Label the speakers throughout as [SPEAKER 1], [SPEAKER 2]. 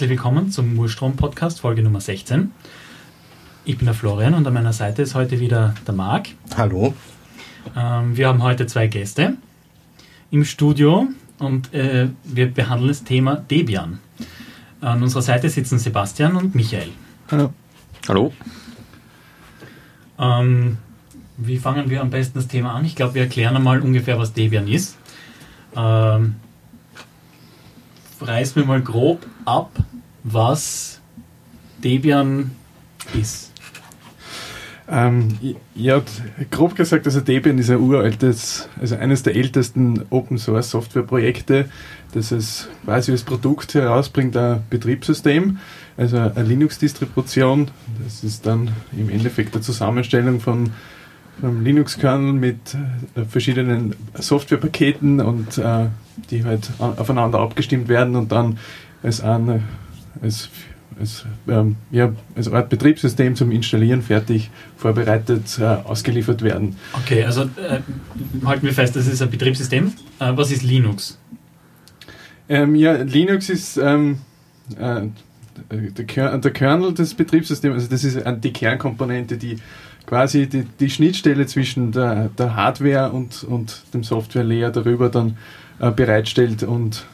[SPEAKER 1] Herzlich willkommen zum Murstrom-Podcast, Folge Nummer 16. Ich bin der Florian und an meiner Seite ist heute wieder der Marc.
[SPEAKER 2] Hallo.
[SPEAKER 1] Ähm, wir haben heute zwei Gäste im Studio und äh, wir behandeln das Thema Debian. An unserer Seite sitzen Sebastian und Michael.
[SPEAKER 3] Hallo.
[SPEAKER 4] Hallo.
[SPEAKER 1] Ähm, wie fangen wir am besten das Thema an? Ich glaube, wir erklären einmal ungefähr, was Debian ist. Ähm, reiß mir mal grob ab, was Debian ist.
[SPEAKER 3] Ähm, ja, grob gesagt, also Debian ist ein uraltes, also eines der ältesten Open Source Software Projekte, das es quasi als Produkt herausbringt, ein Betriebssystem, also eine Linux-Distribution. Das ist dann im Endeffekt eine Zusammenstellung von einem Linux-Kernel mit äh, verschiedenen Softwarepaketen und äh, die halt aufeinander abgestimmt werden und dann als, ein, als als, ähm, ja, als Art Betriebssystem zum Installieren fertig vorbereitet äh, ausgeliefert werden.
[SPEAKER 1] Okay, also äh, halten wir fest, das ist ein Betriebssystem. Äh, was ist Linux?
[SPEAKER 3] Ähm, ja, Linux ist ähm, äh, der, der, Kernel des Betriebssystems, also das ist die Kernkomponente, die quasi die, die Schnittstelle zwischen der, der Hardware und, und dem Software-Layer darüber dann äh, bereitstellt und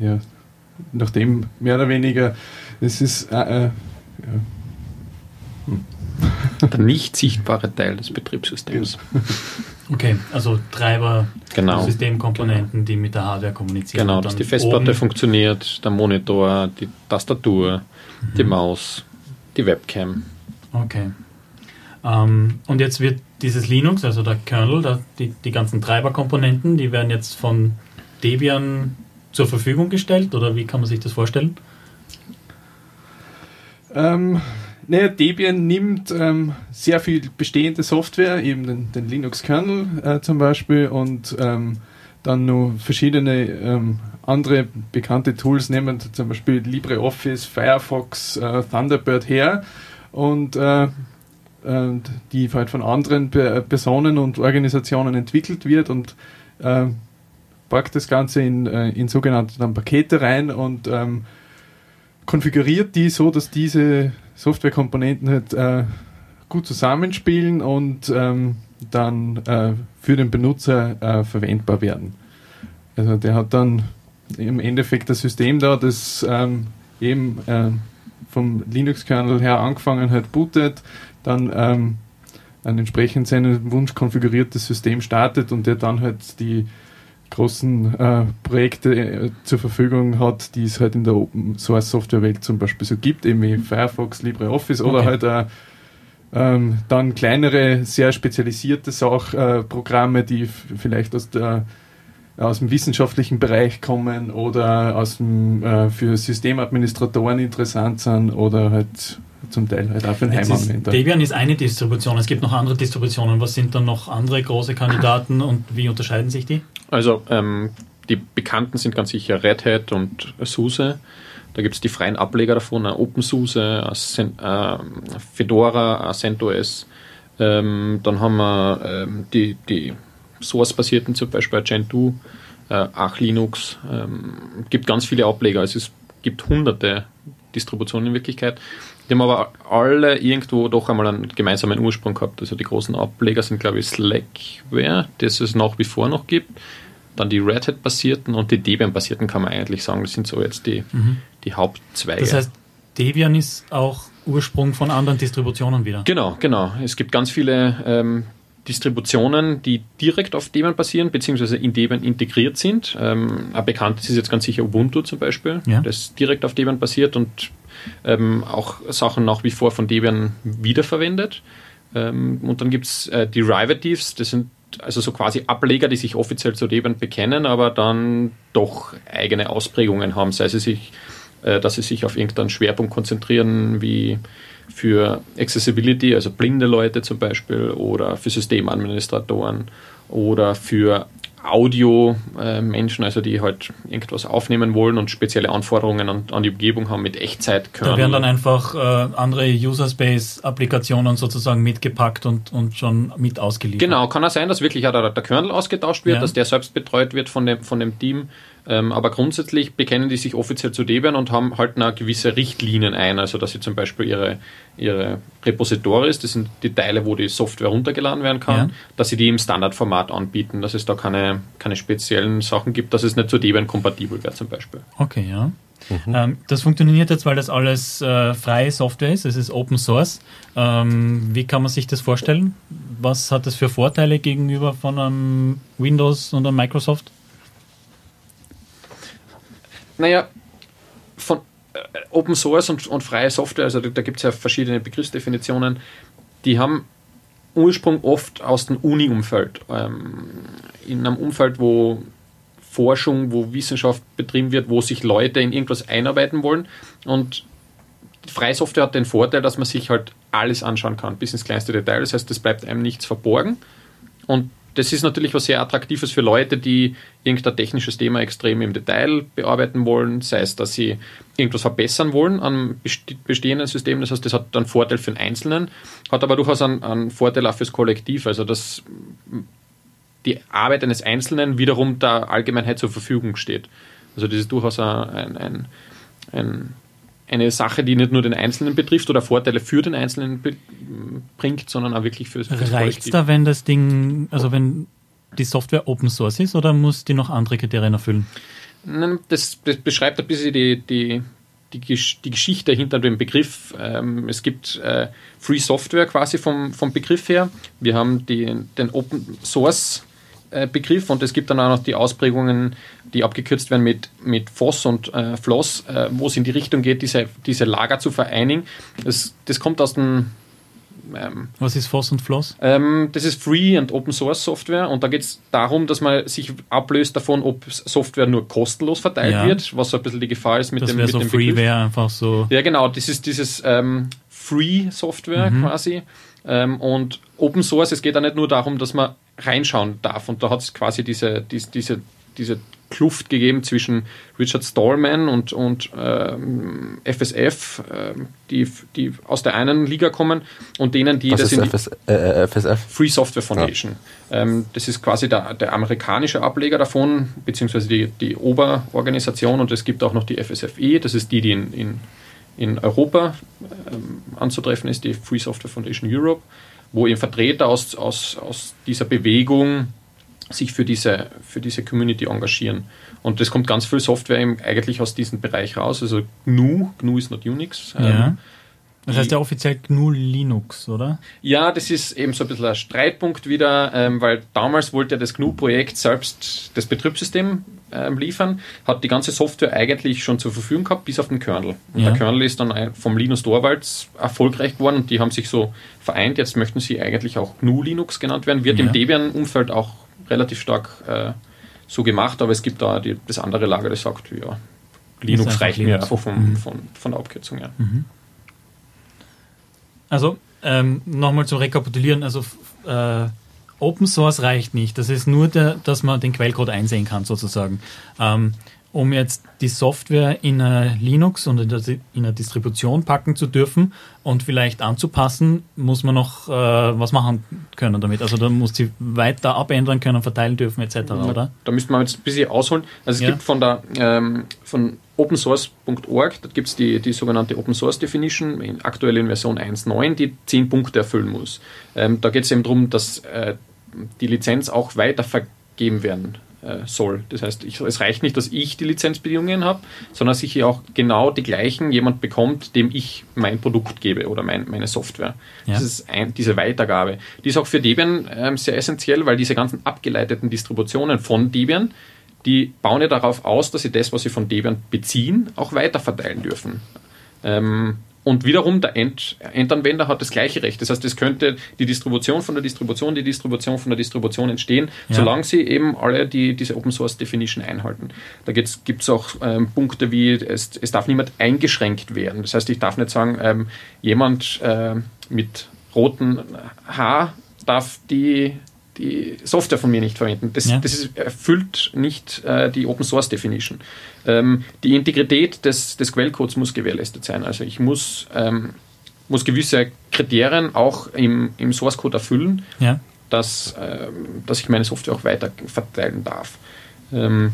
[SPEAKER 3] ja, nachdem mehr oder weniger es ist äh, äh, ja.
[SPEAKER 4] der nicht sichtbare Teil des Betriebssystems.
[SPEAKER 1] Okay, also Treiber,
[SPEAKER 4] genau.
[SPEAKER 1] Systemkomponenten, die mit der Hardware kommunizieren.
[SPEAKER 4] Genau, dass die Festplatte funktioniert, der Monitor, die Tastatur, mhm. die Maus, die Webcam.
[SPEAKER 1] Okay. Ähm, und jetzt wird dieses Linux, also der Kernel, der, die, die ganzen Treiberkomponenten, die werden jetzt von Debian zur Verfügung gestellt oder wie kann man sich das vorstellen?
[SPEAKER 3] Ähm, naja, Debian nimmt ähm, sehr viel bestehende Software, eben den, den Linux-Kernel äh, zum Beispiel und ähm, dann nur verschiedene ähm, andere bekannte Tools nehmen, zum Beispiel LibreOffice, Firefox, äh, Thunderbird her und äh, die halt von anderen Personen und Organisationen entwickelt wird und äh, packt das Ganze in, äh, in sogenannte Pakete rein und ähm, konfiguriert die so, dass diese Softwarekomponenten halt, äh, gut zusammenspielen und ähm, dann äh, für den Benutzer äh, verwendbar werden. Also der hat dann im Endeffekt das System da, das ähm, eben äh, vom Linux-Kernel her angefangen hat, bootet, dann ähm, ein entsprechend seinen Wunsch konfiguriertes System startet und der dann halt die großen äh, Projekte äh, zur Verfügung hat, die es halt in der Open Source Software Welt zum Beispiel so gibt, eben wie Firefox, LibreOffice okay. oder halt auch, ähm, dann kleinere, sehr spezialisierte Sachprogramme, äh, die vielleicht aus der aus dem wissenschaftlichen Bereich kommen oder aus dem, äh, für Systemadministratoren interessant sind oder halt zum Teil halt auch für den Heimanwender.
[SPEAKER 1] Debian ist eine Distribution, es gibt noch andere Distributionen. Was sind dann noch andere große Kandidaten und wie unterscheiden sich die?
[SPEAKER 4] Also ähm, die bekannten sind ganz sicher Red Hat und SUSE. Da gibt es die freien Ableger davon, OpenSUSE, äh, Fedora, CentOS. Ähm, dann haben wir ähm, die, die Source-basierten, zum Beispiel Gentoo, äh, Ach Linux. Ähm, gibt ganz viele Ableger. Also es gibt hunderte Distributionen in Wirklichkeit. Die haben aber alle irgendwo doch einmal einen gemeinsamen Ursprung gehabt. Also die großen Ableger sind, glaube ich, Slackware, das es nach wie vor noch gibt. Dann die Red Hat-basierten und die Debian-basierten kann man eigentlich sagen. Das sind so jetzt die, mhm. die Hauptzweige.
[SPEAKER 1] Das heißt, Debian ist auch Ursprung von anderen Distributionen wieder.
[SPEAKER 4] Genau, genau. Es gibt ganz viele ähm, Distributionen, die direkt auf Debian basieren, beziehungsweise in Debian integriert sind. Ähm, ein bekanntes ist jetzt ganz sicher Ubuntu zum Beispiel, ja. das direkt auf Debian basiert und ähm, auch Sachen nach wie vor von Debian wiederverwendet. Ähm, und dann gibt es äh, Derivatives, das sind also so quasi Ableger, die sich offiziell zu Debian bekennen, aber dann doch eigene Ausprägungen haben, sei es sich, äh, dass sie sich auf irgendeinen Schwerpunkt konzentrieren, wie für Accessibility, also blinde Leute zum Beispiel, oder für Systemadministratoren oder für Audio-Menschen, also die halt irgendwas aufnehmen wollen und spezielle Anforderungen an, an die Umgebung haben mit Echtzeit.
[SPEAKER 1] Da werden dann einfach äh, andere User-Space-Applikationen sozusagen mitgepackt und, und schon mit ausgeliefert.
[SPEAKER 4] Genau, kann auch sein, dass wirklich auch der, der Kernel ausgetauscht wird, ja. dass der selbst betreut wird von dem, von dem Team, Ähm, aber grundsätzlich bekennen die sich offiziell zu Debian und haben halt eine gewisse Richtlinien ein, also dass sie zum Beispiel ihre, ihre Repositories, das sind die Teile, wo die Software runtergeladen werden kann, ja. dass sie die im Standardformat anbieten, dass es da keine, keine speziellen Sachen gibt, dass es nicht zu Debian kompatibel wäre zum Beispiel.
[SPEAKER 1] Okay, ja. Mhm. Ähm, das funktioniert jetzt, weil das alles äh, freie Software ist, es ist Open Source. Ähm, wie kann man sich das vorstellen? Was hat das für Vorteile gegenüber von einem Windows und einem Microsoft?
[SPEAKER 4] Naja, von äh, Open Source und, und freie Software, also da, da gibt es ja verschiedene Begriffsdefinitionen, die haben Ursprung oft aus dem Uni-Umfeld. Ähm, in einem Umfeld, wo Forschung, wo Wissenschaft betrieben wird, wo sich Leute in irgendwas einarbeiten wollen. Und freie Software hat den Vorteil, dass man sich halt alles anschauen kann, bis ins kleinste Detail. Das heißt, es bleibt einem nichts verborgen. Und das ist natürlich was sehr Attraktives für Leute, die irgendein technisches Thema extrem im Detail bearbeiten wollen, sei es, dass sie irgendwas verbessern wollen an bestehenden Systemen. Das heißt, das hat einen Vorteil für den Einzelnen, hat aber durchaus einen, einen Vorteil auch fürs Kollektiv. Also, dass die Arbeit eines Einzelnen wiederum der Allgemeinheit zur Verfügung steht. Also das ist durchaus ein, ein, ein, eine Sache, die nicht nur den Einzelnen betrifft oder Vorteile für den Einzelnen bringt, sondern auch wirklich fürs, fürs
[SPEAKER 1] Reicht es da, wenn das Ding, also wenn die Software Open Source ist oder muss die noch andere Kriterien erfüllen?
[SPEAKER 4] Das, das beschreibt ein bisschen die, die, die, die Geschichte hinter dem Begriff. Ähm, es gibt äh, Free Software quasi vom, vom Begriff her. Wir haben die, den Open Source Begriff und es gibt dann auch noch die Ausprägungen, die abgekürzt werden mit, mit FOSS und äh, FLOSS, äh, wo es in die Richtung geht, diese, diese Lager zu vereinigen. Das, das kommt aus dem
[SPEAKER 1] ähm, Was ist FOSS und FLOSS?
[SPEAKER 4] Ähm, das ist Free und Open Source Software und da geht es darum, dass man sich ablöst davon, ob Software nur kostenlos verteilt ja. wird, was so ein bisschen die Gefahr ist mit
[SPEAKER 1] das
[SPEAKER 4] dem, mit
[SPEAKER 1] so
[SPEAKER 4] dem
[SPEAKER 1] Free wäre einfach so.
[SPEAKER 4] Ja, genau, das ist dieses ähm, Free Software mhm. quasi. Ähm, und Open Source, es geht da nicht nur darum, dass man reinschauen darf. Und da hat es quasi diese, diese, diese, diese Kluft gegeben zwischen Richard Stallman und, und ähm, FSF, äh, die, die aus der einen Liga kommen und denen, die
[SPEAKER 2] Was das ist FS, äh, FSF?
[SPEAKER 4] Free Software Foundation. Ja. Ähm, das ist quasi der, der amerikanische Ableger davon, beziehungsweise die, die Oberorganisation und es gibt auch noch die FSFE, das ist die, die in, in, in Europa ähm, anzutreffen ist, die Free Software Foundation Europe wo eben Vertreter aus, aus, aus dieser Bewegung sich für diese, für diese Community engagieren. Und das kommt ganz viel Software eben eigentlich aus diesem Bereich raus. Also GNU, GNU ist not Unix.
[SPEAKER 1] Ja. Ähm, das heißt ja offiziell GNU Linux, oder?
[SPEAKER 4] Ja, das ist eben so ein bisschen ein Streitpunkt wieder, ähm, weil damals wollte das GNU-Projekt selbst das Betriebssystem ähm, liefern, hat die ganze Software eigentlich schon zur Verfügung gehabt, bis auf den Kernel. Und ja. der Kernel ist dann vom Linus Torvalds erfolgreich geworden und die haben sich so vereint. Jetzt möchten sie eigentlich auch GNU Linux genannt werden. Wird ja. im Debian-Umfeld auch relativ stark äh, so gemacht, aber es gibt da die, das andere Lager, das sagt, ja, Linux reicht mir einfach von, mhm. von, von der Abkürzung her. Mhm.
[SPEAKER 1] Also ähm, nochmal zum Rekapitulieren, also äh, Open Source reicht nicht. Das ist nur, der, dass man den Quellcode einsehen kann, sozusagen. Ähm, um jetzt die Software in Linux und in eine Distribution packen zu dürfen und vielleicht anzupassen, muss man noch äh, was machen können damit. Also da muss sie weiter abändern können, verteilen dürfen etc. oder?
[SPEAKER 4] Da müsste man jetzt ein bisschen ausholen. Also es ja. gibt von der ähm, von opensource.org, da gibt es die, die sogenannte Open Source Definition, in, aktuell in Version 1.9, die 10 Punkte erfüllen muss. Ähm, da geht es eben darum, dass äh, die Lizenz auch weiter vergeben werden äh, soll. Das heißt, ich, es reicht nicht, dass ich die Lizenzbedingungen habe, sondern dass ich auch genau die gleichen jemand bekommt, dem ich mein Produkt gebe oder mein, meine Software. Ja. Das ist ein, diese Weitergabe. Die ist auch für Debian ähm, sehr essentiell, weil diese ganzen abgeleiteten Distributionen von Debian, die bauen ja darauf aus, dass sie das, was sie von Debian beziehen, auch weiterverteilen dürfen. Ähm, und wiederum der End Endanwender hat das gleiche Recht. Das heißt, es könnte die Distribution von der Distribution, die Distribution von der Distribution entstehen, ja. solange sie eben alle die, diese Open Source Definition einhalten. Da gibt es auch ähm, Punkte wie, es, es darf niemand eingeschränkt werden. Das heißt, ich darf nicht sagen, ähm, jemand äh, mit rotem Haar darf die die Software von mir nicht verwenden. Das, ja. das ist, erfüllt nicht äh, die Open Source Definition. Ähm, die Integrität des, des Quellcodes muss gewährleistet sein. Also ich muss, ähm, muss gewisse Kriterien auch im, im Source Code erfüllen, ja. dass, ähm, dass ich meine Software auch weiter verteilen darf. Ähm,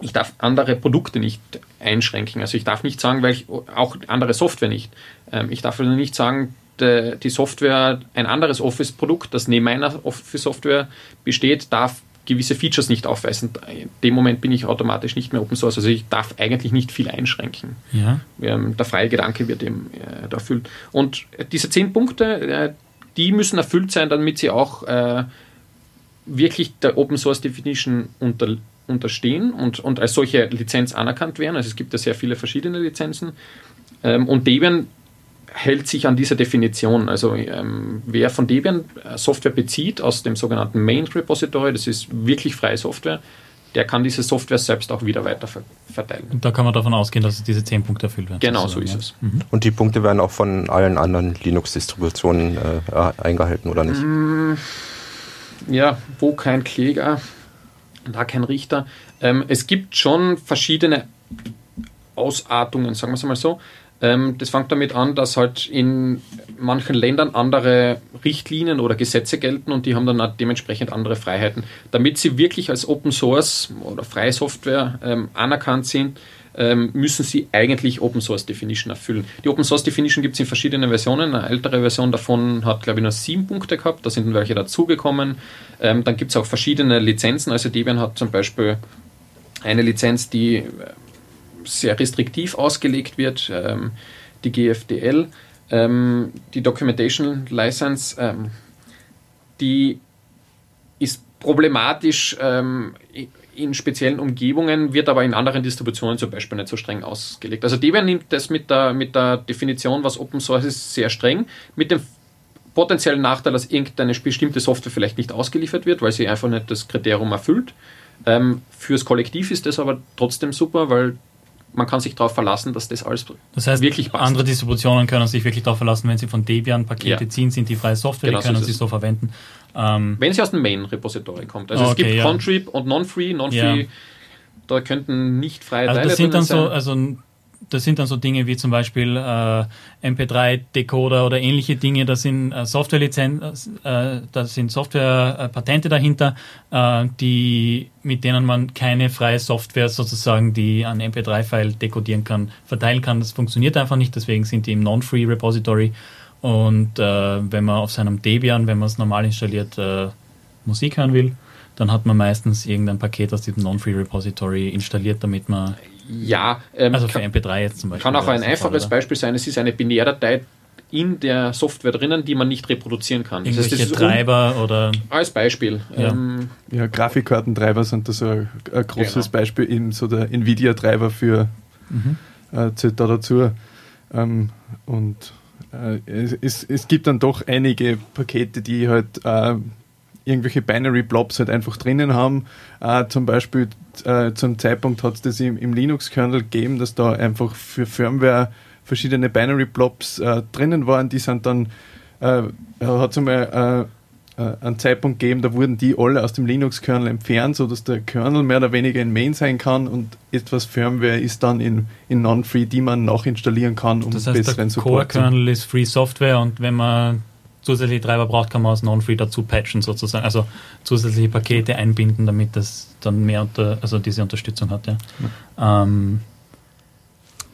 [SPEAKER 4] ich darf andere Produkte nicht einschränken. Also ich darf nicht sagen, weil ich auch andere Software nicht. Ähm, ich darf also nicht sagen, die Software, ein anderes Office-Produkt, das neben meiner Office-Software besteht, darf gewisse Features nicht aufweisen. In dem Moment bin ich automatisch nicht mehr Open Source. Also ich darf eigentlich nicht viel einschränken. Ja. Ähm, der freie Gedanke wird eben äh, erfüllt. Und diese zehn Punkte, äh, die müssen erfüllt sein, damit sie auch äh, wirklich der Open Source Definition unter, unterstehen und, und als solche Lizenz anerkannt werden. Also es gibt ja sehr viele verschiedene Lizenzen. Ähm, und Debian hält sich an dieser Definition. Also ähm, wer von Debian äh, Software bezieht aus dem sogenannten Main Repository, das ist wirklich freie Software, der kann diese Software selbst auch wieder weiter verteilen.
[SPEAKER 1] Und da kann man davon ausgehen, dass diese zehn Punkte erfüllt werden.
[SPEAKER 4] Genau, so ist es.
[SPEAKER 2] Mhm. Und die Punkte werden auch von allen anderen Linux-Distributionen äh, eingehalten, oder nicht? Mm,
[SPEAKER 4] ja, wo kein Kläger, da kein Richter. Ähm, es gibt schon verschiedene Ausartungen, sagen wir es mal so. Ähm, das fängt damit an, dass halt in manchen Ländern andere Richtlinien oder Gesetze gelten und die haben dann dementsprechend andere Freiheiten. Damit sie wirklich als Open Source oder freie Software ähm, anerkannt sind, ähm, müssen sie eigentlich Open Source Definition erfüllen. Die Open Source Definition gibt es in verschiedenen Versionen. Eine ältere Version davon hat, glaube ich, nur sieben Punkte gehabt. Da sind welche dazugekommen. Ähm, dann gibt es auch verschiedene Lizenzen. Also Debian hat zum Beispiel eine Lizenz, die äh, sehr restriktiv ausgelegt wird, ähm, die GFDL. Ähm, die Documentation License, ähm, die ist problematisch ähm, in speziellen Umgebungen, wird aber in anderen Distributionen zum Beispiel nicht so streng ausgelegt. Also Debian nimmt das mit der, mit der Definition, was Open Source ist, sehr streng, mit dem potenziellen Nachteil, dass irgendeine bestimmte Software vielleicht nicht ausgeliefert wird, weil sie einfach nicht das Kriterium erfüllt. Ähm, fürs Kollektiv ist das aber trotzdem super, weil man kann sich darauf verlassen, dass das alles
[SPEAKER 1] das heißt, wirklich passt. Andere Distributionen können sich wirklich darauf verlassen, wenn sie von Debian Pakete ja. ziehen, sind die freie Software, genau die können so sie so verwenden.
[SPEAKER 4] Ähm wenn sie aus dem Main-Repository kommt. Also okay, es gibt ja. Contrib und Non-Free. Non-Free, ja. da könnten nicht freie
[SPEAKER 1] also Teile das sind dann sein. so, also das sind dann so Dinge wie zum Beispiel äh, MP3-Decoder oder ähnliche Dinge. Da sind äh, Softwarelizenz, äh, da sind Softwarepatente dahinter, äh, die mit denen man keine freie Software sozusagen, die ein MP3-File dekodieren kann, verteilen kann. Das funktioniert einfach nicht. Deswegen sind die im Non-Free Repository. Und äh, wenn man auf seinem Debian, wenn man es normal installiert, äh, Musik hören will, dann hat man meistens irgendein Paket aus diesem Non-Free Repository installiert, damit man
[SPEAKER 4] ja,
[SPEAKER 1] ähm, also für MP3 jetzt zum Beispiel.
[SPEAKER 4] Kann auch ein einfaches Fall, Beispiel sein. Es ist eine Binärdatei in der Software drinnen, die man nicht reproduzieren kann.
[SPEAKER 1] Irgendwelche das heißt, das Treiber oder
[SPEAKER 4] als Beispiel.
[SPEAKER 3] Ja, ähm, ja Grafikkartentreiber sind da so ein, ein großes genau. Beispiel, eben so der Nvidia-Treiber für mhm. äh, zählt da dazu. Ähm, und äh, es, es, gibt dann doch einige Pakete, die halt äh, irgendwelche Binary Blobs halt einfach drinnen haben. Äh, zum Beispiel äh, zum Zeitpunkt hat es das im, im Linux-Kernel gegeben, dass da einfach für Firmware verschiedene Binary Blobs äh, drinnen waren. Die sind dann, äh, hat es einmal äh, äh, einen Zeitpunkt gegeben, da wurden die alle aus dem Linux-Kernel entfernt, sodass der Kernel mehr oder weniger in Main sein kann und etwas Firmware ist dann in, in Non-Free, die man nachinstallieren kann,
[SPEAKER 1] um das heißt, besseren Support zu Core-Kernel ist Free Software und wenn man zusätzliche Treiber braucht, kann man aus Non-Free dazu patchen sozusagen, also zusätzliche Pakete einbinden, damit das dann mehr unter, also diese Unterstützung hat. Ja. ja. Ähm,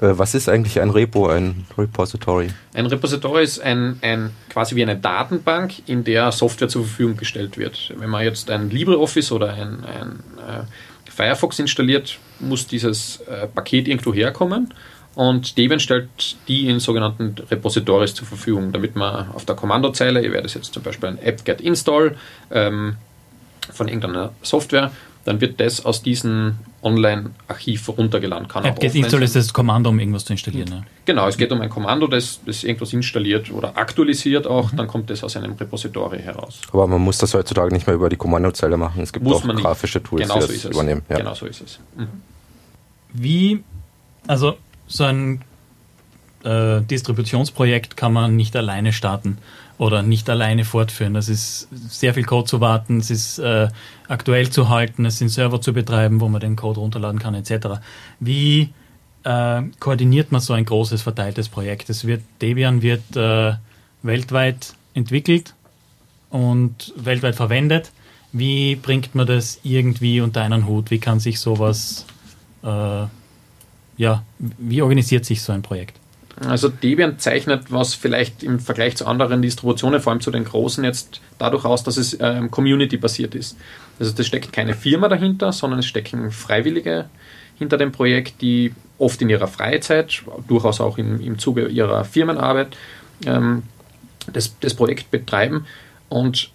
[SPEAKER 2] äh, was ist eigentlich ein Repo, ein Repository?
[SPEAKER 4] Ein Repository ist ein, ein, quasi wie eine Datenbank, in der Software zur Verfügung gestellt wird. Wenn man jetzt ein LibreOffice oder ein, ein äh, Firefox installiert, muss dieses äh, Paket irgendwo herkommen und Debian stellt die in sogenannten Repositories zur Verfügung, damit man auf der Kommandozeile, ihr werdet jetzt zum Beispiel ein apt-get install ähm, von irgendeiner Software, dann wird das aus diesem Online-Archiv runtergeladen.
[SPEAKER 1] apt-get install ist das Kommando, um irgendwas zu installieren. Ne?
[SPEAKER 4] Genau, es geht um ein Kommando, das, das irgendwas installiert oder aktualisiert auch, mhm. dann kommt das aus einem Repository heraus.
[SPEAKER 2] Aber man muss das heutzutage nicht mehr über die Kommandozeile machen. Es gibt muss auch grafische Tools,
[SPEAKER 4] genau die das so übernehmen. Ja. Genau so ist es. Mhm.
[SPEAKER 1] Wie, also so ein äh, Distributionsprojekt kann man nicht alleine starten oder nicht alleine fortführen. Das ist sehr viel Code zu warten, es ist äh, aktuell zu halten, es sind Server zu betreiben, wo man den Code runterladen kann, etc. Wie äh, koordiniert man so ein großes verteiltes Projekt? Es wird, Debian wird äh, weltweit entwickelt und weltweit verwendet. Wie bringt man das irgendwie unter einen Hut? Wie kann sich sowas äh, ja, wie organisiert sich so ein Projekt?
[SPEAKER 4] Also Debian zeichnet was vielleicht im Vergleich zu anderen Distributionen, vor allem zu den großen, jetzt dadurch aus, dass es ähm, Community-basiert ist. Also es steckt keine Firma dahinter, sondern es stecken Freiwillige hinter dem Projekt, die oft in ihrer Freizeit, durchaus auch im, im Zuge ihrer Firmenarbeit, ähm, das, das Projekt betreiben. Und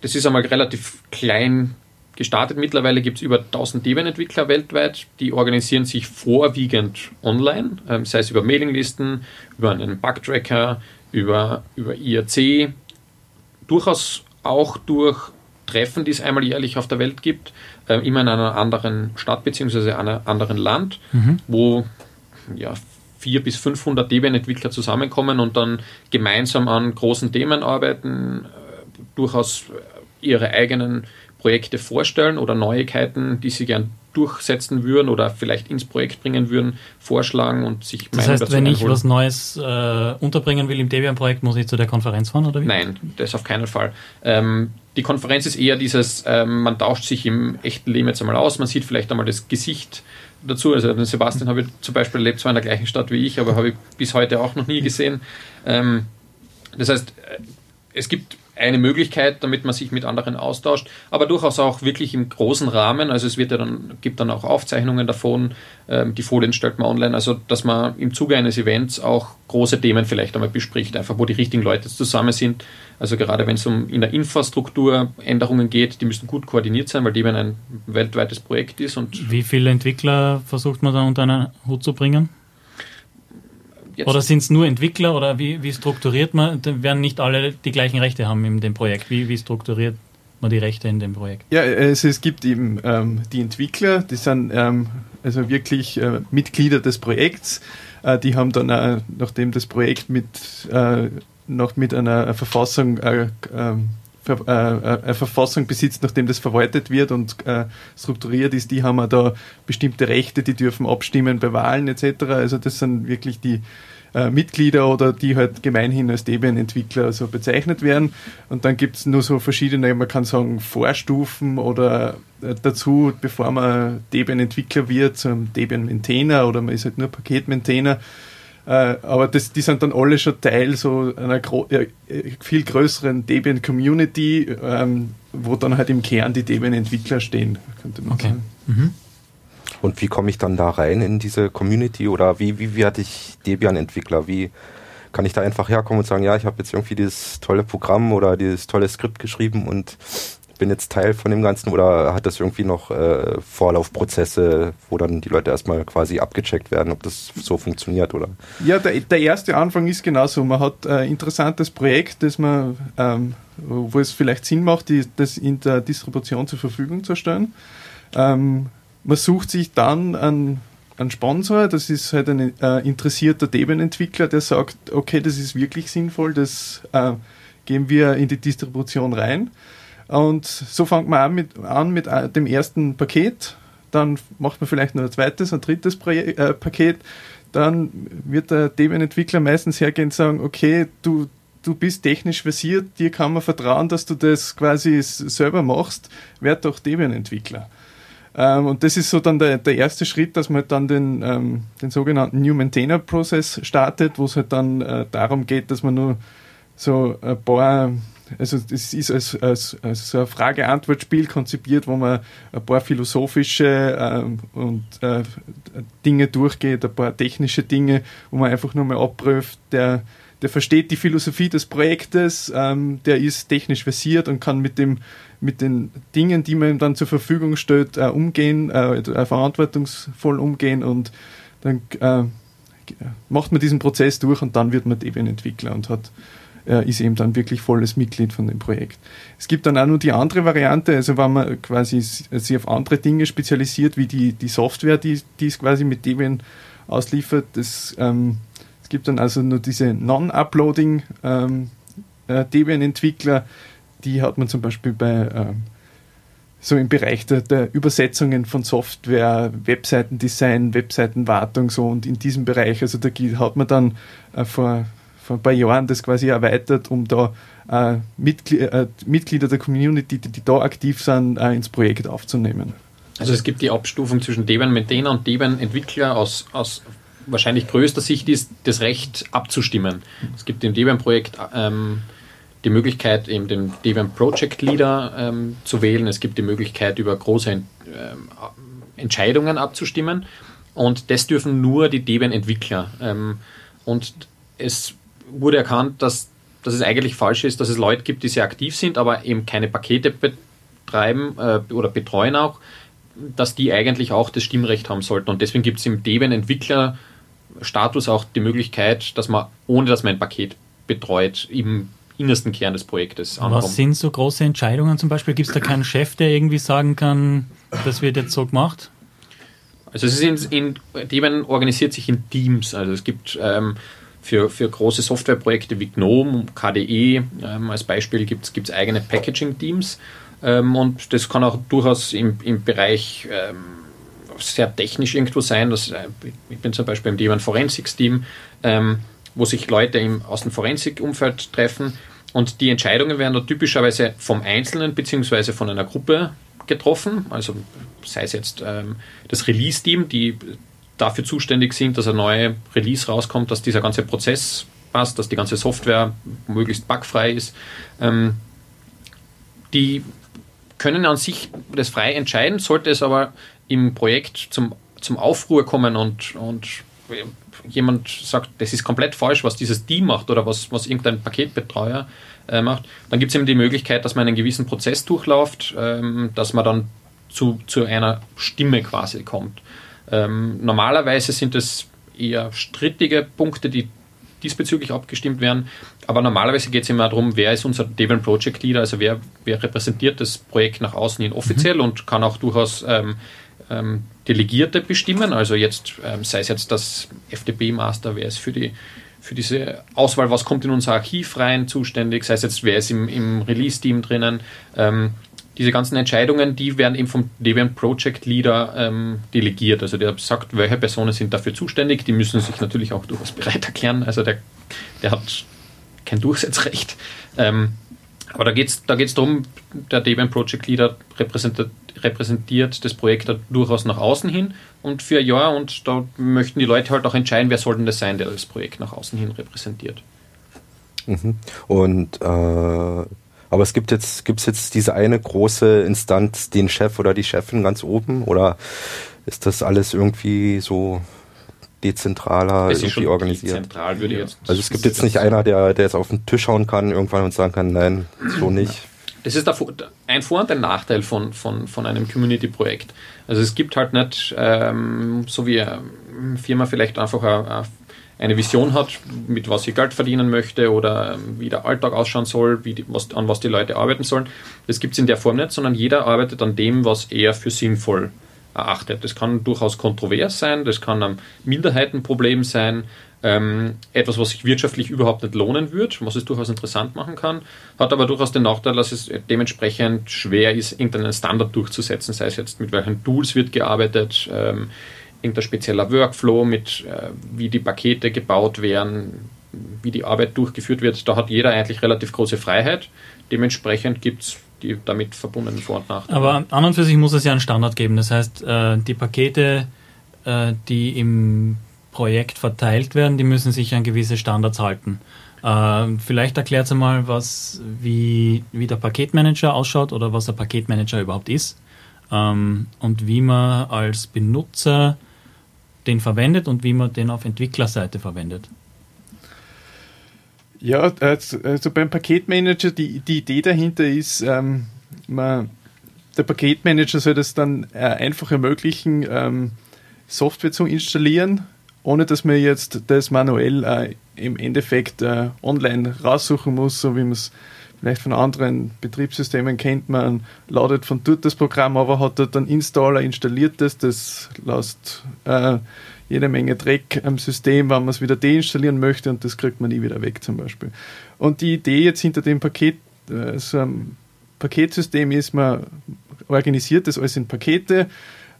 [SPEAKER 4] das ist einmal relativ klein gestartet. Mittlerweile gibt es über 1000 Debian-Entwickler weltweit, die organisieren sich vorwiegend online, ähm, sei es über Mailinglisten, über einen Bugtracker, über, über IRC, durchaus auch durch Treffen, die es einmal jährlich auf der Welt gibt, äh, immer in einer anderen Stadt bzw. einem anderen Land, mhm. wo ja, 400 bis 500 Debian-Entwickler zusammenkommen und dann gemeinsam an großen Themen arbeiten, äh, durchaus ihre eigenen Projekte vorstellen oder Neuigkeiten, die sie gern durchsetzen würden oder vielleicht ins Projekt bringen würden, vorschlagen und sich
[SPEAKER 1] Das heißt, wenn ich was Neues äh, unterbringen will im Debian-Projekt, muss ich zu der Konferenz fahren oder wie?
[SPEAKER 4] Nein, das auf keinen Fall. Ähm, die Konferenz ist eher dieses, ähm, man tauscht sich im echten Leben jetzt einmal aus, man sieht vielleicht einmal das Gesicht dazu. Also den Sebastian habe ich zum Beispiel lebt zwar in der gleichen Stadt wie ich, aber habe ich bis heute auch noch nie gesehen. Ähm, das heißt, äh, es gibt eine Möglichkeit, damit man sich mit anderen austauscht, aber durchaus auch wirklich im großen Rahmen. Also es wird ja dann, gibt dann auch Aufzeichnungen davon, ähm, die Folien stellt man online, also dass man im Zuge eines Events auch große Themen vielleicht einmal bespricht, einfach wo die richtigen Leute zusammen sind. Also gerade wenn es um in der Infrastruktur Änderungen geht, die müssen gut koordiniert sein, weil die eben ein weltweites Projekt ist. Und
[SPEAKER 1] Wie viele Entwickler versucht man da unter einen Hut zu bringen? Jetzt. Oder sind es nur Entwickler oder wie, wie strukturiert man? Dann werden nicht alle die gleichen Rechte haben in dem Projekt. Wie, wie strukturiert man die Rechte in dem Projekt?
[SPEAKER 3] Ja, also es gibt eben ähm, die Entwickler, die sind ähm, also wirklich äh, Mitglieder des Projekts. Äh, die haben dann, äh, nachdem das Projekt mit, äh, noch mit einer Verfassung äh, ähm, äh, eine Verfassung besitzt, nachdem das verwaltet wird und äh, strukturiert ist, die haben da bestimmte Rechte, die dürfen abstimmen bei Wahlen etc. Also das sind wirklich die äh, Mitglieder oder die halt gemeinhin als Debian-Entwickler so bezeichnet werden. Und dann gibt es nur so verschiedene, man kann sagen, Vorstufen oder äh, dazu, bevor man Debian-Entwickler wird, zum Debian-Maintainer oder man ist halt nur Paket-Maintainer. Äh, aber das, die sind dann alle schon Teil so einer viel größeren Debian-Community, ähm, wo dann halt im Kern die Debian-Entwickler stehen, könnte man okay. sagen. Mhm.
[SPEAKER 2] Und wie komme ich dann da rein in diese Community oder wie, wie werde ich Debian-Entwickler? Wie kann ich da einfach herkommen und sagen, ja, ich habe jetzt irgendwie dieses tolle Programm oder dieses tolle Skript geschrieben und bin jetzt Teil von dem Ganzen oder hat das irgendwie noch äh, Vorlaufprozesse, wo dann die Leute erstmal quasi abgecheckt werden, ob das so funktioniert oder?
[SPEAKER 3] Ja, der, der erste Anfang ist genauso. Man hat ein interessantes Projekt, das man, ähm, wo es vielleicht Sinn macht, die, das in der Distribution zur Verfügung zu stellen. Ähm, man sucht sich dann einen, einen Sponsor, das ist halt ein äh, interessierter Debian-Entwickler, der sagt, okay, das ist wirklich sinnvoll, das äh, geben wir in die Distribution rein. Und so fängt man an mit, an mit äh, dem ersten Paket, dann macht man vielleicht noch ein zweites, ein drittes Projek äh, Paket, dann wird der Debian-Entwickler meistens hergehen und sagen, okay, du, du bist technisch versiert, dir kann man vertrauen, dass du das quasi selber machst, werd doch Debian-Entwickler. Ähm, und das ist so dann der, der erste Schritt, dass man dann den, ähm, den sogenannten New Maintainer Process startet, wo es halt dann äh, darum geht, dass man nur so ein paar also das ist als, als, als so ein Frage-Antwort-Spiel konzipiert, wo man ein paar philosophische ähm, und äh, Dinge durchgeht, ein paar technische Dinge, wo man einfach nur mal abprüft, der, der versteht die Philosophie des Projektes, ähm, der ist technisch versiert und kann mit dem mit den Dingen, die man ihm dann zur Verfügung stellt, äh, umgehen, äh, verantwortungsvoll umgehen und dann äh, macht man diesen Prozess durch und dann wird man Debian-Entwickler und hat äh, ist eben dann wirklich volles Mitglied von dem Projekt. Es gibt dann auch noch die andere Variante, also wenn man quasi sich auf andere Dinge spezialisiert, wie die, die Software, die, die es quasi mit Debian ausliefert. Das, ähm, es gibt dann also nur diese Non-Uploading ähm, äh, Debian-Entwickler, die hat man zum Beispiel bei ähm, so im Bereich der, der, Übersetzungen von Software, Webseitendesign, Webseitenwartung so und in diesem Bereich, also da hat man dann äh, vor vor ein paar Jahren das quasi erweitert, um da äh, Mitglieder, äh, Mitglieder der Community, die, die, da aktiv sind, ins Projekt aufzunehmen.
[SPEAKER 4] Also es gibt die Abstufung zwischen Debian Maintainer und Debian Entwickler aus, aus wahrscheinlich größter Sicht ist, das Recht abzustimmen. Es gibt im Debian-Projekt ähm, die Möglichkeit, eben den Debian Project Leader ähm, zu wählen. Es gibt die Möglichkeit, über große ähm, Entscheidungen abzustimmen. Und das dürfen nur die Debian-Entwickler. Ähm, und es wurde erkannt, dass, dass es eigentlich falsch ist, dass es Leute gibt, die sehr aktiv sind, aber eben keine Pakete betreiben äh, oder betreuen auch, dass die eigentlich auch das Stimmrecht haben sollten. Und deswegen gibt es im Debian-Entwickler-Status auch die Möglichkeit, dass man, ohne dass man ein Paket betreut, im innersten Kern des Projektes
[SPEAKER 1] ankommt. Was sind so große Entscheidungen zum Beispiel? Gibt es da keinen Chef, der irgendwie sagen kann, das wird jetzt so gemacht?
[SPEAKER 4] Also es ist in, in Debian organisiert sich in Teams. Also es gibt ähm, für, für große Softwareprojekte wie GNOME, KDE ähm, als Beispiel gibt es eigene Packaging-Teams. Ähm, und das kann auch durchaus im, im Bereich ähm, sehr technisch irgendwo sein. Das, äh, ich bin zum Beispiel im Debian Forensics-Team, ähm, wo sich Leute im, aus dem Forensik-Umfeld treffen. Und die Entscheidungen werden da typischerweise vom Einzelnen bzw. von einer Gruppe getroffen. Also sei es jetzt ähm, das Release-Team, die dafür zuständig sind, dass ein neuer Release rauskommt, dass dieser ganze Prozess passt, dass die ganze Software möglichst bugfrei ist. Ähm, die können an sich das frei entscheiden, sollte es aber im Projekt zum, zum Aufruhr kommen und, und jemand sagt, das ist komplett falsch, was dieses Team macht oder was, was irgendein Paketbetreuer äh, macht, dann gibt es eben die Möglichkeit, dass man einen gewissen Prozess durchläuft, ähm, dass man dann zu, zu einer Stimme quasi kommt. Ähm, normalerweise sind es eher strittige Punkte, die diesbezüglich abgestimmt werden. Aber normalerweise geht es immer darum, wer ist unser Debian Project Leader, also wer, wer repräsentiert das Projekt nach außen hin offiziell mhm. und kann auch durchaus ähm, ähm, Delegierte bestimmen. Also jetzt, ähm, sei es jetzt das FDP-Master, wer ist für die für diese Auswahl, was kommt in unser Archiv rein, zuständig, sei es jetzt, wer ist im, im Release-Team drinnen. Ähm, diese ganzen Entscheidungen, die werden eben vom Debian Project Leader ähm, delegiert. Also der sagt, welche Personen sind dafür zuständig. Die müssen sich natürlich auch durchaus bereit erklären. Also der, der hat kein Durchsetzrecht. Ähm, aber da geht es da geht's darum, der Debian Project Leader repräsentiert, repräsentiert das Projekt da durchaus nach außen hin und für ein Jahr und da möchten die Leute halt auch entscheiden, wer soll denn das sein, der das Projekt nach außen hin repräsentiert.
[SPEAKER 2] Mhm. Und äh, aber es gibt jetzt, gibt es jetzt diese eine große Instanz, den Chef oder die Chefin ganz oben? Oder ist das alles irgendwie so dezentraler
[SPEAKER 4] es
[SPEAKER 2] irgendwie organisiert?
[SPEAKER 4] Dezentral würde
[SPEAKER 2] jetzt also es gibt jetzt nicht einer, der, der jetzt auf den Tisch schauen kann irgendwann und sagen kann, nein, so nicht.
[SPEAKER 4] Das ist ein Vor- und ein Nachteil von, von, von einem Community-Projekt. Also es gibt halt nicht, ähm, so wie eine Firma vielleicht einfach eine, eine Vision hat, mit was sie Geld verdienen möchte oder ähm, wie der Alltag ausschauen soll, wie die, was, an was die Leute arbeiten sollen. Das gibt es in der Form nicht, sondern jeder arbeitet an dem, was er für sinnvoll erachtet. Das kann durchaus kontrovers sein, das kann ein Minderheitenproblem sein, ähm, etwas, was sich wirtschaftlich überhaupt nicht lohnen wird, was es durchaus interessant machen kann, hat aber durchaus den Nachteil, dass es dementsprechend schwer ist, irgendeinen Standard durchzusetzen, sei es jetzt mit welchen Tools wird gearbeitet, ähm, irgendein spezieller Workflow mit, äh, wie die Pakete gebaut werden, wie die Arbeit durchgeführt wird. Da hat jeder eigentlich relativ große Freiheit. Dementsprechend gibt es die damit verbundenen Vor- und Nachteile.
[SPEAKER 1] Aber an und für sich muss es ja einen Standard geben. Das heißt, äh, die Pakete, äh, die im Projekt verteilt werden, die müssen sich an gewisse Standards halten. Äh, vielleicht erklärt sie mal, was, wie, wie der Paketmanager ausschaut oder was der Paketmanager überhaupt ist ähm, und wie man als Benutzer den verwendet und wie man den auf Entwicklerseite verwendet.
[SPEAKER 3] Ja, also beim Paketmanager, die, die Idee dahinter ist, ähm, man, der Paketmanager soll das dann äh, einfach ermöglichen, ähm, Software zu installieren, ohne dass man jetzt das manuell äh, im Endeffekt äh, online raussuchen muss, so wie man es vielleicht von anderen Betriebssystemen kennt. Man ladet von dort das Programm, aber hat dort einen Installer, installiert das, das lässt äh, jede Menge Dreck am System, wenn man es wieder deinstallieren möchte und das kriegt man nie wieder weg zum Beispiel. Und die Idee jetzt hinter dem Paket, äh, so einem Paketsystem ist, man organisiert das alles in Pakete,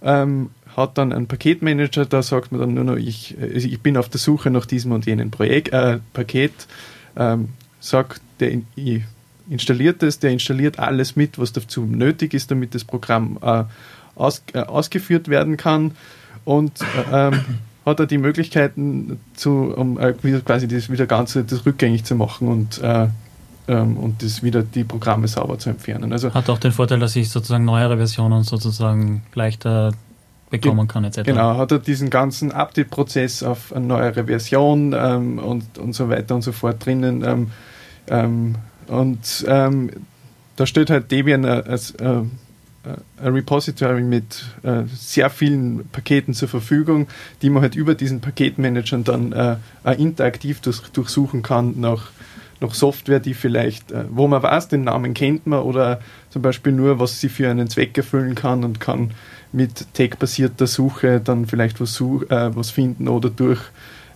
[SPEAKER 3] ähm, hat dann einen Paketmanager, da sagt man dann nur noch, ich, also ich bin auf der Suche nach diesem und jenem Projekt, äh, Paket, ähm, sagt, der installiert das, der installiert alles mit, was dazu nötig ist, damit das Programm äh, aus, äh, ausgeführt werden kann und äh, ähm, hat er die Möglichkeiten, zu, um äh, quasi das wieder Ganze das rückgängig zu machen und, äh, ähm, und das wieder die Programme sauber zu entfernen.
[SPEAKER 1] Also hat auch den Vorteil, dass ich sozusagen neuere Versionen sozusagen leichter bekommen kann etc.
[SPEAKER 3] Genau, hat er diesen ganzen Update-Prozess auf eine neuere Version ähm, und, und so weiter und so fort drinnen. Ähm, ähm, und ähm, da steht halt Debian als äh, äh, ein Repository mit äh, sehr vielen Paketen zur Verfügung, die man halt über diesen Paketmanagern dann äh, interaktiv durch, durchsuchen kann nach, nach Software, die vielleicht, äh, wo man weiß, den Namen kennt man oder zum Beispiel nur, was sie für einen Zweck erfüllen kann und kann mit tag-basierter Suche dann vielleicht was, äh, was finden oder durch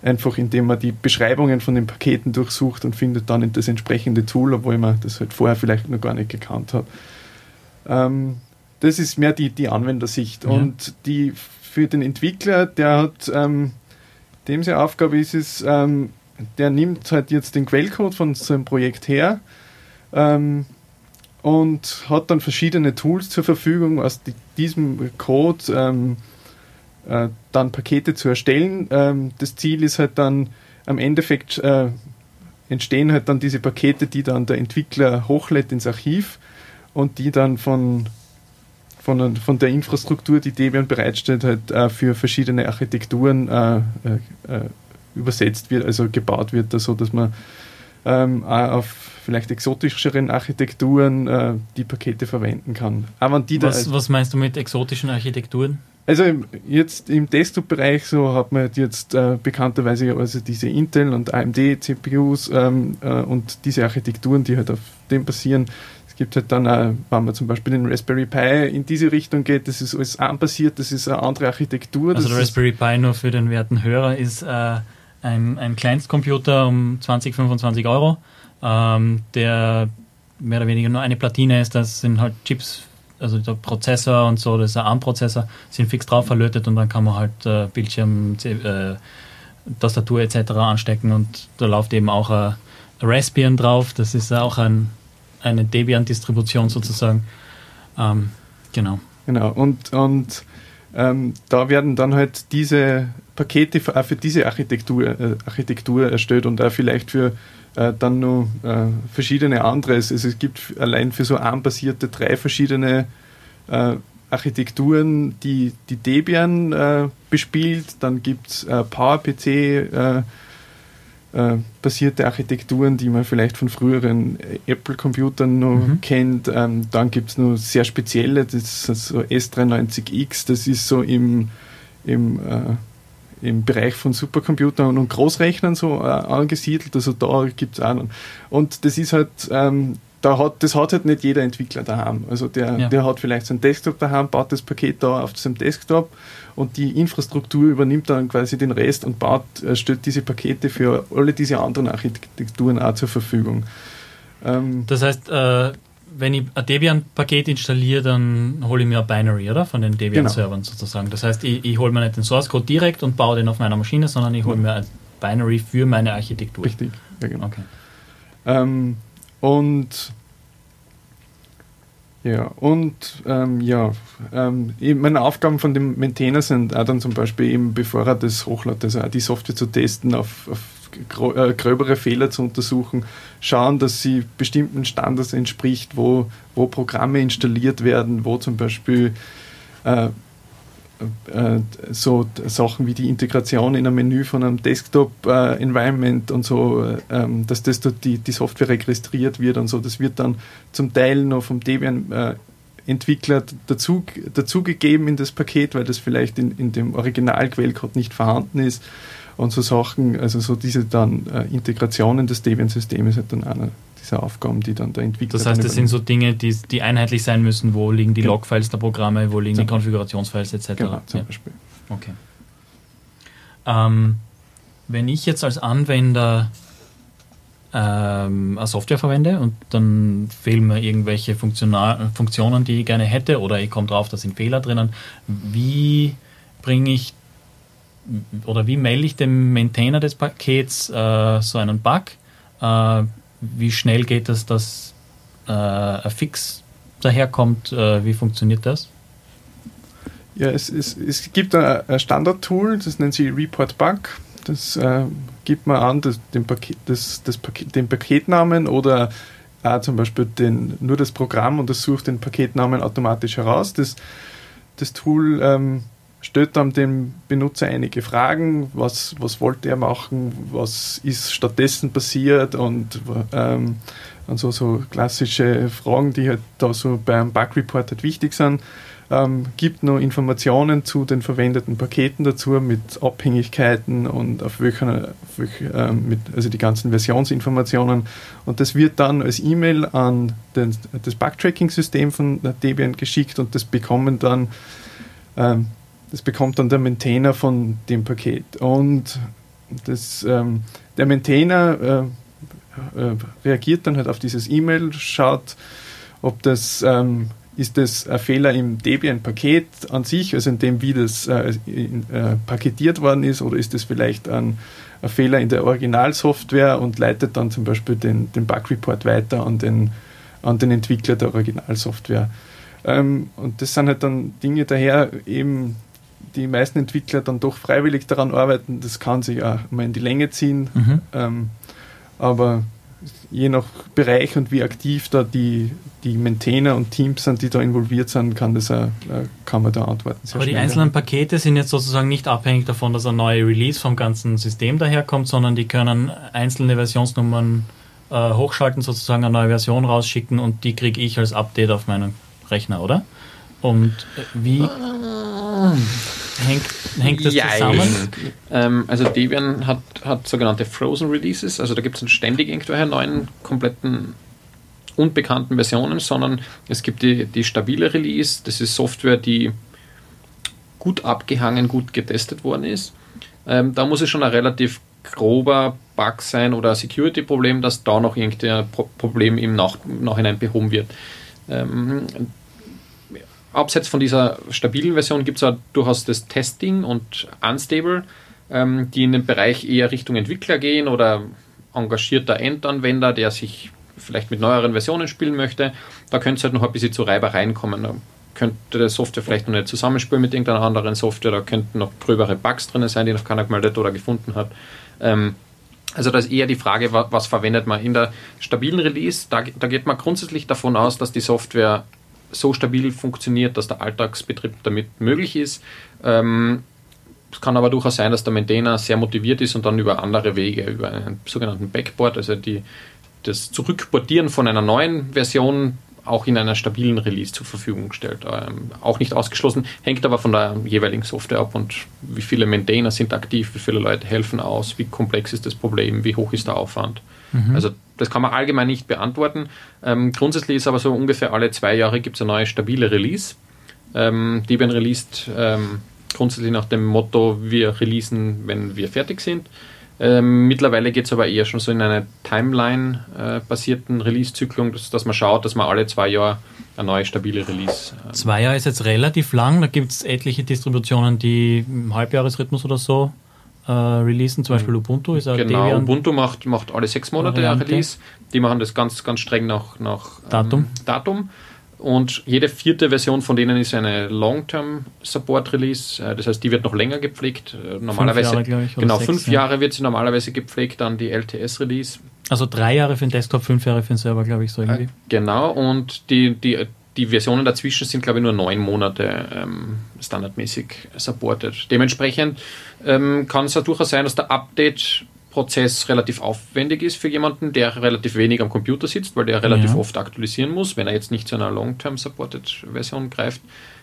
[SPEAKER 3] einfach indem man die Beschreibungen von den Paketen durchsucht und findet dann das entsprechende Tool, obwohl man das halt vorher vielleicht noch gar nicht gekannt hat. Ähm, das ist mehr die, die Anwendersicht. Ja. Und die für den Entwickler, der hat, ähm, dem seine Aufgabe ist es, ähm, der nimmt halt jetzt den Quellcode von seinem Projekt her ähm, und hat dann verschiedene Tools zur Verfügung, aus diesem Code ähm, äh, dann Pakete zu erstellen. Ähm, das Ziel ist halt dann am Endeffekt äh, entstehen halt dann diese Pakete, die dann der Entwickler hochlädt ins Archiv und die dann von, von, von der Infrastruktur, die Debian bereitstellt, halt äh, für verschiedene Architekturen äh, äh, äh übersetzt wird, also gebaut wird, so dass man ähm, auf vielleicht exotischeren Architekturen äh, die Pakete verwenden kann.
[SPEAKER 1] Aber die was, was meinst du mit exotischen Architekturen?
[SPEAKER 3] Also jetzt im Desktop-Bereich so hat man jetzt äh, bekannterweise also diese Intel und AMD CPUs ähm, äh, und diese Architekturen, die halt auf dem basieren. Es gibt halt dann, auch, wenn man zum Beispiel den Raspberry Pi in diese Richtung geht, das ist alles ARM-basiert, das ist eine andere Architektur.
[SPEAKER 1] Also der Raspberry Pi nur für den werten Hörer ist äh, ein, ein Kleinstcomputer um 20, 25 Euro, ähm, der mehr oder weniger nur eine Platine ist, das sind halt Chips also der Prozessor und so, das ist ein ARM-Prozessor, sind fix drauf verlötet und dann kann man halt äh, Bildschirm, äh, Tastatur etc. anstecken und da läuft eben auch ein Raspbian drauf, das ist auch ein, eine Debian-Distribution sozusagen. Ähm, genau.
[SPEAKER 3] Genau, und, und ähm, da werden dann halt diese Pakete für, auch für diese Architektur, äh, Architektur erstellt und auch vielleicht für äh, dann noch äh, verschiedene andere. Also es gibt allein für so ARM-basierte drei verschiedene äh, Architekturen, die, die Debian äh, bespielt. Dann gibt es äh, PowerPC äh, basierte Architekturen, die man vielleicht von früheren Apple-Computern noch mhm. kennt. Ähm, dann gibt es noch sehr spezielle, das ist so S93X, das ist so im, im im Bereich von Supercomputern und Großrechnern so äh, angesiedelt. Also da gibt es auch Und das ist halt, ähm, da hat, das hat halt nicht jeder Entwickler daheim. Also der, ja. der hat vielleicht seinen Desktop daheim, baut das Paket da auf seinem Desktop und die Infrastruktur übernimmt dann quasi den Rest und baut, äh, stellt diese Pakete für alle diese anderen Architekturen auch zur Verfügung.
[SPEAKER 1] Ähm, das heißt, äh, wenn ich ein Debian-Paket installiere, dann hole ich mir ein Binary, oder? Von den Debian-Servern genau. sozusagen. Das heißt, ich, ich hole mir nicht den Source-Code direkt und baue den auf meiner Maschine, sondern ich hole mir ein Binary für meine Architektur.
[SPEAKER 3] Richtig, ja, genau. Okay. Ähm, und ja, und ähm, ja, ähm, meine Aufgaben von dem Maintainer sind auch dann zum Beispiel eben, bevor er das hochlädt, also auch die Software zu testen auf, auf äh, gröbere Fehler zu untersuchen, schauen, dass sie bestimmten Standards entspricht, wo, wo Programme installiert werden, wo zum Beispiel äh, äh, so Sachen wie die Integration in einem Menü von einem Desktop-Environment und so, äh, ähm, dass das dort die, die Software registriert wird und so. Das wird dann zum Teil noch vom Debian äh, dazu, dazugegeben in das Paket, weil das vielleicht in, in dem Originalquellcode nicht vorhanden ist und so Sachen, also so diese dann Integrationen des Debian-Systems ist dann einer dieser Aufgaben, die dann der Entwickler.
[SPEAKER 1] Das heißt, das sind so Dinge, die, die einheitlich sein müssen, wo liegen die ja. Logfiles der Programme, wo liegen die Konfigurationsfiles etc.
[SPEAKER 3] Genau, zum ja. Beispiel.
[SPEAKER 1] Okay. Ähm, wenn ich jetzt als Anwender ähm, eine Software verwende und dann fehlen mir irgendwelche Funktional Funktionen, die ich gerne hätte, oder ich komme drauf, da sind Fehler drinnen, wie bringe ich oder wie melde ich dem Maintainer des Pakets äh, so einen Bug? Äh, wie schnell geht es, dass äh, ein Fix daherkommt? Äh, wie funktioniert das?
[SPEAKER 3] Ja, es, es, es gibt ein, Standard-Tool, das nennt sich Report Bug. Das äh, gibt man an, das, den, Paket, das, das Paket, den Paketnamen oder auch zum Beispiel den, nur das Programm und das sucht den Paketnamen automatisch heraus. Das, das Tool ähm, stellt dann dem Benutzer einige Fragen, was, was wollte er machen, was ist stattdessen passiert und, ähm, und so, klassische Fragen, die halt da so beim Bug Report halt wichtig sind ähm, gibt noch Informationen zu den verwendeten Paketen dazu mit Abhängigkeiten und auf welcher, auf welcher ähm, also die ganzen Versionsinformationen. Und das wird dann als E-Mail an den, das Bug-Tracking-System von Debian geschickt und das bekommen dann ähm, das bekommt dann der Maintainer von dem Paket. Und das, ähm, der Maintainer äh, äh, reagiert dann halt auf dieses E-Mail, schaut, ob das ähm, ist das ein Fehler im Debian-Paket an sich, also in dem, wie das äh, in, äh, paketiert worden ist, oder ist das vielleicht ein, ein, Fehler in der Originalsoftware und leitet dann zum Beispiel den, den Bug-Report weiter an den, an den Entwickler der Originalsoftware. Ähm, und das sind halt dann Dinge daher, eben die meisten Entwickler dann doch freiwillig daran arbeiten, das kann sich auch mal in die Länge ziehen. Mhm. Ähm, aber je nach Bereich und wie aktiv da die, die Maintainer und Teams sind, die da involviert sind, kann, das auch, äh, kann man da antworten.
[SPEAKER 1] Aber die einzelnen Pakete sind jetzt sozusagen nicht abhängig davon, dass ein neuer Release vom ganzen System daherkommt, sondern die können einzelne Versionsnummern äh, hochschalten, sozusagen eine neue Version rausschicken und die kriege ich als Update auf meinen Rechner, oder? Und äh, wie hängt, hängt das zusammen?
[SPEAKER 4] Ähm, also Debian hat, hat sogenannte Frozen Releases, also da gibt es ständig irgendwelche neuen, kompletten unbekannten Versionen, sondern es gibt die, die stabile Release, das ist Software, die gut abgehangen, gut getestet worden ist. Ähm, da muss es schon ein relativ grober Bug sein oder ein Security-Problem, dass da noch irgendein Problem im Nach Nachhinein behoben wird. Ähm, abseits von dieser stabilen Version gibt es auch durchaus das Testing und Unstable, ähm, die in den Bereich eher Richtung Entwickler gehen oder engagierter Endanwender, der sich vielleicht mit neueren Versionen spielen möchte. Da könnte es halt noch ein bisschen zu Reibereien kommen. Da könnte die Software vielleicht noch nicht zusammenspielen mit irgendeiner anderen Software, da könnten noch gröbere Bugs drin sein, die noch keiner gemeldet oder gefunden hat. Ähm, also da ist eher die Frage, was, was, verwendet man. In der stabilen Release, da, da geht man grundsätzlich davon aus, dass die Software so stabil funktioniert, dass der Alltagsbetrieb damit möglich ist. Ähm, es kann aber durchaus sein, dass der Maintainer sehr motiviert ist und dann über andere Wege, über einen sogenannten Backboard, also die, das Zurückportieren von einer neuen Version auch in einer stabilen Release zur Verfügung stellt. Ähm, auch nicht ausgeschlossen, hängt aber von der jeweiligen Software ab und wie viele Maintainer sind aktiv, wie viele Leute helfen aus, wie komplex ist das Problem, wie hoch ist der Aufwand. Mhm. Also das kann man allgemein nicht beantworten. Ähm, grundsätzlich ist aber so ungefähr alle zwei Jahre gibt es eine neue stabile Release. Ähm, Debian released ähm, grundsätzlich nach dem Motto, wir releasen, wenn wir fertig sind. Ähm, mittlerweile geht es aber eher schon so in eine Timeline-basierten äh, Release-Zyklung, dass, dass, man schaut, dass man alle zwei Jahre eine neue stabile Release.
[SPEAKER 1] Äh, zwei Jahre ist jetzt relativ lang, da gibt es etliche Distributionen, die im Halbjahresrhythmus oder so äh, releasen, zum Beispiel Ubuntu ist
[SPEAKER 4] auch Genau, Debian Ubuntu macht, macht alle sechs Monate ein Release. Die machen das ganz, ganz streng nach, nach
[SPEAKER 1] Datum. Ähm,
[SPEAKER 4] Datum. Und jede vierte Version von denen ist eine Long-Term Support Release. Äh, das heißt, die wird noch länger gepflegt. Äh, normalerweise, fünf Jahre, ich, genau, sechs, fünf ja. Jahre wird sie normalerweise gepflegt, dann die LTS Release.
[SPEAKER 1] Also drei Jahre für den Desktop, fünf Jahre für den Server, glaube ich, so irgendwie. Äh,
[SPEAKER 4] genau, und die, die, die Versionen dazwischen sind, glaube ich, nur neun Monate ähm, standardmäßig supported. Dementsprechend ähm, kann es ja durchaus sein, dass der Update Prozess relativ aufwendig ist für jemanden, der relativ wenig am Computer sitzt, weil der relativ ja. oft aktualisieren muss, wenn er jetzt nicht zu einer Long-Term-Supported-Version greift.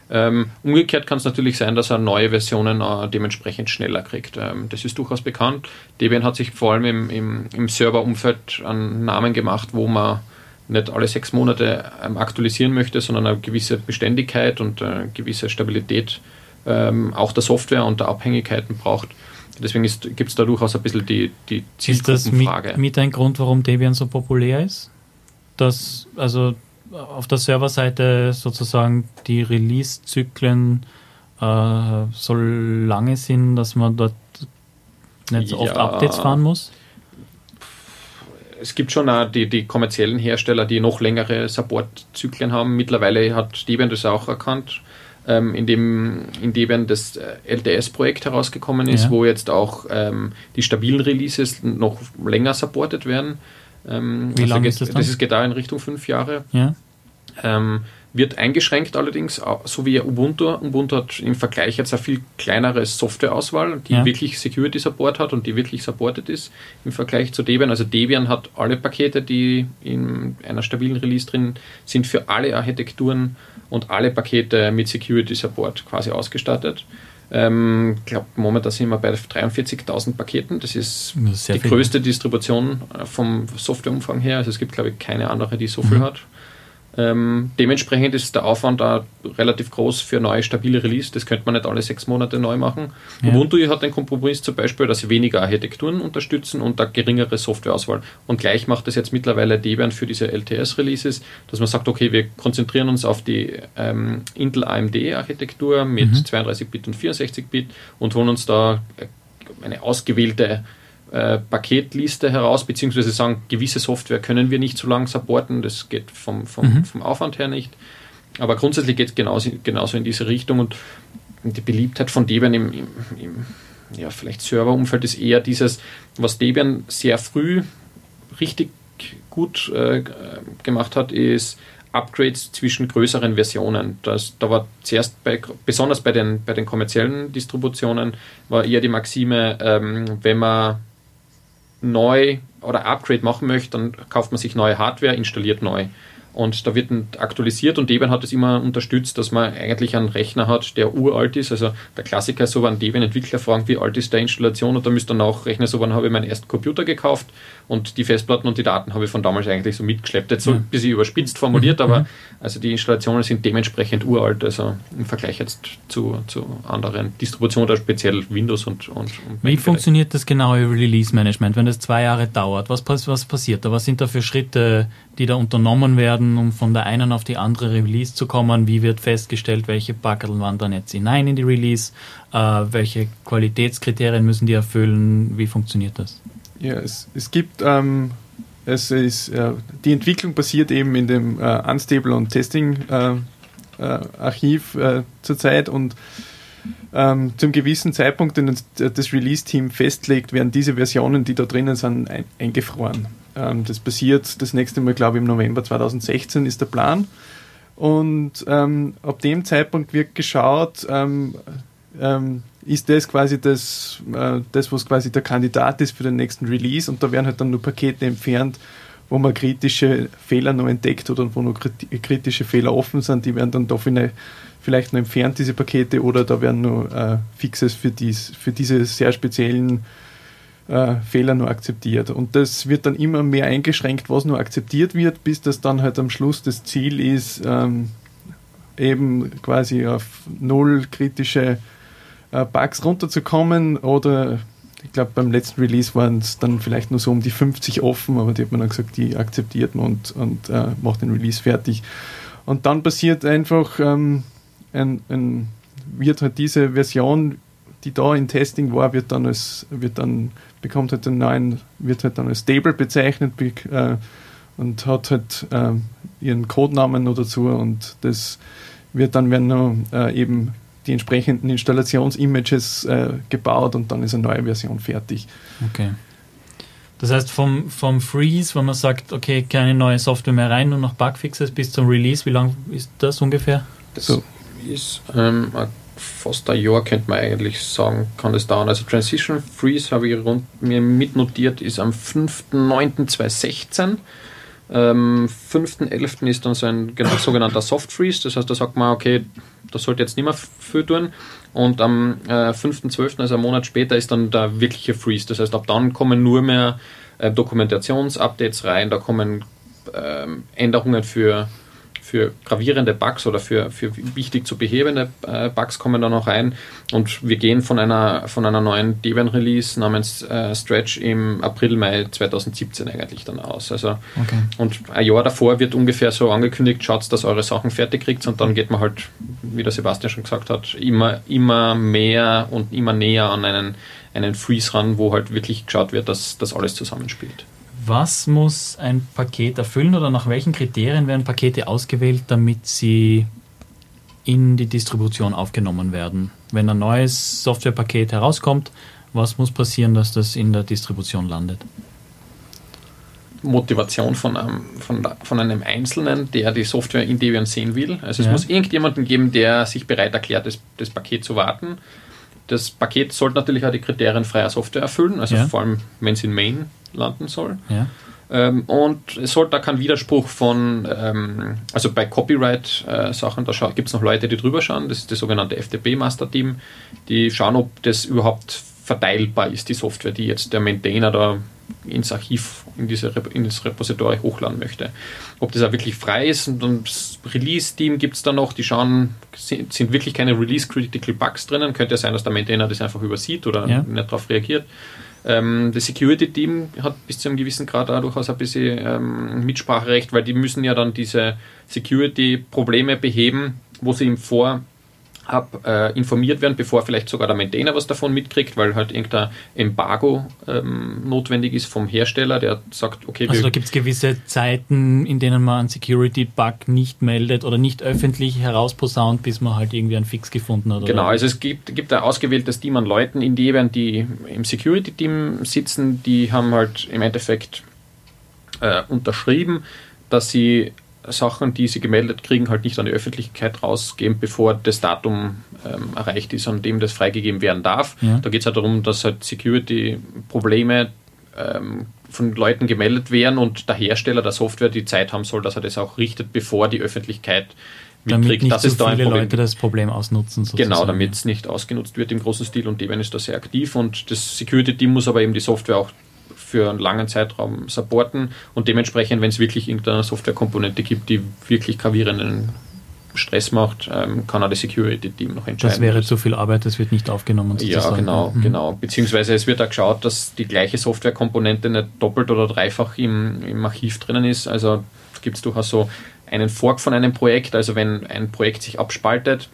[SPEAKER 4] Ähm, umgekehrt kann es natürlich sein, dass er neue Versionen äh, dementsprechend schneller kriegt. Ähm, das ist durchaus bekannt. Debian hat sich vor allem im, im, im Serverumfeld einen Namen gemacht, wo man nicht alle sechs Monate ähm, aktualisieren möchte, sondern eine gewisse Beständigkeit und eine äh, gewisse Stabilität ähm, auch der Software und der Abhängigkeiten braucht. Deswegen gibt es da durchaus ein bisschen die, die
[SPEAKER 1] Zielgruppenfrage. Ist das mit, mit ein Grund, warum Debian so populär ist? Dass also auf der Serverseite sozusagen die Release-Zyklen äh, so lange sind, dass man dort nicht so oft Updates fahren muss?
[SPEAKER 4] Es gibt schon auch die, die kommerziellen Hersteller, die noch längere Support-Zyklen haben. Mittlerweile hat Debian das auch erkannt ähm, in, dem, in das äh, LTS-Projekt herausgekommen ist, ja. wo jetzt auch ähm, die stabilen Releases noch länger supported werden.
[SPEAKER 1] Ähm, Wie also lange ist das dann?
[SPEAKER 4] Das ist geht da in Richtung fünf Jahre.
[SPEAKER 1] Ja.
[SPEAKER 4] Ähm, wird eingeschränkt allerdings, so wie Ubuntu. Ubuntu hat im Vergleich jetzt eine viel kleinere Softwareauswahl, die ja. wirklich Security Support hat und die wirklich supported ist im Vergleich zu Debian. Also Debian hat alle Pakete, die in einer stabilen Release drin sind, für alle Architekturen und alle Pakete mit Security Support quasi ausgestattet. Ich ähm, glaube, momentan sind wir bei 43.000 Paketen. Das ist, das ist die viel. größte Distribution äh, vom Softwareumfang her. Also es gibt, glaube ich, keine andere, die so viel mhm. hat. Ähm, dementsprechend ist der Aufwand da relativ groß für neue stabile Release. Das könnte man nicht alle sechs Monate neu machen. Ja. Ubuntu hat den Kompromiss zum Beispiel, dass sie weniger Architekturen unterstützen und eine geringere Softwareauswahl. Und gleich macht das jetzt mittlerweile Debian für diese LTS-Releases, dass man sagt, okay, wir konzentrieren uns auf die ähm, Intel AMD-Architektur mit mhm. 32-Bit und 64-Bit und holen uns da eine ausgewählte äh, Paketliste heraus, beziehungsweise sagen, gewisse Software können wir nicht so lange supporten, das geht vom, vom, mhm. vom Aufwand her nicht. Aber grundsätzlich geht es genauso, genauso in diese Richtung und die Beliebtheit von Debian im, im, im ja, vielleicht Serverumfeld ist eher dieses, was Debian sehr früh richtig gut äh, gemacht hat, ist Upgrades zwischen größeren Versionen. Das, da war zuerst bei, besonders bei den, bei den kommerziellen Distributionen, war eher die Maxime, ähm, wenn man neu oder Upgrade machen möchte, dann kauft man sich neue Hardware, installiert neu. Und da wird aktualisiert und Debian hat es immer unterstützt, dass man eigentlich einen Rechner hat, der uralt ist. Also der Klassiker ist so, wenn Debian-Entwickler fragen, wie alt ist der Installation und da müsst ihr nachrechnen, so wann habe ich meinen ersten Computer gekauft und die Festplatten und die Daten habe ich von damals eigentlich so mitgeschleppt. Jetzt so ein bisschen überspitzt formuliert, mhm. aber mhm. also die Installationen sind dementsprechend uralt, also im Vergleich jetzt zu, zu anderen Distributionen, oder speziell Windows und, und, und
[SPEAKER 1] Wie funktioniert das genaue Release-Management, wenn das zwei Jahre dauert? Was, was passiert da? Was sind da für Schritte, die da unternommen werden, um von der einen auf die andere Release zu kommen? Wie wird festgestellt, welche Packerl wandern jetzt hinein in die Release? Äh, welche Qualitätskriterien müssen die erfüllen? Wie funktioniert das?
[SPEAKER 3] Ja, es, es gibt, ähm, es ist, äh, die Entwicklung passiert eben in dem äh, Unstable und Testing äh, äh Archiv äh, zurzeit und ähm, zum gewissen Zeitpunkt, den das Release-Team festlegt, werden diese Versionen, die da drinnen sind, ein, eingefroren. Ähm, das passiert das nächste Mal, glaube ich, im November 2016 ist der Plan. Und ähm, ab dem Zeitpunkt wird geschaut, ähm, ähm, ist das quasi das, äh, das, was quasi der Kandidat ist für den nächsten Release und da werden halt dann nur Pakete entfernt, wo man kritische Fehler noch entdeckt und wo noch kritische Fehler offen sind, die werden dann doch vielleicht noch entfernt, diese Pakete, oder da werden nur äh, Fixes für, dies, für diese sehr speziellen äh, Fehler nur akzeptiert. Und das wird dann immer mehr eingeschränkt, was nur akzeptiert wird, bis das dann halt am Schluss das Ziel ist, ähm, eben quasi auf null kritische äh, Bugs runterzukommen oder ich glaube beim letzten Release waren es dann vielleicht nur so um die 50 offen, aber die hat man dann gesagt, die akzeptiert man und, und äh, macht den Release fertig. Und dann passiert einfach, ähm, ein, ein, wird halt diese Version, die da in Testing war, wird dann als, wird dann, bekommt halt einen neuen, wird halt dann als Stable bezeichnet äh, und hat halt äh, ihren Codenamen noch dazu und das wird dann werden noch äh, eben die entsprechenden Installationsimages äh, gebaut und dann ist eine neue Version fertig.
[SPEAKER 1] Okay. Das heißt, vom, vom Freeze, wenn man sagt, okay, keine neue Software mehr rein, nur noch Bugfixes bis zum Release, wie lang ist das ungefähr?
[SPEAKER 4] Das so. ist ähm, fast ein Jahr, könnte man eigentlich sagen, kann das dauern. Also Transition Freeze habe ich rund, mir mitnotiert, ist am 5.9.2016. Ähm, 5.11. ist dann so ein genau, sogenannter Soft Freeze, das heißt, da sagt man, okay, das sollte jetzt nicht mehr viel tun. Und am äh, 5.12., also einen Monat später, ist dann der wirkliche Freeze. Das heißt, ab dann kommen nur mehr äh, Dokumentationsupdates rein, da kommen äh, Änderungen für für gravierende Bugs oder für, für wichtig zu behebende äh, Bugs kommen da noch rein. Und wir gehen von einer, von einer neuen Debian-Release namens äh, Stretch im April, Mai 2017 eigentlich dann aus. Also, okay. Und ein Jahr davor wird ungefähr so angekündigt, schaut, dass eure Sachen fertig kriegt und dann geht man halt, wie der Sebastian schon gesagt hat, immer, immer mehr und immer näher an einen, einen Freeze ran, wo halt wirklich geschaut wird, dass das alles zusammenspielt
[SPEAKER 1] was muss ein Paket erfüllen oder nach welchen Kriterien werden Pakete ausgewählt, damit sie in die Distribution aufgenommen werden? Wenn ein neues Softwarepaket herauskommt, was muss passieren, dass das in der Distribution landet?
[SPEAKER 4] Motivation von einem, von, von einem Einzelnen, der die Software in Debian sehen will. Also es ja. muss irgendjemanden geben, der sich bereit erklärt, das, das Paket zu warten. Das Paket sollte natürlich auch die Kriterien freier Software erfüllen, also ja. vor allem, wenn es in Main landen soll.
[SPEAKER 1] Ja.
[SPEAKER 4] Ähm, und es sollte da kein Widerspruch von, ähm, also bei Copyright-Sachen, äh, da gibt es noch Leute, die drüber schauen, das ist das sogenannte FTP-Master-Team, die schauen, ob das überhaupt verteilbar ist, die Software, die jetzt der Maintainer da ins Archiv, in, diese, in das Repository hochladen möchte. Ob das auch wirklich frei ist und das Release-Team gibt es da noch, die schauen, sind, sind wirklich keine Release-Critical Bugs drinnen, könnte ja sein, dass der Maintainer das einfach übersieht oder ja. nicht darauf reagiert. Ähm, das Security-Team hat bis zu einem gewissen Grad auch durchaus ein bisschen ähm, Mitspracherecht, weil die müssen ja dann diese Security-Probleme beheben, wo sie im Vor hab, äh, informiert werden, bevor vielleicht sogar der Maintainer was davon mitkriegt, weil halt irgendein Embargo ähm, notwendig ist vom Hersteller, der sagt, okay.
[SPEAKER 1] Also da gibt es gewisse Zeiten, in denen man einen Security-Bug nicht meldet oder nicht öffentlich herausposaunt, bis man halt irgendwie einen Fix gefunden hat.
[SPEAKER 4] Genau, also es gibt, gibt ein ausgewähltes Team an Leuten in Debian, die im Security-Team sitzen, die haben halt im Endeffekt äh, unterschrieben, dass sie Sachen, die sie gemeldet kriegen, halt nicht an die Öffentlichkeit rausgeben, bevor das Datum ähm, erreicht ist, an dem das freigegeben werden darf. Ja. Da geht es halt darum, dass halt Security-Probleme ähm, von Leuten gemeldet werden und der Hersteller der Software die Zeit haben soll, dass er das auch richtet, bevor die Öffentlichkeit
[SPEAKER 1] mitkriegt, damit nicht dass so es da ein Problem Leute das Problem ausnutzen.
[SPEAKER 4] Sozusagen. Genau, damit es nicht ausgenutzt wird im großen Stil und Debian ist da sehr aktiv und das Security-Team muss aber eben die Software auch für einen langen Zeitraum supporten und dementsprechend, wenn es wirklich irgendeine Softwarekomponente gibt, die wirklich gravierenden Stress macht, ähm, kann auch das Security-Team noch entscheiden.
[SPEAKER 1] Das wäre zu viel Arbeit, das wird nicht aufgenommen.
[SPEAKER 4] Ja, genau, mhm. genau. Beziehungsweise es wird auch geschaut, dass die gleiche Softwarekomponente nicht doppelt oder dreifach im, im Archiv drinnen ist. Also gibt es durchaus so einen Fork von einem Projekt. Also wenn ein Projekt sich abspaltet,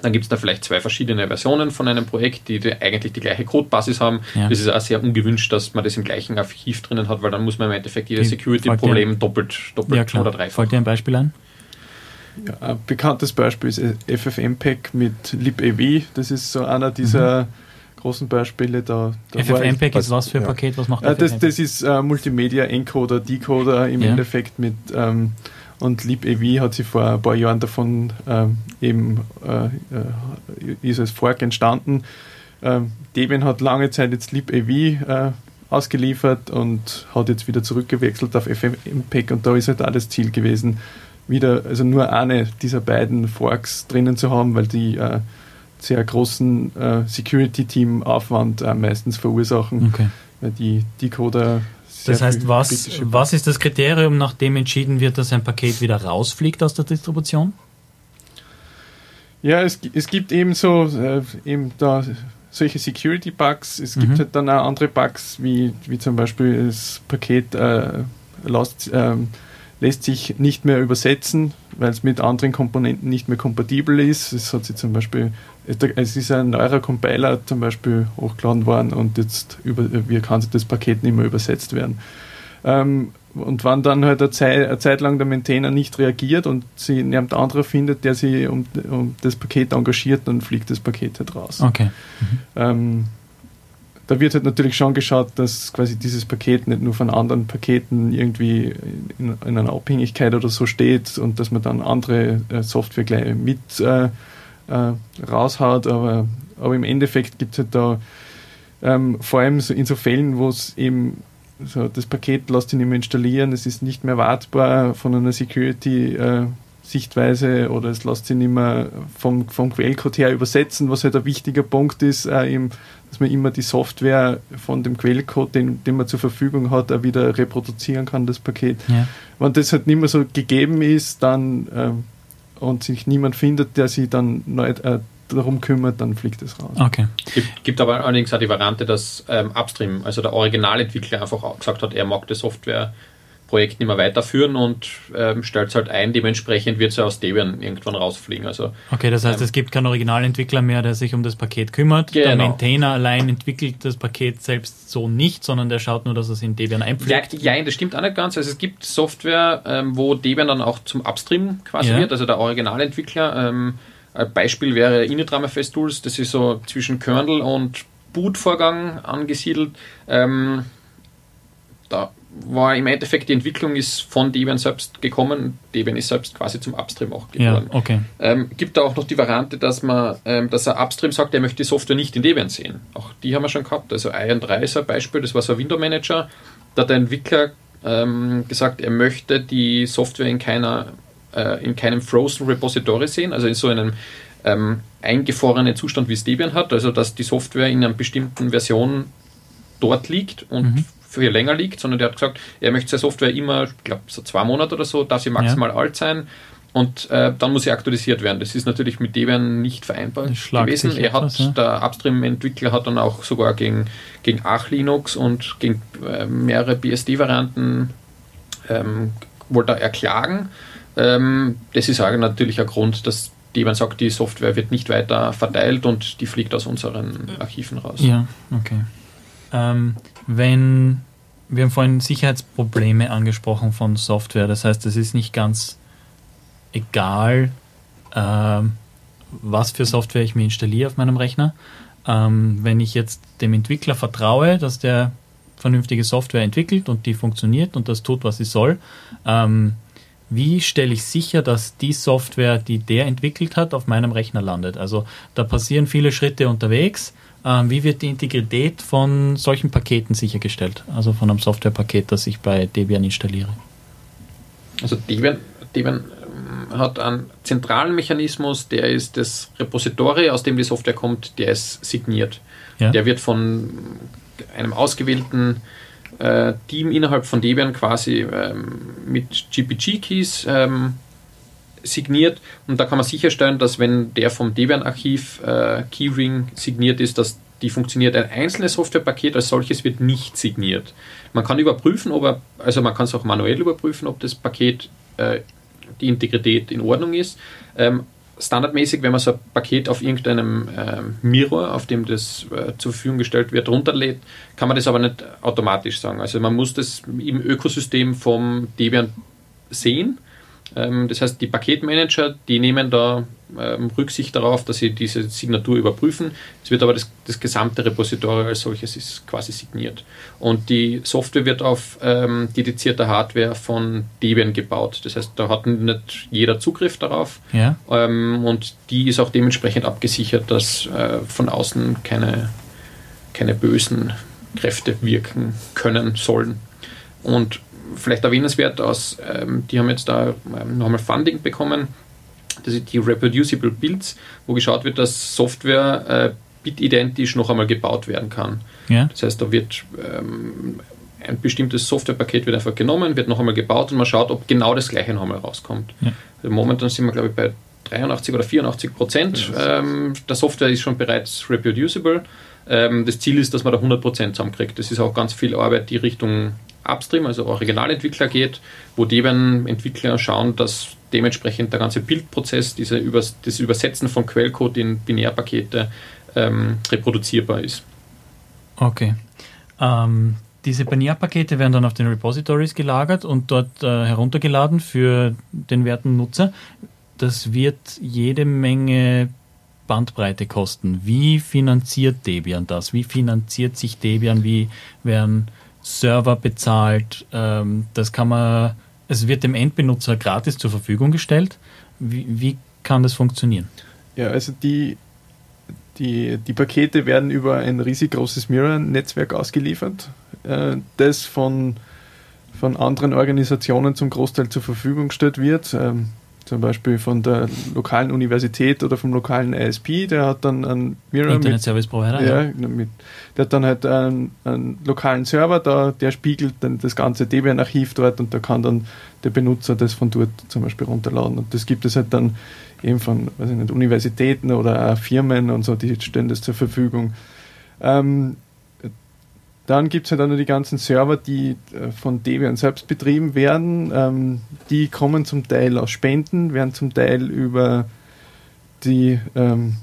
[SPEAKER 4] dann gibt es da vielleicht zwei verschiedene Versionen von einem Projekt, die, eigentlich die gleiche Codebasis haben. Ja. Das ist auch sehr ungewünscht, dass man das im gleichen Archiv drinnen hat, weil dann muss man im Endeffekt jedes Security-Problem doppelt, doppelt
[SPEAKER 1] ja, oder dreifach. Folgt dir ein Beispiel ein?
[SPEAKER 3] Ja, ein bekanntes Beispiel ist FFmpeg mit libav. Das ist so einer dieser mhm. großen Beispiele. Da,
[SPEAKER 1] da FFmpeg ist was für ein Paket? Was macht
[SPEAKER 3] das? Das, das ist äh, Multimedia Encoder, Decoder im Endeffekt mit ähm, und LibEV hat sich vor ein paar Jahren davon ähm, eben äh, äh, ist als Fork entstanden. Ähm, Debian hat lange Zeit jetzt LibEV äh, ausgeliefert und hat jetzt wieder zurückgewechselt auf FFmpeg und da ist halt auch das Ziel gewesen, wieder, also nur eine dieser beiden Forks drinnen zu haben, weil die äh, sehr großen äh, Security-Team Aufwand äh, meistens verursachen,
[SPEAKER 1] okay.
[SPEAKER 3] weil die Decoder
[SPEAKER 1] das heißt, was, was ist das Kriterium, nachdem entschieden wird, dass ein Paket wieder rausfliegt aus der Distribution?
[SPEAKER 3] Ja, es, es gibt eben so äh, eben da solche Security-Bugs. Es gibt mhm. halt dann auch andere Bugs, wie, wie zum Beispiel das Paket äh, lässt, äh, lässt sich nicht mehr übersetzen, weil es mit anderen Komponenten nicht mehr kompatibel ist. Es hat sich zum Beispiel es ist ein neuer Compiler zum Beispiel hochgeladen worden und jetzt über, wie kann das Paket nicht mehr übersetzt werden. Ähm, und wenn dann halt eine Zeit, eine Zeit, lang der Maintainer nicht reagiert und sie jemand anderer findet, der sich um, um, das Paket engagiert, dann fliegt das Paket halt raus.
[SPEAKER 1] Okay.
[SPEAKER 3] Mhm. Ähm, da wird halt natürlich schon geschaut, dass quasi dieses Paket nicht nur von anderen Paketen irgendwie in, in einer Abhängigkeit oder so steht und dass man dann andere äh, Software gleich mit äh, äh, raushaut, aber, aber im Endeffekt gibt es halt da ähm, vor allem so in so Fällen, wo es eben so das Paket lässt sich nicht mehr installieren, es ist nicht mehr wartbar von einer Security äh, Sichtweise oder es lässt sich nicht mehr vom, vom Quellcode her übersetzen, was halt ein wichtiger Punkt ist, äh, eben, dass man immer die Software von dem Quellcode, den, den man zur Verfügung hat, auch wieder reproduzieren kann, das Paket. Ja. Wenn das halt nicht mehr so gegeben ist, dann äh, und sich niemand findet, der sich dann neu, äh, darum kümmert, dann fliegt es raus.
[SPEAKER 1] Okay.
[SPEAKER 4] Gibt, gibt aber allerdings auch die Variante, dass ähm, Upstream, also der Originalentwickler einfach auch gesagt hat, er mag das Software Projekt nicht mehr weiterführen und ähm, stellt es halt ein. Dementsprechend wird es ja aus Debian irgendwann rausfliegen. Also,
[SPEAKER 1] okay, das heißt, ähm, es gibt keinen Originalentwickler mehr, der sich um das Paket kümmert. Genau. Der Maintainer allein entwickelt das Paket selbst so nicht, sondern der schaut nur, dass es in Debian einpflegt.
[SPEAKER 4] Ja, ja, das stimmt auch nicht ganz. Also es gibt Software, ähm, wo Debian dann auch zum Upstream quasi ja. wird, also der Originalentwickler. Ähm, ein Beispiel wäre Initramfs Tools, das ist so zwischen Kernel und Bootvorgang angesiedelt. Ähm, da war im Endeffekt die Entwicklung ist von Debian selbst gekommen. Debian ist selbst quasi zum Upstream auch geworden.
[SPEAKER 1] Ja, okay.
[SPEAKER 4] Ähm, gibt da auch noch die Variante, dass man, ähm, dass er Upstream sagt, er möchte die Software nicht in Debian sehen. Auch die haben wir schon gehabt. Also Iron 3 ist ein Beispiel, das war so ein Window Manager. Da hat der Entwickler ähm, gesagt, er möchte die Software in keiner, äh, in keinem Frozen Repository sehen, also in so einem ähm, eingefrorenen Zustand, wie es Debian hat, also dass die Software in einer bestimmten Version dort liegt und mhm für länger liegt, sondern der hat gesagt, er möchte seine Software immer, ich glaube, so zwei Monate oder so, darf sie maximal ja. alt sein. Und äh, dann muss sie aktualisiert werden. Das ist natürlich mit Debian nicht vereinbar gewesen. Er hat, etwas, ja. der Upstream-Entwickler hat dann auch sogar gegen, gegen Arch Linux und gegen äh, mehrere BSD-Varianten ähm, wollte er erklagen. Ähm, das ist auch natürlich ein Grund, dass Debian sagt, die Software wird nicht weiter verteilt und die fliegt aus unseren Archiven raus.
[SPEAKER 1] Ja, okay. Ähm, wenn wir haben vorhin Sicherheitsprobleme angesprochen von Software, das heißt, es ist nicht ganz egal, äh, was für Software ich mir installiere auf meinem Rechner. Ähm, wenn ich jetzt dem Entwickler vertraue, dass der vernünftige Software entwickelt und die funktioniert und das tut, was sie soll, ähm, wie stelle ich sicher, dass die Software, die der entwickelt hat, auf meinem Rechner landet? Also da passieren viele Schritte unterwegs. Ähm, wie wird die Integrität von solchen Paketen sichergestellt? Also von einem Softwarepaket, das ich bei Debian installiere?
[SPEAKER 4] Also Debian, Debian ähm, hat einen zentralen Mechanismus, der ist das Repository, aus dem die Software kommt, der ist signiert. Ja. Der wird von einem ausgewählten äh, Team innerhalb von Debian quasi ähm, mit GPG-Keys ähm, signiert und da kann man sicherstellen, dass wenn der vom Debian-Archiv äh, Keyring signiert ist, dass die funktioniert. Ein einzelnes Softwarepaket als solches wird nicht signiert. Man kann überprüfen, ob er, also man kann es auch manuell überprüfen, ob das Paket äh, die Integrität in Ordnung ist. Ähm, standardmäßig, wenn man so ein Paket auf irgendeinem äh, Mirror, auf dem das äh, zur Verfügung gestellt wird, runterlädt, kann man das aber nicht automatisch sagen. Also man muss das im Ökosystem vom Debian sehen das heißt, die Paketmanager, die nehmen da ähm, Rücksicht darauf, dass sie diese Signatur überprüfen. Es wird aber das, das gesamte Repository als solches ist quasi signiert. Und die Software wird auf ähm, dedizierter Hardware von Debian gebaut. Das heißt, da hat nicht jeder Zugriff darauf.
[SPEAKER 1] Ja.
[SPEAKER 4] Ähm, und die ist auch dementsprechend abgesichert, dass äh, von außen keine, keine bösen Kräfte wirken können sollen. Und vielleicht erwähnenswert aus, ähm, die haben jetzt da ähm, nochmal Funding bekommen, das sind die Reproducible Builds, wo geschaut wird, dass Software äh, bitidentisch noch einmal gebaut werden kann.
[SPEAKER 1] Ja.
[SPEAKER 4] Das heißt, da wird ähm, ein bestimmtes Softwarepaket wird einfach genommen, wird noch einmal gebaut und man schaut, ob genau das gleiche noch einmal rauskommt. Ja. Also momentan sind wir, glaube ich, bei 83 oder 84 Prozent ähm, der Software ist schon bereits reproducible. Ähm, das Ziel ist, dass man da 100 Prozent zusammenkriegt. Das ist auch ganz viel Arbeit, die Richtung Upstream, also Originalentwickler geht, wo Debian-Entwickler schauen, dass dementsprechend der ganze Bildprozess, diese Übers das Übersetzen von Quellcode in Binärpakete ähm, reproduzierbar ist.
[SPEAKER 1] Okay. Ähm, diese Binärpakete werden dann auf den Repositories gelagert und dort äh, heruntergeladen für den werten Nutzer. Das wird jede Menge Bandbreite kosten. Wie finanziert Debian das? Wie finanziert sich Debian? Wie werden Server bezahlt. Ähm, das kann man, es wird dem Endbenutzer gratis zur Verfügung gestellt. Wie, wie kann das funktionieren?
[SPEAKER 3] Ja, also die, die, die Pakete werden über ein riesig großes Mirror-Netzwerk ausgeliefert, äh, das von, von anderen Organisationen zum Großteil zur Verfügung gestellt wird. Ähm, zum Beispiel von der lokalen Universität oder vom lokalen ISP, der hat dann einen
[SPEAKER 1] Mirror Internet Service Provider,
[SPEAKER 3] ja, ja. Mit, der hat dann halt einen, einen, lokalen Server, da, der spiegelt dann das ganze Debian-Archiv dort und da kann dann der Benutzer das von dort zum Beispiel runterladen. Und das gibt es halt dann eben von weiß ich nicht, Universitäten oder auch Firmen und so, die stellen das zur Verfügung. Ähm, Dann gibt es halt auch noch die ganzen Server, die äh, von Debian selbst betrieben werden. Ähm, die kommen zum Teil aus Spenden, werden zum Teil über die ähm,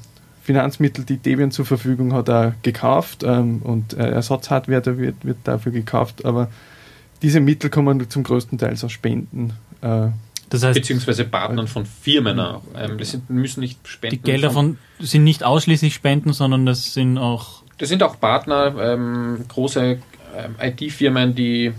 [SPEAKER 3] Finanzmittel, die Debian zur Verfügung hat, auch gekauft ähm, und äh, Ersatzhardware wird, wird dafür gekauft, aber diese Mittel kommen zum größten Teil aus Spenden.
[SPEAKER 4] Äh, das heißt, beziehungsweise Partnern von Firmen auch. Ähm, das sind, müssen nicht Spenden.
[SPEAKER 1] Die Gelder von, sind nicht ausschließlich Spenden, sondern das sind auch.
[SPEAKER 4] Das sind auch Partner, ähm, große ähm, IT-Firmen, die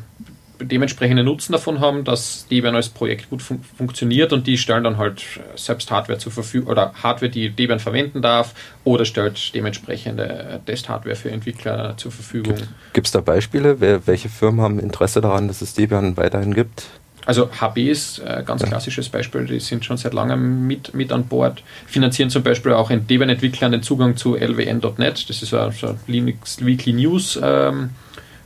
[SPEAKER 4] dementsprechenden Nutzen davon haben, dass Debian als Projekt gut fun funktioniert und die stellen dann halt selbst Hardware zur Verfügung oder Hardware, die Debian verwenden darf oder stellt dementsprechende Test-Hardware für Entwickler zur Verfügung.
[SPEAKER 2] Gibt es da Beispiele? Wer, welche Firmen haben Interesse daran, dass es Debian weiterhin gibt?
[SPEAKER 4] Also HB ist ein ganz ja. klassisches Beispiel, die sind schon seit langem mit, mit an Bord, finanzieren zum Beispiel auch in Debian-Entwicklern den Zugang zu lwn.net, das ist ein, so Linux Weekly News, ähm,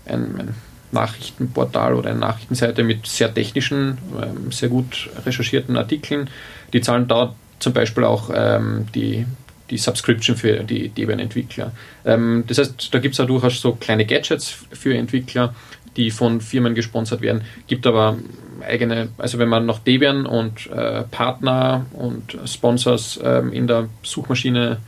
[SPEAKER 4] ein, ein Nachrichtenportal oder eine Nachrichtenseite mit sehr technischen, ähm, sehr gut recherchierten Artikeln. Die zahlen da zum Beispiel auch ähm, die, die Subscription für die Debian-Entwickler. Ähm, das heißt, da gibt es auch durchaus so kleine Gadgets für Entwickler, die von Firmen gesponsert werden. Gibt aber eigene, also wenn man nach Debian und äh, Partner und Sponsors ähm, in der Suchmaschine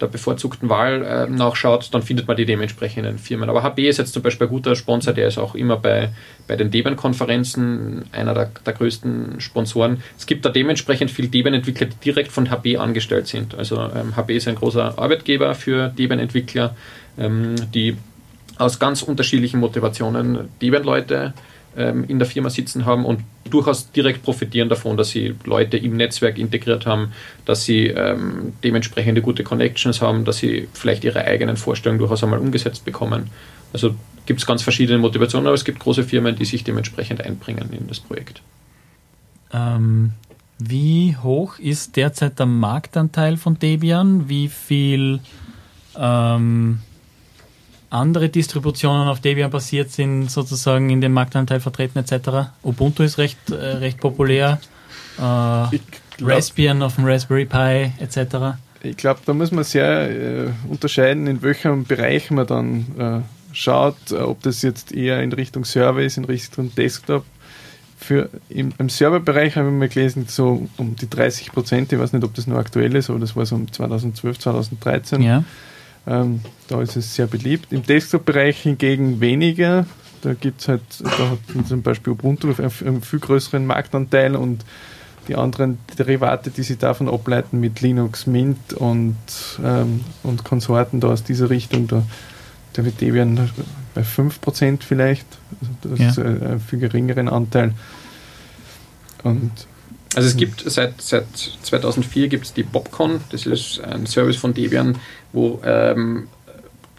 [SPEAKER 4] der bevorzugten Wahl äh, nachschaut, dann findet man die dementsprechenden Firmen. Aber HB ist jetzt zum Beispiel ein guter Sponsor, der ist auch immer bei, bei den Debian-Konferenzen einer der, der, größten Sponsoren. Es gibt da dementsprechend viele Debian-Entwickler, die direkt von HB angestellt sind. Also ähm, HB ist ein großer Arbeitgeber für Debian-Entwickler, ähm, die aus ganz unterschiedlichen Motivationen Debian-Leute ähm, in der Firma sitzen haben und durchaus direkt profitieren davon, dass sie Leute im Netzwerk integriert haben, dass sie ähm, dementsprechende gute Connections haben, dass sie vielleicht ihre eigenen Vorstellungen durchaus einmal umgesetzt bekommen. Also gibt es ganz verschiedene Motivationen, aber es gibt große Firmen, die sich dementsprechend einbringen in das Projekt.
[SPEAKER 1] Ähm, wie hoch ist derzeit der Marktanteil von Debian? Wie viel ähm, andere Distributionen auf Debian basiert sind, sozusagen in dem Marktanteil vertreten etc. Ubuntu ist recht, äh, recht populär. Äh, Raspbian auf dem Raspberry Pi etc.
[SPEAKER 3] Ich glaube, da muss man sehr äh, unterscheiden, in welchem Bereich man dann äh, schaut, äh, ob das jetzt eher in Richtung Server ist, in Richtung Desktop. Für, im, Im Serverbereich habe ich mal gelesen, so um die 30 Prozent, ich weiß nicht, ob das nur aktuell ist, aber das war so um 2012, 2013. Ja. Ähm, da ist es sehr beliebt. Im Desktop-Bereich hingegen weniger. Da gibt es halt, da hat zum Beispiel Ubuntu einen viel größeren Marktanteil und die anderen Derivate, die sie davon ableiten mit Linux, Mint und, ähm, und Konsorten da aus dieser Richtung, da, da wird Debian bei 5% vielleicht. Also das ja. ist ein viel geringeren Anteil.
[SPEAKER 4] Und also es gibt seit, seit 2004 gibt es die Popcon, das ist ein Service von Debian, wo ähm,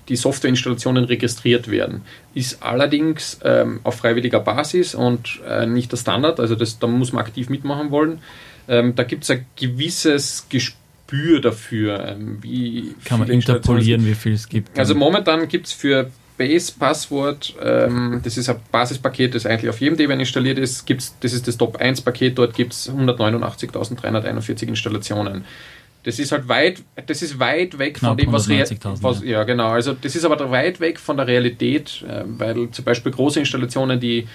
[SPEAKER 4] die Softwareinstallationen registriert werden. Ist allerdings ähm, auf freiwilliger Basis und äh, nicht der Standard, also das, da muss man aktiv mitmachen wollen. Ähm, da gibt es ein gewisses Gespür dafür, ähm, wie
[SPEAKER 1] kann man interpolieren, wie viel es gibt.
[SPEAKER 4] Also momentan gibt es für Base Passwort, ähm, das ist ein Basispaket, das eigentlich auf jedem Debian installiert ist, gibt's, das ist das Top 1 Paket, dort gibt es 189.341 Installationen. Das ist halt weit, das ist weit weg Knapp von dem, was, was ja. ja genau, also das ist aber weit weg von der Realität, äh, weil zum Beispiel große Installationen, die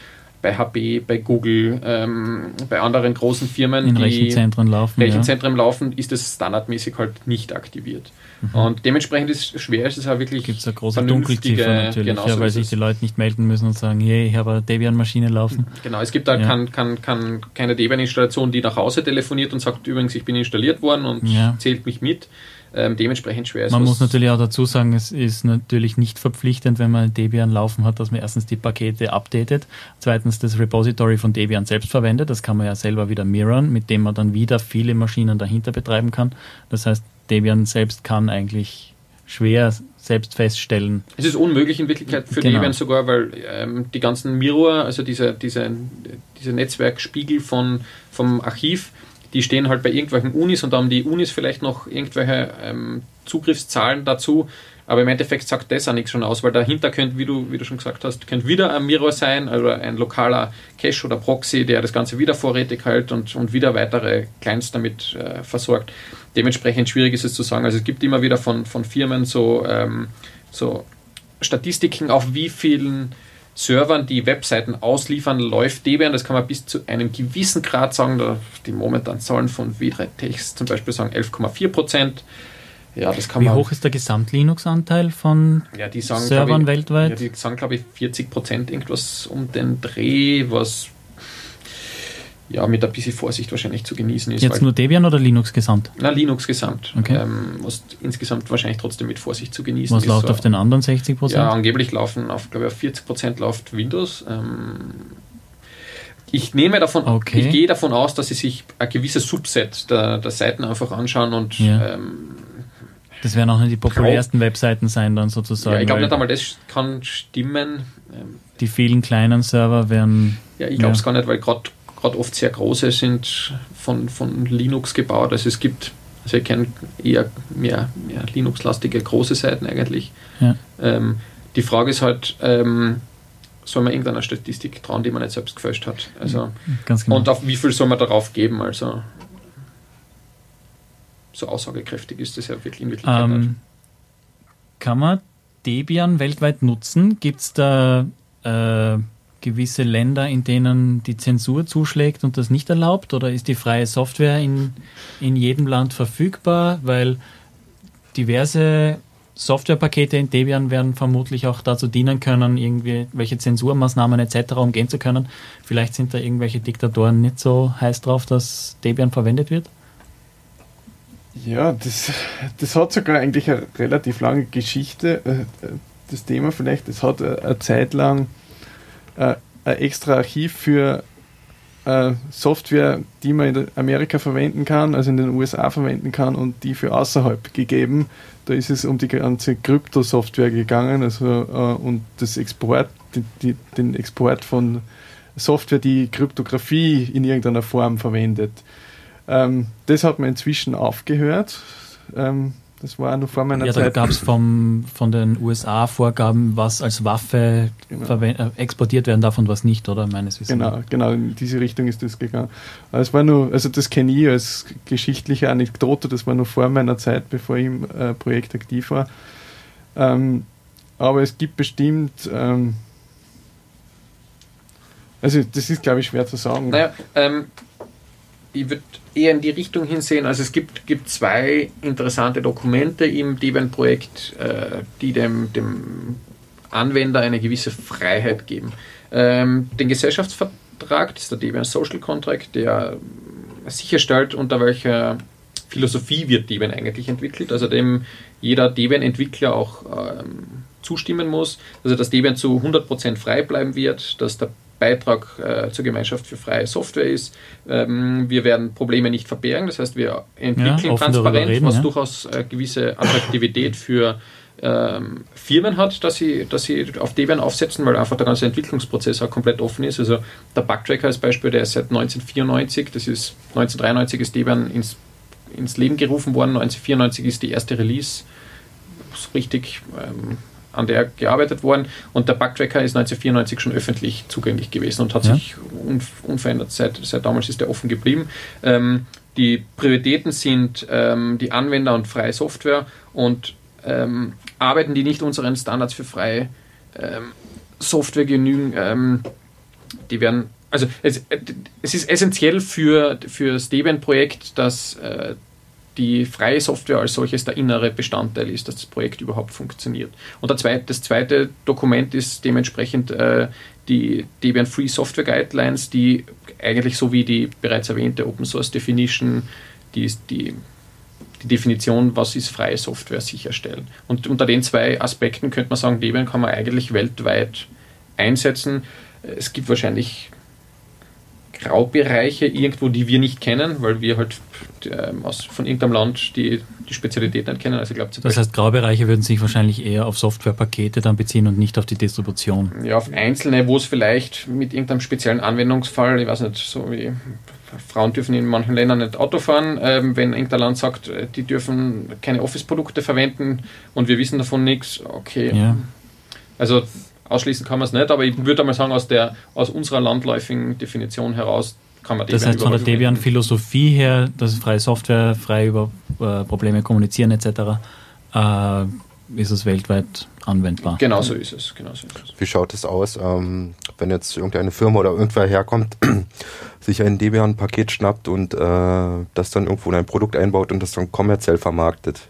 [SPEAKER 4] bei HP, bei Google, ähm, bei anderen großen Firmen,
[SPEAKER 1] in die Rechenzentren laufen,
[SPEAKER 4] Rechenzentren ja. laufen, ist das standardmäßig halt nicht aktiviert. Mhm. Und dementsprechend ist es schwer, es ist auch wirklich.
[SPEAKER 1] Gibt es eine große Dunkelziffer natürlich, genau, ja, weil sich die Leute nicht melden müssen und sagen, hey, ich habe eine Debian-Maschine laufen.
[SPEAKER 4] Genau, es gibt da ja. kann, kann, kann keine Debian-Installation, die nach Hause telefoniert und sagt, übrigens, ich bin installiert worden und ja. zählt mich mit ähm, dementsprechend schwer
[SPEAKER 1] ist. Man muss natürlich auch dazu sagen, es ist natürlich nicht verpflichtend, wenn man Debian laufen hat, dass man erstens die Pakete updatet, zweitens das Repository von Debian selbst verwendet. Das kann man ja selber wieder mirrorn, mit dem man dann wieder viele Maschinen dahinter betreiben kann. Das heißt, Debian selbst kann eigentlich schwer selbst feststellen.
[SPEAKER 4] Es ist unmöglich in Wirklichkeit für genau. Debian sogar, weil ähm, die ganzen Mirror, also diese, diese, diese Netzwerkspiegel von, vom Archiv, die stehen halt bei irgendwelchen Unis und da haben die Unis vielleicht noch irgendwelche ähm, Zugriffszahlen dazu. Aber im Endeffekt sagt das auch nichts schon aus, weil dahinter könnte, wie du, wie du schon gesagt hast, könnte wieder ein Mirror sein, also ein lokaler Cache oder Proxy, der das Ganze wieder vorrätig hält und, und wieder weitere Clients damit äh, versorgt. Dementsprechend schwierig ist es zu sagen. Also es gibt immer wieder von, von Firmen so, ähm, so Statistiken, auf wie vielen Servern, die Webseiten ausliefern, läuft Debian. Das kann man bis zu einem gewissen Grad sagen. Die momentanen Zahlen von W3Techs zum Beispiel sagen 11,4 Prozent.
[SPEAKER 1] Ja, das kann Wie man, hoch ist der Gesamt-Linux-Anteil von
[SPEAKER 4] ja, sagen,
[SPEAKER 1] Servern
[SPEAKER 4] ich,
[SPEAKER 1] weltweit?
[SPEAKER 4] Ja, die sagen, glaube ich, 40 Prozent irgendwas um den Dreh, was ja, mit ein bisschen Vorsicht wahrscheinlich zu genießen ist.
[SPEAKER 1] Jetzt nur Debian oder Linux gesamt?
[SPEAKER 4] Na, Linux gesamt.
[SPEAKER 1] Okay.
[SPEAKER 4] Ähm, was insgesamt wahrscheinlich trotzdem mit Vorsicht zu genießen
[SPEAKER 1] was ist. Was läuft so, auf den anderen 60 Prozent?
[SPEAKER 4] Ja, angeblich laufen auf, glaube ich, auf 40 Prozent läuft Windows. Ähm, ich nehme davon, okay. ich gehe davon aus, dass sie sich ein gewisses Subset der, der Seiten einfach anschauen und
[SPEAKER 1] ja. ähm, das werden auch nicht die populärsten Webseiten sein, dann sozusagen.
[SPEAKER 4] Ja, ich glaube nicht einmal, das kann stimmen.
[SPEAKER 1] Ähm, die vielen kleinen Server werden.
[SPEAKER 4] Ja, ich glaube es ja. gar nicht, weil gerade gerade oft sehr große sind von, von Linux gebaut. Also es gibt, also ich kenne eher mehr, mehr Linux-lastige große Seiten eigentlich.
[SPEAKER 1] Ja.
[SPEAKER 4] Ähm, die Frage ist halt, ähm, soll man irgendeiner Statistik trauen, die man nicht selbst gefälscht hat? Also,
[SPEAKER 1] genau.
[SPEAKER 4] Und auf wie viel soll man darauf geben? Also so aussagekräftig ist das ja wirklich in Wirklichkeit
[SPEAKER 1] ähm, Kann man Debian weltweit nutzen? Gibt es da äh, gewisse Länder, in denen die Zensur zuschlägt und das nicht erlaubt? Oder ist die freie Software in, in jedem Land verfügbar? Weil diverse Softwarepakete in Debian werden vermutlich auch dazu dienen können, irgendwie welche Zensurmaßnahmen etc. umgehen zu können. Vielleicht sind da irgendwelche Diktatoren nicht so heiß drauf, dass Debian verwendet wird?
[SPEAKER 3] Ja, das, das hat sogar eigentlich eine relativ lange Geschichte. Äh, das Thema vielleicht, es hat eine Zeit lang äh, ein extra Archiv für äh, Software, die man in Amerika verwenden kann, also in den USA verwenden kann und die für außerhalb gegeben. Da ist es um die ganze Kryptosoftware gegangen, also äh, und das Export, den Export von Software, die Kryptographie in irgendeiner Form verwendet. Ähm, das hat man inzwischen aufgehört. Ähm, das war noch vor meiner
[SPEAKER 1] ja,
[SPEAKER 3] Zeit.
[SPEAKER 1] Da gab es von den USA Vorgaben, was als Waffe genau. Äh, exportiert werden darf und was nicht, oder meines
[SPEAKER 3] Wissens? Genau, genau, in diese Richtung ist das gegangen. Es war nur, also das kenne ich als geschichtliche Anekdote, das war noch vor meiner Zeit, bevor ich im äh, Projekt aktiv war. Ähm, aber es gibt bestimmt, ähm, also das ist glaube ich schwer zu sagen.
[SPEAKER 4] Naja, ähm, ich würde eher in die Richtung hinsehen. Also es gibt, gibt zwei interessante Dokumente im Debian-Projekt, äh, die dem, dem Anwender eine gewisse Freiheit geben. Ähm, den Gesellschaftsvertrag, das ist der Debian Social Contract, der sicherstellt, unter welcher Philosophie wird Debian eigentlich entwickelt, also dem jeder Debian-Entwickler auch ähm, zustimmen muss, also dass Debian zu 100% frei bleiben wird, dass der Beitrag äh, zur Gemeinschaft für freie Software ist. Ähm, wir werden Probleme nicht verbergen, das heißt, wir entwickeln ja, transparent, reden, was ja. durchaus äh, gewisse Attraktivität für ähm, Firmen hat, dass sie, dass sie auf Debian aufsetzen, weil einfach der ganze Entwicklungsprozess auch komplett offen ist. Also der Bugtracker als Beispiel, der ist seit 1994, das ist 1993 ist Debian ins, ins Leben gerufen worden, 1994 ist die erste Release richtig ähm, an der gearbeitet worden und der Bugtracker ist 1994 schon öffentlich zugänglich gewesen und hat ja. sich unverändert seit, seit damals ist er offen geblieben. Ähm, die Prioritäten sind ähm, die Anwender und freie Software und ähm, arbeiten die nicht unseren Standards für freie ähm, Software genügen, ähm, die werden also es, es, ist essentiell für, für das Debian-Projekt, dass äh, die freie Software als solches der innere Bestandteil ist, dass das Projekt überhaupt funktioniert. Und zweite, das zweite Dokument ist dementsprechend äh, die Debian Free Software Guidelines, die eigentlich so wie die bereits erwähnte Open Source Definition, die, die, die Definition, was ist freie Software, sicherstellen. Und unter den zwei Aspekten könnte man sagen, Debian kann man eigentlich weltweit einsetzen. Es gibt wahrscheinlich Graubereiche irgendwo, die wir nicht kennen, weil wir halt ähm, aus, von irgendeinem Land die, die Spezialität nicht kennen. Also ich glaub,
[SPEAKER 1] das heißt, Graubereiche würden sich wahrscheinlich eher auf Softwarepakete dann beziehen und nicht auf die Distribution.
[SPEAKER 4] Ja, auf einzelne, wo es vielleicht mit irgendeinem speziellen Anwendungsfall, ich weiß nicht, so wie Frauen dürfen in manchen Ländern nicht Auto fahren, ähm, wenn irgendein Land sagt, äh, die dürfen keine Office-Produkte verwenden und wir wissen davon nichts, okay.
[SPEAKER 1] Ja.
[SPEAKER 4] Also Ausschließen kann man es nicht, aber ich würde mal sagen, aus, der, aus unserer landläufigen Definition heraus kann man
[SPEAKER 1] Debian Das heißt, von der Debian-Philosophie her, dass freie Software, frei über äh, Probleme kommunizieren etc., äh, ist es weltweit anwendbar.
[SPEAKER 4] Genau so ist es. Genau so ist
[SPEAKER 2] es. Wie schaut es aus, ähm, wenn jetzt irgendeine Firma oder irgendwer herkommt, sich ein Debian-Paket schnappt und äh, das dann irgendwo in ein Produkt einbaut und das dann kommerziell vermarktet?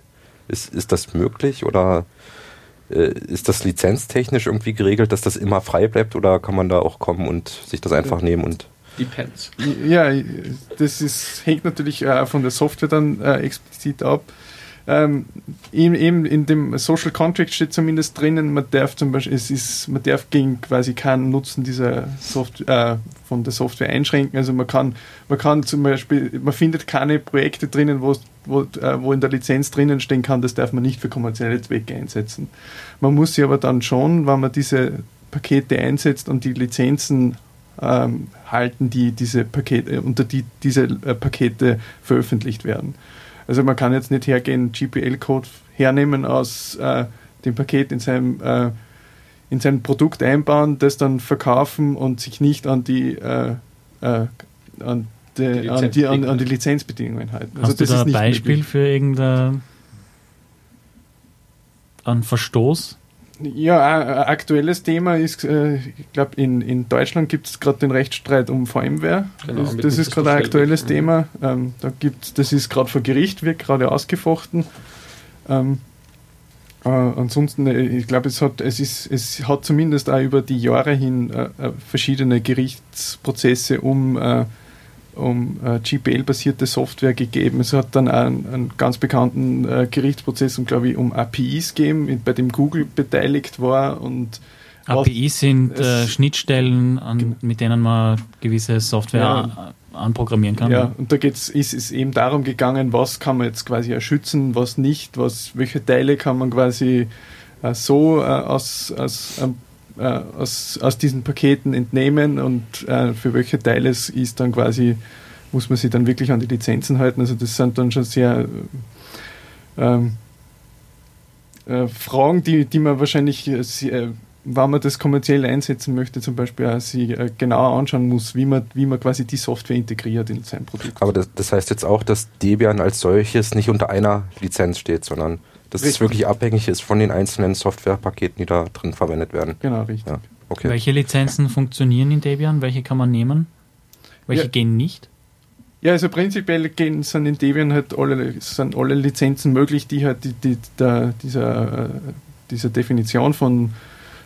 [SPEAKER 2] Ist, ist das möglich oder ist das lizenztechnisch irgendwie geregelt, dass das immer frei bleibt oder kann man da auch kommen und sich das einfach nehmen und
[SPEAKER 3] Depends. Ja, das ist, hängt natürlich äh, von der Software dann äh, explizit ab ähm, eben in dem Social Contract steht zumindest drinnen, man darf zum Beispiel, es ist, man darf gegen quasi keinen Nutzen dieser Software, äh, von der Software einschränken. Also man kann, man kann zum Beispiel, man findet keine Projekte drinnen, wo, wo, äh, wo in der Lizenz drinnen stehen kann, das darf man nicht für kommerzielle Zwecke einsetzen. Man muss sie aber dann schon, wenn man diese Pakete einsetzt und die Lizenzen ähm, halten, die diese Pakete, unter die diese äh, Pakete veröffentlicht werden. Also man kann jetzt nicht hergehen, GPL-Code hernehmen aus äh, dem Paket in seinem, äh, in sein Produkt einbauen, das dann verkaufen und sich nicht an die, äh, äh an, die, an, die, an, an die Lizenzbedingungen halten.
[SPEAKER 1] Also Hast
[SPEAKER 3] also
[SPEAKER 1] du da ein Beispiel möglich. für irgendein Verstoß?
[SPEAKER 3] Ja, ein aktuelles Thema ist, äh, ich glaube, in, in Deutschland gibt es gerade den Rechtsstreit um VMware. Genau, das, das ist gerade ein aktuelles Thema. Ähm, da gibt's, das ist gerade vor Gericht, wird gerade ausgefochten. Ähm, äh, ansonsten, äh, ich glaube, es hat, es, ist, es hat zumindest auch über die Jahre hin äh, verschiedene Gerichtsprozesse um um äh, GPL-basierte Software gegeben. Es hat dann einen, einen ganz bekannten äh, Gerichtsprozess und glaube ich um APIs gegeben, bei dem Google beteiligt war und
[SPEAKER 1] APIs sind äh, Schnittstellen, an, mit denen man gewisse Software ja, anprogrammieren kann.
[SPEAKER 3] Ja, und da geht's, ist es eben darum gegangen, was kann man jetzt quasi erschützen, was nicht, was, welche Teile kann man quasi äh, so äh, aus, aus einem äh, aus, aus diesen Paketen entnehmen und äh, für welche Teile es ist dann quasi, muss man sich dann wirklich an die Lizenzen halten. Also das sind dann schon sehr ähm, äh, Fragen, die, die man wahrscheinlich, äh, sehr, wenn man das kommerziell einsetzen möchte, zum Beispiel auch sich äh, genauer anschauen muss, wie man, wie man quasi die Software integriert in sein Produkt.
[SPEAKER 2] Aber das, das heißt jetzt auch, dass Debian als solches nicht unter einer Lizenz steht, sondern dass richtig. es wirklich abhängig ist von den einzelnen Softwarepaketen, die da drin verwendet werden.
[SPEAKER 3] Genau, richtig. Ja,
[SPEAKER 1] okay. Welche Lizenzen funktionieren in Debian? Welche kann man nehmen? Welche ja. gehen nicht?
[SPEAKER 3] Ja, also prinzipiell gehen, sind in Debian halt alle, sind alle Lizenzen möglich, die halt die, die, der, dieser, dieser Definition von,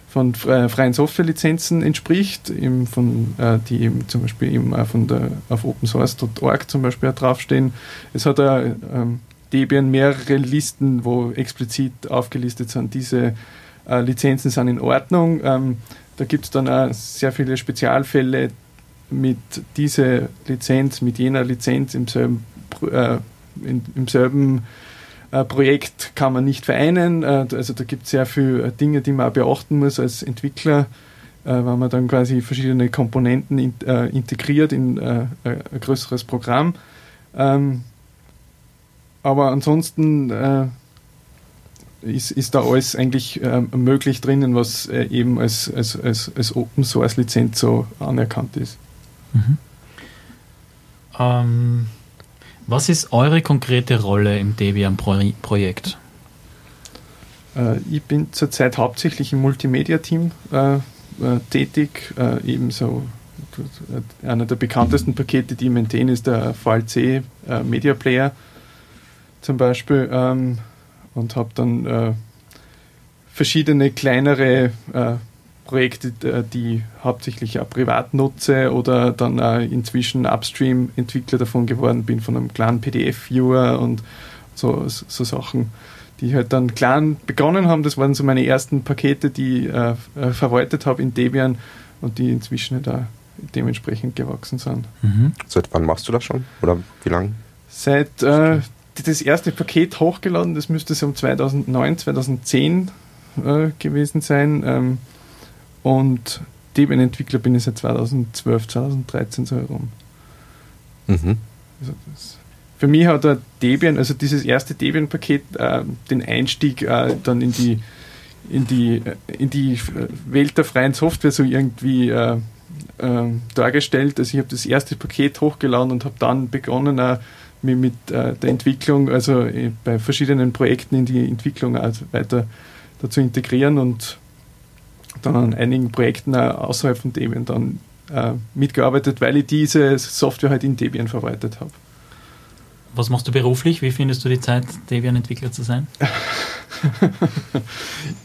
[SPEAKER 3] von freien Softwarelizenzen entspricht, eben von, äh, die eben zum Beispiel eben auch von der, auf opensource.org zum Beispiel draufstehen. Es hat auch ähm, Debian mehrere Listen, wo explizit aufgelistet sind, diese äh, Lizenzen sind in Ordnung. Ähm, da gibt es dann auch sehr viele Spezialfälle mit dieser Lizenz, mit jener Lizenz im selben, äh, in, im selben äh, Projekt kann man nicht vereinen. Äh, also da gibt es sehr viele Dinge, die man auch beachten muss als Entwickler, äh, wenn man dann quasi verschiedene Komponenten in, äh, integriert in ein größeres Programm. Ähm, aber ansonsten äh, ist, ist da alles eigentlich äh, möglich drinnen, was äh, eben als, als, als, als Open Source Lizenz so anerkannt ist. Mhm.
[SPEAKER 1] Ähm, was ist eure konkrete Rolle im Debian-Projekt?
[SPEAKER 3] Äh, ich bin zurzeit hauptsächlich im Multimedia-Team äh, äh, tätig, ebenso einer der bekanntesten Pakete, die ich maintain, ist der VLC Media Player zum Beispiel ähm, und habe dann äh, verschiedene kleinere äh, Projekte, äh, die hauptsächlich auch privat nutze oder dann äh, inzwischen Upstream-Entwickler davon geworden bin, von einem kleinen PDF-Viewer und so, so Sachen, die halt dann klein begonnen haben. Das waren so meine ersten Pakete, die ich äh, äh, verwaltet habe in Debian und die inzwischen da dementsprechend gewachsen sind.
[SPEAKER 2] Mhm. Seit wann machst du das schon? Oder wie lange?
[SPEAKER 3] Seit äh, das erste Paket hochgeladen, das müsste so um 2009, 2010 äh, gewesen sein. Ähm, und Debian-Entwickler bin ich seit 2012, 2013 so herum. Mhm. Also für mich hat der Debian, also dieses erste Debian-Paket, äh, den Einstieg äh, dann in die, in, die, äh, in die Welt der freien Software so irgendwie äh, äh, dargestellt. Also ich habe das erste Paket hochgeladen und habe dann begonnen, mich mit äh, der Entwicklung, also äh, bei verschiedenen Projekten in die Entwicklung also weiter dazu integrieren und dann an einigen Projekten außerhalb von Debian dann äh, mitgearbeitet, weil ich diese Software halt in Debian verwaltet habe.
[SPEAKER 1] Was machst du beruflich? Wie findest du die Zeit, Debian-Entwickler zu sein?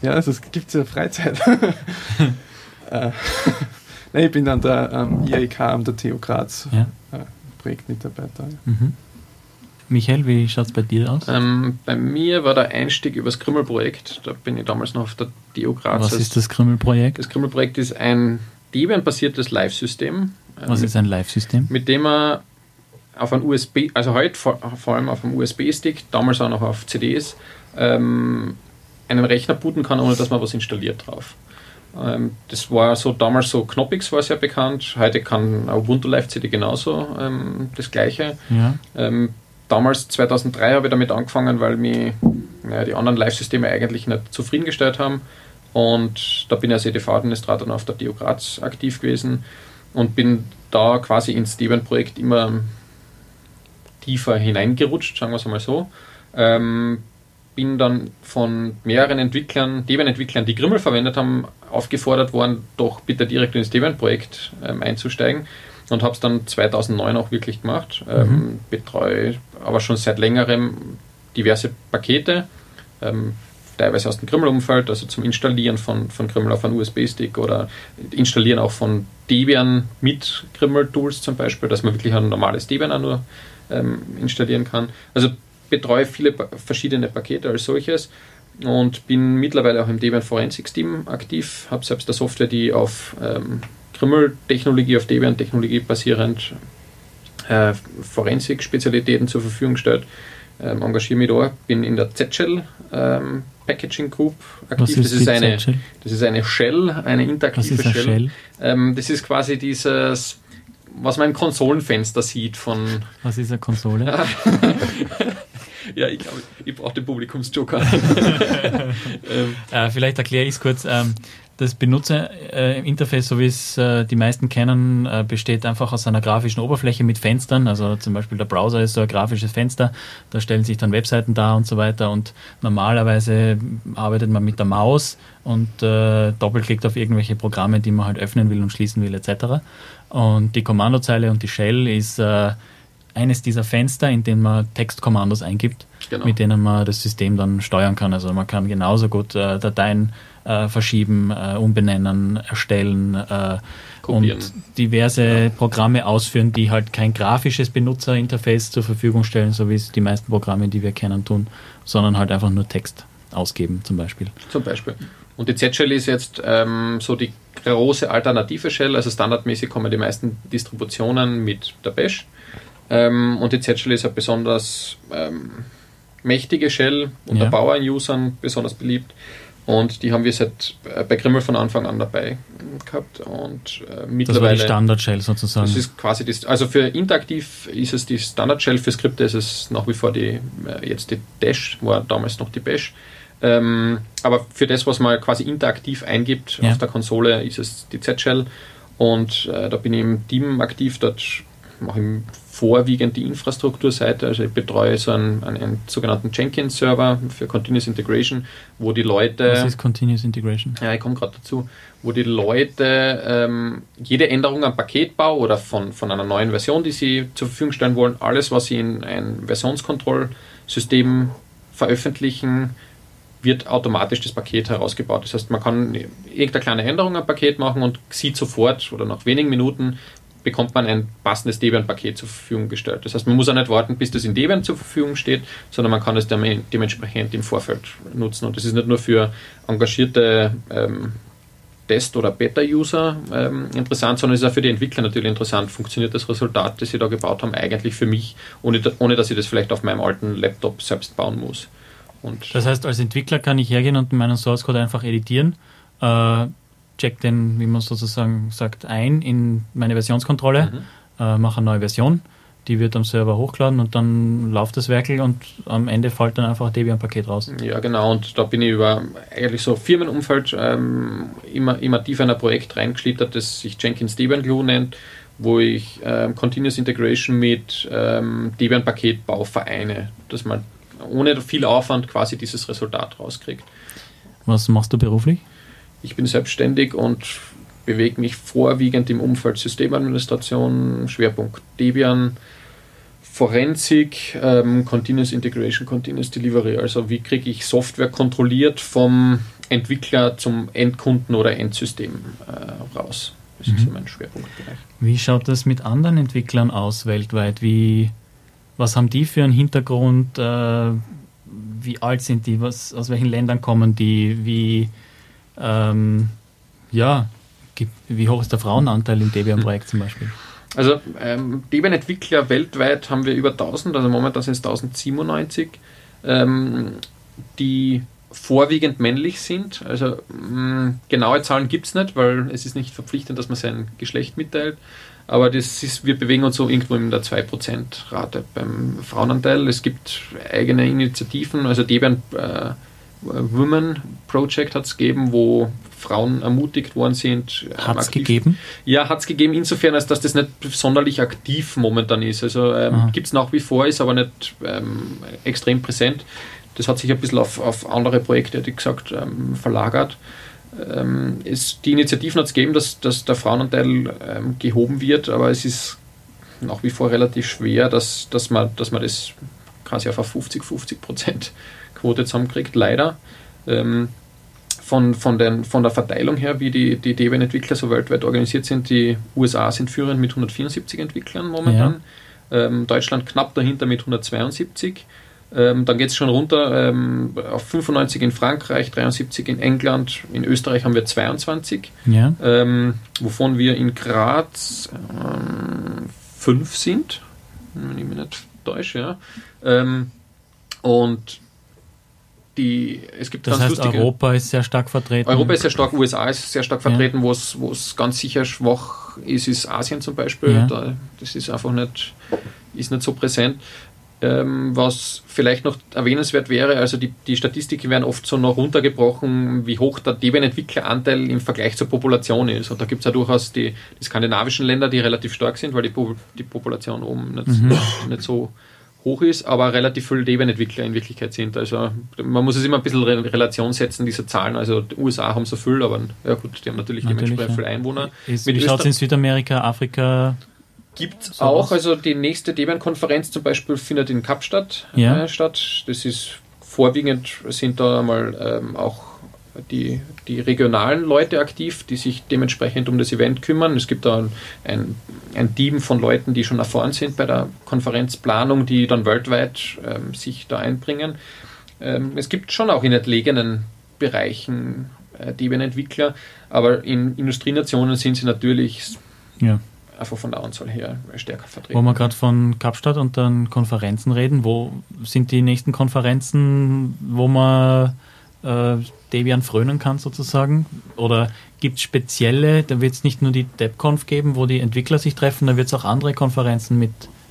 [SPEAKER 3] ja, also es gibt ja Freizeit. äh, ich bin an der ähm, IAK an der TU Graz ja. äh, Projektmitarbeiter. Mhm.
[SPEAKER 1] Michael, wie schaut es bei dir aus?
[SPEAKER 4] Ähm, bei mir war der Einstieg über das Krümmelprojekt. Da bin ich damals noch auf der TU Graz.
[SPEAKER 1] Was ist das Krümmelprojekt?
[SPEAKER 4] Das Krümmelprojekt ist ein Debian-basiertes Live-System.
[SPEAKER 1] Was ist ein Live-System?
[SPEAKER 4] Mit dem man auf einem USB, also heute vor, vor allem auf einem USB-Stick, damals auch noch auf CDs, ähm, einen Rechner booten kann, ohne dass man was installiert drauf. Ähm, das war so damals so, Knoppix war sehr bekannt, heute kann Ubuntu Live CD genauso ähm, das gleiche. Ja. Ähm, damals, 2003, habe ich damit angefangen, weil mich ja, die anderen Live-Systeme eigentlich nicht zufriedengestellt haben. Und da bin ich als EDV-Administrator auf der TU Graz aktiv gewesen und bin da quasi ins Debian-Projekt immer tiefer hineingerutscht, sagen wir es einmal so. Ähm, bin dann von mehreren Entwicklern, Debian-Entwicklern, die Grimmel verwendet haben, aufgefordert worden, doch bitte direkt ins Debian-Projekt ähm, einzusteigen und habe es dann 2009 auch wirklich gemacht. Ähm, mhm. betreue aber schon seit längerem diverse Pakete, ähm, teilweise aus dem Grimmel-Umfeld, also zum Installieren von, von Grimmel auf einen USB-Stick oder Installieren auch von Debian mit Grimmel-Tools zum Beispiel, dass man wirklich ein normales Debian auch nur ähm, installieren kann. Also betreue viele verschiedene Pakete als solches und bin mittlerweile auch im Debian Forensics Team aktiv, habe selbst eine Software, die auf Krümmel-Technologie, auf Debian-Technologie basierend äh, Forensik-Spezialitäten zur Verfügung stellt. Ähm, engagiere mich da, bin in der Z-Shell ähm, Packaging Group aktiv.
[SPEAKER 1] Ist das, ist
[SPEAKER 4] eine, das ist eine Shell, eine interaktive
[SPEAKER 1] Shell. Shell?
[SPEAKER 4] Ähm, das ist quasi dieses was man im Konsolenfenster sieht von.
[SPEAKER 1] Was ist eine Konsole?
[SPEAKER 4] ja, ich glaube, ich brauche den Publikumsjoker.
[SPEAKER 1] äh, vielleicht erkläre ich es kurz. Ähm, das Benutzerinterface, so wie es äh, die meisten kennen, äh, besteht einfach aus einer grafischen Oberfläche mit Fenstern. Also zum Beispiel der Browser ist so ein grafisches Fenster, da stellen sich dann Webseiten dar und so weiter. Und normalerweise arbeitet man mit der Maus und äh, doppelklickt auf irgendwelche Programme, die man halt öffnen will und schließen will etc. Und die Kommandozeile und die Shell ist äh, eines dieser Fenster, in denen man Textkommandos eingibt, genau. mit denen man das System dann steuern kann. Also man kann genauso gut äh, Dateien äh, verschieben, äh, umbenennen, erstellen äh, und diverse ja. Programme ausführen, die halt kein grafisches Benutzerinterface zur Verfügung stellen, so wie es die meisten Programme, die wir kennen, tun, sondern halt einfach nur Text ausgeben zum Beispiel.
[SPEAKER 4] Zum Beispiel. Und die Z-Shell ist jetzt ähm, so die große alternative Shell. Also standardmäßig kommen die meisten Distributionen mit der Bash. Ähm, und die Z-Shell ist eine besonders ähm, mächtige Shell unter ja. Bauern-Usern besonders beliebt. Und die haben wir seit äh, bei Grimmel von Anfang an dabei gehabt. Und äh, mittlerweile. Das war die
[SPEAKER 1] Standard-Shell sozusagen.
[SPEAKER 4] Das ist quasi das, also für interaktiv ist es die Standard-Shell, für Skripte ist es nach wie vor die, äh, jetzt die Dash, war damals noch die Bash. Ähm, aber für das, was man quasi interaktiv eingibt ja. auf der Konsole, ist es die Z-Shell. Und äh, da bin ich im Team aktiv, dort mache ich vorwiegend die Infrastrukturseite. Also ich betreue so einen, einen, einen sogenannten Jenkins-Server für Continuous Integration, wo die Leute.
[SPEAKER 1] Was ist Continuous Integration?
[SPEAKER 4] Ja, ich komme gerade dazu, wo die Leute ähm, jede Änderung am Paketbau oder von, von einer neuen Version, die sie zur Verfügung stellen wollen, alles, was sie in ein Versionskontrollsystem veröffentlichen, wird automatisch das Paket herausgebaut. Das heißt, man kann irgendeine kleine Änderung am Paket machen und sieht sofort oder nach wenigen Minuten bekommt man ein passendes Debian-Paket zur Verfügung gestellt. Das heißt, man muss auch nicht warten, bis das in Debian zur Verfügung steht, sondern man kann es dementsprechend im Vorfeld nutzen. Und das ist nicht nur für engagierte ähm, Test- oder Beta-User ähm, interessant, sondern es ist auch für die Entwickler natürlich interessant. Funktioniert das Resultat, das sie da gebaut haben, eigentlich für mich, ohne, ohne dass ich das vielleicht auf meinem alten Laptop selbst bauen muss.
[SPEAKER 1] Und das heißt, als Entwickler kann ich hergehen und meinen Source Code einfach editieren, äh, check den, wie man sozusagen sagt, ein in meine Versionskontrolle, mhm. äh, mache eine neue Version, die wird am Server hochgeladen und dann läuft das Werkel und am Ende fällt dann einfach ein Debian-Paket raus.
[SPEAKER 4] Ja, genau, und da bin ich über eigentlich so Firmenumfeld ähm, immer, immer tiefer in ein Projekt reingeschlittert, das sich Jenkins Debian Glue nennt wo ich ähm, Continuous Integration mit ähm, Debian-Paketbau vereine, dass man ohne viel Aufwand quasi dieses Resultat rauskriegt.
[SPEAKER 1] Was machst du beruflich?
[SPEAKER 4] Ich bin selbstständig und bewege mich vorwiegend im Umfeld Systemadministration, Schwerpunkt Debian, Forensik, ähm, Continuous Integration, Continuous Delivery. Also wie kriege ich Software kontrolliert vom Entwickler zum Endkunden oder Endsystem äh, raus. Das mhm. ist so mein Schwerpunktbereich.
[SPEAKER 1] Wie schaut das mit anderen Entwicklern aus weltweit? Wie, was haben die für einen Hintergrund? Äh, wie alt sind die? Was, aus welchen Ländern kommen die? Wie, ähm, ja, wie hoch ist der Frauenanteil im Debian-Projekt zum Beispiel?
[SPEAKER 4] Also ähm, Debian-Entwickler weltweit haben wir über 1000, also momentan sind es 1097, ähm, die vorwiegend männlich sind. Also mh, mm, genaue Zahlen gibt es nicht, weil es ist nicht verpflichtend, dass man sein Geschlecht mitteilt. Aber das ist, wir bewegen uns so irgendwo in der 2%-Rate beim Frauenanteil. Es gibt eigene Initiativen, also Debian äh, Women Project hat es gegeben, wo Frauen ermutigt worden sind.
[SPEAKER 1] Hat es gegeben?
[SPEAKER 4] Ja, hat es gegeben, insofern, als dass das nicht sonderlich aktiv momentan ist. Also ähm, gibt es nach wie vor, ist aber nicht ähm, extrem präsent. Das hat sich ein bisschen auf, auf andere Projekte, hätte ich gesagt, ähm, verlagert. Ähm, es, die Initiativen hat es gegeben, dass, dass der Frauenanteil ähm, gehoben wird, aber es ist nach wie vor relativ schwer, dass, dass, man, dass man das quasi auf eine 50-50 Prozent Quote zusammenkriegt, leider. Ähm, von, von, den, von der Verteilung her, wie die, die Debian-Entwickler so weltweit organisiert sind, die USA sind führend mit 174 Entwicklern momentan, ja. ähm, Deutschland knapp dahinter mit 172. Ähm, dann geht es schon runter ähm, auf 95 in Frankreich, 73 in England, in Österreich haben wir 22, ja. ähm, wovon wir in Graz ähm, fünf sind, wenn ich mich nicht täusche. Ja. Ähm, und die, es gibt
[SPEAKER 1] das heißt, lustige, Europa ist sehr stark vertreten.
[SPEAKER 4] Europa ist sehr stark, USA ist sehr stark vertreten, ja. wo es ganz sicher schwach ist, ist Asien zum Beispiel. Ja. Da, das ist einfach nicht, ist nicht so präsent. Ähm, was vielleicht noch erwähnenswert wäre, also die, die Statistiken werden oft so noch runtergebrochen, wie hoch der Debian-Entwickleranteil im Vergleich zur Population ist. Und da gibt es ja durchaus die, die, skandinavischen Länder, die relativ stark sind, weil die, die Population oben nicht, mhm. nicht so hoch ist, aber relativ viele Debian-Entwickler in Wirklichkeit sind. Also man muss es immer ein bisschen in Relation setzen, diese Zahlen. Also die USA haben so viel, aber ja gut, die haben natürlich, natürlich dementsprechend ja. viele Einwohner.
[SPEAKER 1] Ist, wie schaut es in Südamerika, Afrika?
[SPEAKER 4] Gibt es auch, also die nächste Debian-Konferenz zum Beispiel findet in Kapstadt ja. äh, statt. Das ist vorwiegend sind da einmal ähm, auch die, die regionalen Leute aktiv, die sich dementsprechend um das Event kümmern. Es gibt da ein, ein Team von Leuten, die schon erfahren sind bei der Konferenzplanung, die dann weltweit ähm, sich da einbringen. Ähm, es gibt schon auch in entlegenen Bereichen äh, Debian-Entwickler, aber in Industrienationen sind sie natürlich ja. einfach von der Anzahl her stärker vertreten.
[SPEAKER 1] Wo wir gerade von Kapstadt und dann Konferenzen reden, wo sind die nächsten Konferenzen, wo man äh, Debian frönen kann sozusagen? Oder gibt es spezielle, da wird es nicht nur die DebConf geben, wo die Entwickler sich treffen, da wird es auch andere Konferenzen mit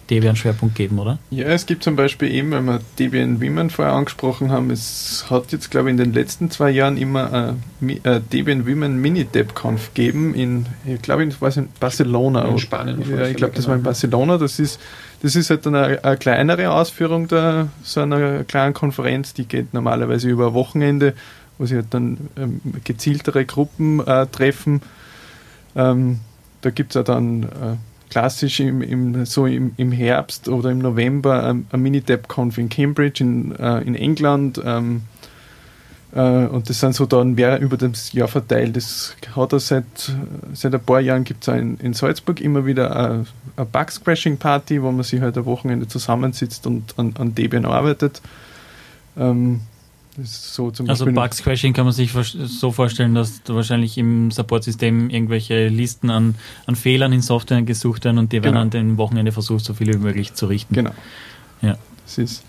[SPEAKER 1] Debian-Schwerpunkt geben, oder?
[SPEAKER 3] Ja, es gibt zum Beispiel eben, wenn wir Debian Women vorher angesprochen haben, es hat jetzt, glaube ich, in den letzten zwei Jahren immer äh, äh, Debian Women Mini-DebConf gegeben in, ich glaube, ich weiß in Barcelona.
[SPEAKER 4] In Spanien.
[SPEAKER 3] Ja, ich glaube, das war in genau. Barcelona. Das ist, das ist halt eine, eine kleinere Ausführung der, so einer kleinen Konferenz, die geht normalerweise über ein Wochenende wo sich halt dann ähm, gezieltere Gruppen äh, treffen. Ähm, da gibt es ja dann äh, klassisch im, im, so im, im Herbst oder im November ähm, ein Mini-Dep-Conf in Cambridge in, äh, in England. Ähm, äh, und das sind so dann wer über das Jahr verteilt. Das hat er seit, seit ein paar Jahren gibt es in, in Salzburg immer wieder eine, eine Bug-Scrashing-Party, wo man sich halt ein Wochenende zusammensitzt und an, an Debian arbeitet. Ähm,
[SPEAKER 1] so also Bug-Crashing kann man sich so vorstellen, dass wahrscheinlich im Support-System irgendwelche Listen an, an Fehlern in Software gesucht werden und die werden genau. an dem Wochenende versucht, so viele wie möglich zu richten.
[SPEAKER 3] Genau.
[SPEAKER 1] Ja.
[SPEAKER 4] Das ist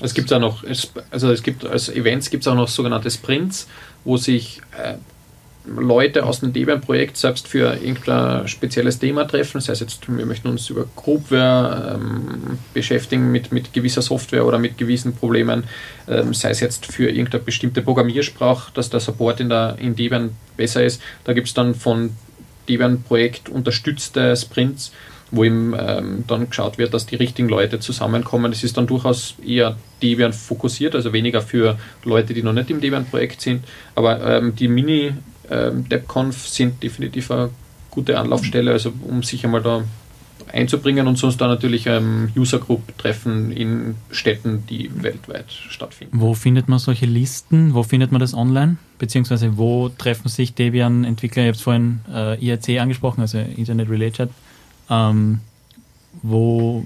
[SPEAKER 4] es gibt auch noch, also es gibt als Events gibt es auch noch sogenannte Sprints, wo sich äh, Leute aus dem Debian-Projekt selbst für irgendein spezielles Thema treffen. Das heißt jetzt, wir möchten uns über Groupware ähm, beschäftigen mit, mit gewisser Software oder mit gewissen Problemen, ähm, sei es jetzt für irgendeine bestimmte Programmiersprache, dass der Support in, der, in Debian besser ist. Da gibt es dann von Debian-Projekt unterstützte Sprints, wo eben ähm, dann geschaut wird, dass die richtigen Leute zusammenkommen. Es ist dann durchaus eher Debian fokussiert, also weniger für Leute, die noch nicht im Debian-Projekt sind. Aber ähm, die Mini-DebConf ähm, sind definitiv eine gute Anlaufstelle, also um sich einmal da einzubringen und sonst dann natürlich ähm, User Group Treffen in Städten, die weltweit stattfinden.
[SPEAKER 1] Wo findet man solche Listen? Wo findet man das online? Beziehungsweise wo treffen sich Debian-Entwickler? Ich habe es vorhin äh, IRC angesprochen, also Internet Relay Chat. Ähm, wo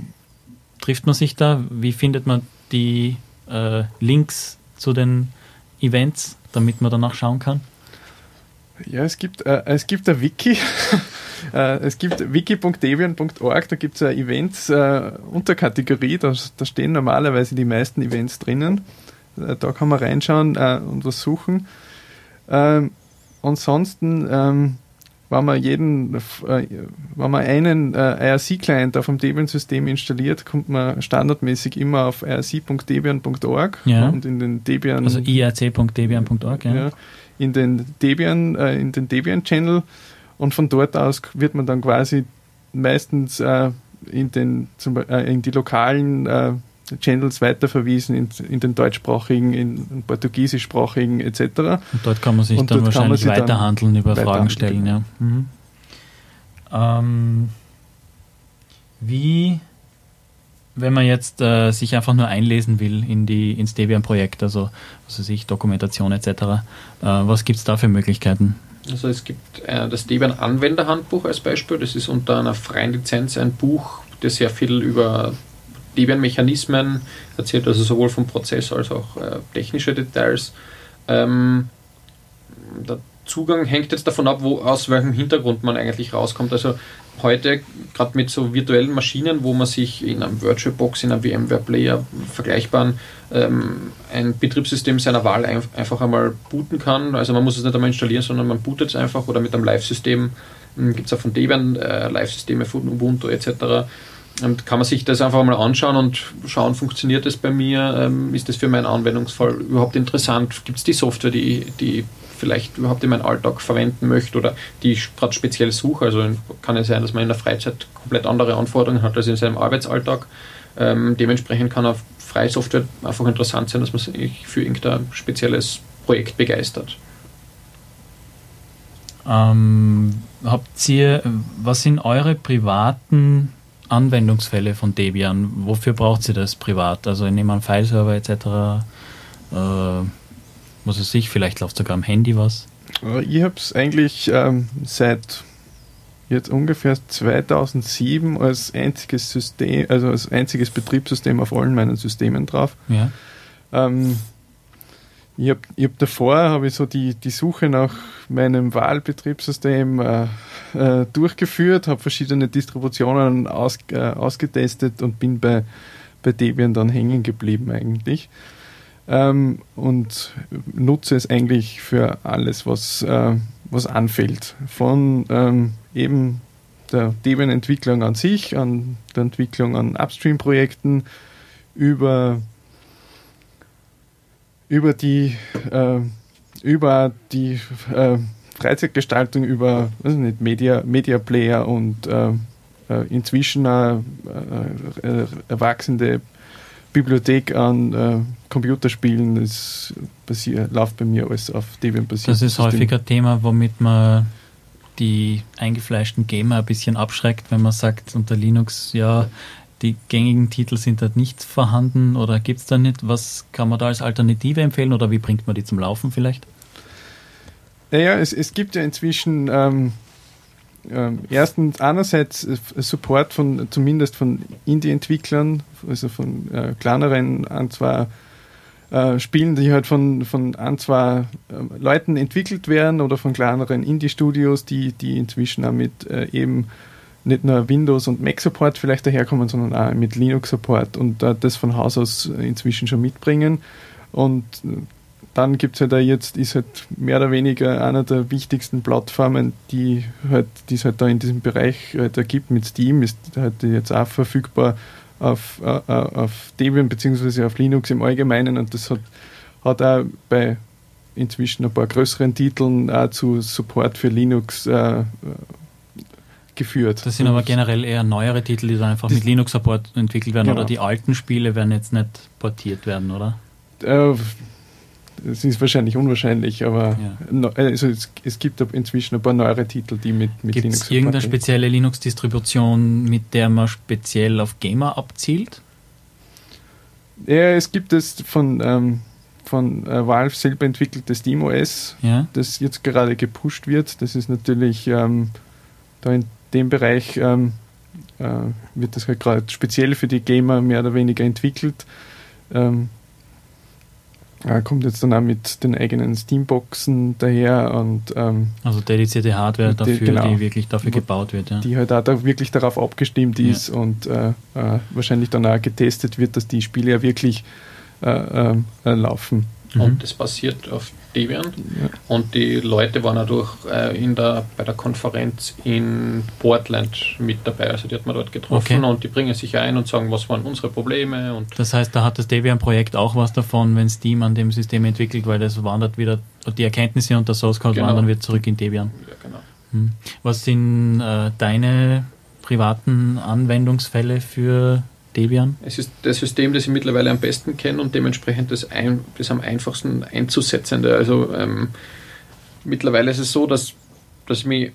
[SPEAKER 1] trifft man sich da? Wie findet man die äh, Links zu den Events, damit man danach schauen kann?
[SPEAKER 3] Ja, es gibt, äh, es gibt ein Wiki. äh, es gibt wiki.debian.org, da gibt es eine Events-Unterkategorie, äh, da, da, stehen normalerweise die meisten Events drinnen. Äh, da kann man reinschauen äh, und was suchen. Ähm, ansonsten, ähm, wenn man jeden, wenn man einen IRC-Client auf dem Debian-System installiert, kommt man standardmäßig immer auf irc.debian.org
[SPEAKER 1] ja.
[SPEAKER 3] und in den Debian.
[SPEAKER 1] Also irc.debian.org, ja. ja
[SPEAKER 3] in den Debian, äh, in den Debian-Channel und von dort aus wird man dann quasi meistens äh, in, den, zum, äh, in die lokalen äh, Channels weiterverwiesen, in, in den deutschsprachigen, in den portugiesischsprachigen etc.
[SPEAKER 1] Und dort kann man sich und dann wahrscheinlich weiterhandeln, über Fragen stellen. Ja. Mhm. Ähm, wie wenn man jetzt äh, sich einfach nur einlesen will in die ins Debian-Projekt, also was weiß ich, Dokumentation etc., äh, was gibt es da für Möglichkeiten?
[SPEAKER 4] Also es gibt äh, das Debian-Anwenderhandbuch als Beispiel. Das ist unter einer freien Lizenz ein Buch, das sehr viel über Debian-Mechanismen erzählt, also sowohl vom Prozess als auch äh, technische Details. Ähm, der Zugang hängt jetzt davon ab, wo, aus welchem Hintergrund man eigentlich rauskommt. Also heute, gerade mit so virtuellen Maschinen, wo man sich in einem VirtualBox, in einem VMware-Player vergleichbaren ähm, ein Betriebssystem seiner Wahl ein, einfach einmal booten kann. Also man muss es nicht einmal installieren, sondern man bootet es einfach oder mit einem Live-System. Hm, Gibt es auch von Debian äh, Live-Systeme von Ubuntu etc. Und kann man sich das einfach mal anschauen und schauen, funktioniert das bei mir? Ähm, ist das für meinen Anwendungsfall überhaupt interessant? Gibt es die Software, die, die vielleicht überhaupt in meinem Alltag verwenden möchte oder die ich gerade speziell suche. Also kann es sein, dass man in der Freizeit komplett andere Anforderungen hat als in seinem Arbeitsalltag. Ähm, dementsprechend kann auch freie Software einfach interessant sein, dass man sich für irgendein spezielles Projekt begeistert.
[SPEAKER 1] Ähm, habt ihr, was sind eure privaten Anwendungsfälle von Debian? Wofür braucht ihr das privat? Also ich nehme an Fileserver etc. was weiß ich, vielleicht läuft sogar am Handy was.
[SPEAKER 3] Ich habe es eigentlich ähm, seit jetzt ungefähr 2007 als einziges System, also als einziges Betriebssystem auf allen meinen Systemen drauf.
[SPEAKER 1] Ja.
[SPEAKER 3] Ähm, ich habe hab davor habe ich so die, die Suche nach meinem Wahlbetriebssystem äh, äh, durchgeführt, habe verschiedene Distributionen aus, äh, ausgetestet und bin bei, bei Debian dann hängen geblieben eigentlich ähm, und nutze es eigentlich für alles, was, äh, was anfällt. Von ähm, eben der Debian-Entwicklung an sich, an der Entwicklung an Upstream-Projekten, über, über die, äh, über die äh, Freizeitgestaltung, über also nicht, Media, Media Player und äh, äh inzwischen äh, äh, erwachsene Bibliothek an Computerspielen, das basiert, läuft bei mir alles auf Debian basiert.
[SPEAKER 1] Das ist häufig ein Thema, womit man die eingefleischten Gamer ein bisschen abschreckt, wenn man sagt, unter Linux, ja, die gängigen Titel sind dort nicht vorhanden oder gibt es da nicht? Was kann man da als Alternative empfehlen oder wie bringt man die zum Laufen vielleicht?
[SPEAKER 3] Naja, es, es gibt ja inzwischen ähm, ähm, erstens einerseits Support von zumindest von Indie-Entwicklern, also von äh, kleineren ein, zwei äh, Spielen, die halt von, von ein, zwei äh, Leuten entwickelt werden oder von kleineren Indie-Studios, die, die inzwischen auch mit äh, eben nicht nur Windows und Mac Support vielleicht daherkommen, sondern auch mit Linux Support und äh, das von Haus aus inzwischen schon mitbringen. Und äh, dann gibt es halt auch jetzt, ist halt mehr oder weniger einer der wichtigsten Plattformen, die halt, es halt da in diesem Bereich halt gibt mit Steam, ist halt jetzt auch verfügbar auf, äh, äh, auf Debian bzw. auf Linux im Allgemeinen und das hat, hat auch bei inzwischen ein paar größeren Titeln auch zu Support für Linux äh, geführt.
[SPEAKER 1] Das sind aber generell eher neuere Titel, die dann einfach mit Linux-Support entwickelt werden, genau. oder die alten Spiele werden jetzt nicht portiert werden, oder?
[SPEAKER 3] Äh, das ist wahrscheinlich unwahrscheinlich, aber ja. also es, es, gibt inzwischen ein paar neuere Titel, die mit, mit
[SPEAKER 1] Gibt's Linux Gibt es irgendeine spezielle Linux-Distribution, mit der man speziell auf Gamer abzielt?
[SPEAKER 3] Ja, es gibt es von, ähm, von äh, Valve selber entwickeltes SteamOS, ja. das jetzt gerade gepusht wird. Das ist natürlich ähm, da in dem Bereich ähm, äh, wird das halt gerade speziell für die Gamer mehr oder weniger entwickelt. Äh, kommt jetzt dann auch mit den eigenen Steamboxen daher und
[SPEAKER 1] ähm, also dedizierte Hardware dafür, die, genau, die wirklich dafür gebaut wird, ja.
[SPEAKER 3] die halt auch da wirklich darauf abgestimmt ist ja. und äh, äh, wahrscheinlich dann auch getestet wird, dass die Spiele ja wirklich äh, äh, laufen.
[SPEAKER 4] Mhm. Und das basiert auf Debian. Ja. Und die Leute waren dadurch äh, in der, bei der Konferenz in Portland mit dabei. Also die hat man dort getroffen okay. und die bringen sich ein und sagen, was waren unsere Probleme. Und
[SPEAKER 1] das heißt, da hat das Debian-Projekt auch was davon, wenn Steam an dem System entwickelt, weil das wandert wieder, die Erkenntnisse und der Source Code genau. wandern wieder zurück in Debian. Ja, genau. Hm. Was sind äh, deine privaten Anwendungsfälle für Debian?
[SPEAKER 4] Es ist das System, das ich mittlerweile am besten kenne und dementsprechend das, ein, das am einfachsten einzusetzende. Also ähm, mittlerweile ist es so, dass, dass ich mich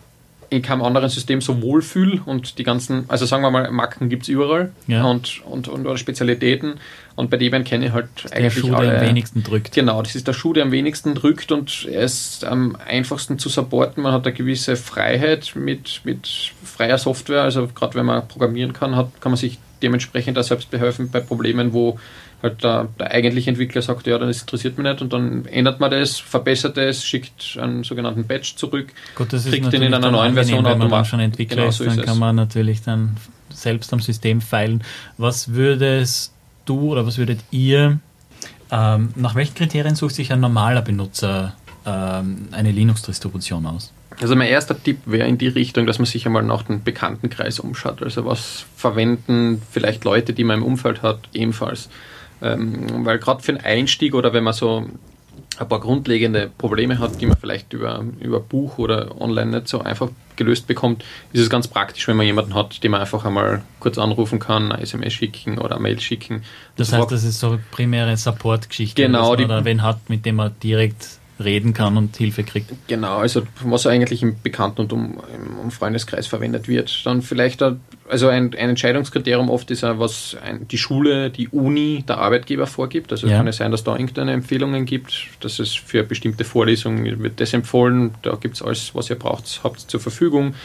[SPEAKER 4] in keinem anderen System so wohlfühle und die ganzen, also sagen wir mal, Marken gibt es überall ja. und, und, und oder Spezialitäten und bei Debian kenne ich halt
[SPEAKER 1] das eigentlich der Schuh, alle, der am wenigsten drückt.
[SPEAKER 4] Genau, das ist der Schuh, der am wenigsten drückt und er ist am einfachsten zu supporten. Man hat eine gewisse Freiheit mit, mit freier Software, also gerade wenn man programmieren kann, hat, kann man sich dementsprechend auch selbst behelfen bei Problemen, wo halt der, der eigentliche Entwickler sagt, ja, das interessiert mich nicht und dann ändert man das, verbessert es, schickt einen sogenannten Patch zurück,
[SPEAKER 1] Gut, das kriegt den in einer neuen Version wenn man dann schon Entwickler genau, ist, dann kann man natürlich dann selbst am System feilen. Was würdest du oder was würdet ihr, ähm, nach welchen Kriterien sucht sich ein normaler Benutzer ähm, eine Linux-Distribution aus?
[SPEAKER 4] Also mein erster Tipp wäre in die Richtung, dass man sich einmal nach dem Bekanntenkreis umschaut. Also was verwenden vielleicht Leute, die man im Umfeld hat, ebenfalls. Ähm, weil gerade für einen Einstieg oder wenn man so ein paar grundlegende Probleme hat, die man vielleicht über, über Buch oder online nicht so einfach gelöst bekommt, ist es ganz praktisch, wenn man jemanden hat, den man einfach einmal kurz anrufen kann, eine SMS schicken oder eine Mail schicken.
[SPEAKER 1] Das heißt, das ist so primäre Support-Geschichte,
[SPEAKER 4] genau,
[SPEAKER 1] dass man die, wen hat, mit dem man direkt reden kann und Hilfe kriegt.
[SPEAKER 4] Genau, also was eigentlich im Bekannten- und um, im Freundeskreis verwendet wird. Dann vielleicht, also ein, ein Entscheidungskriterium oft ist ja, was ein, die Schule, die Uni, der Arbeitgeber vorgibt. Also ja. kann es sein, dass da irgendeine Empfehlungen gibt, dass es für bestimmte Vorlesungen wird das empfohlen, da gibt es alles, was ihr braucht, habt zur Verfügung.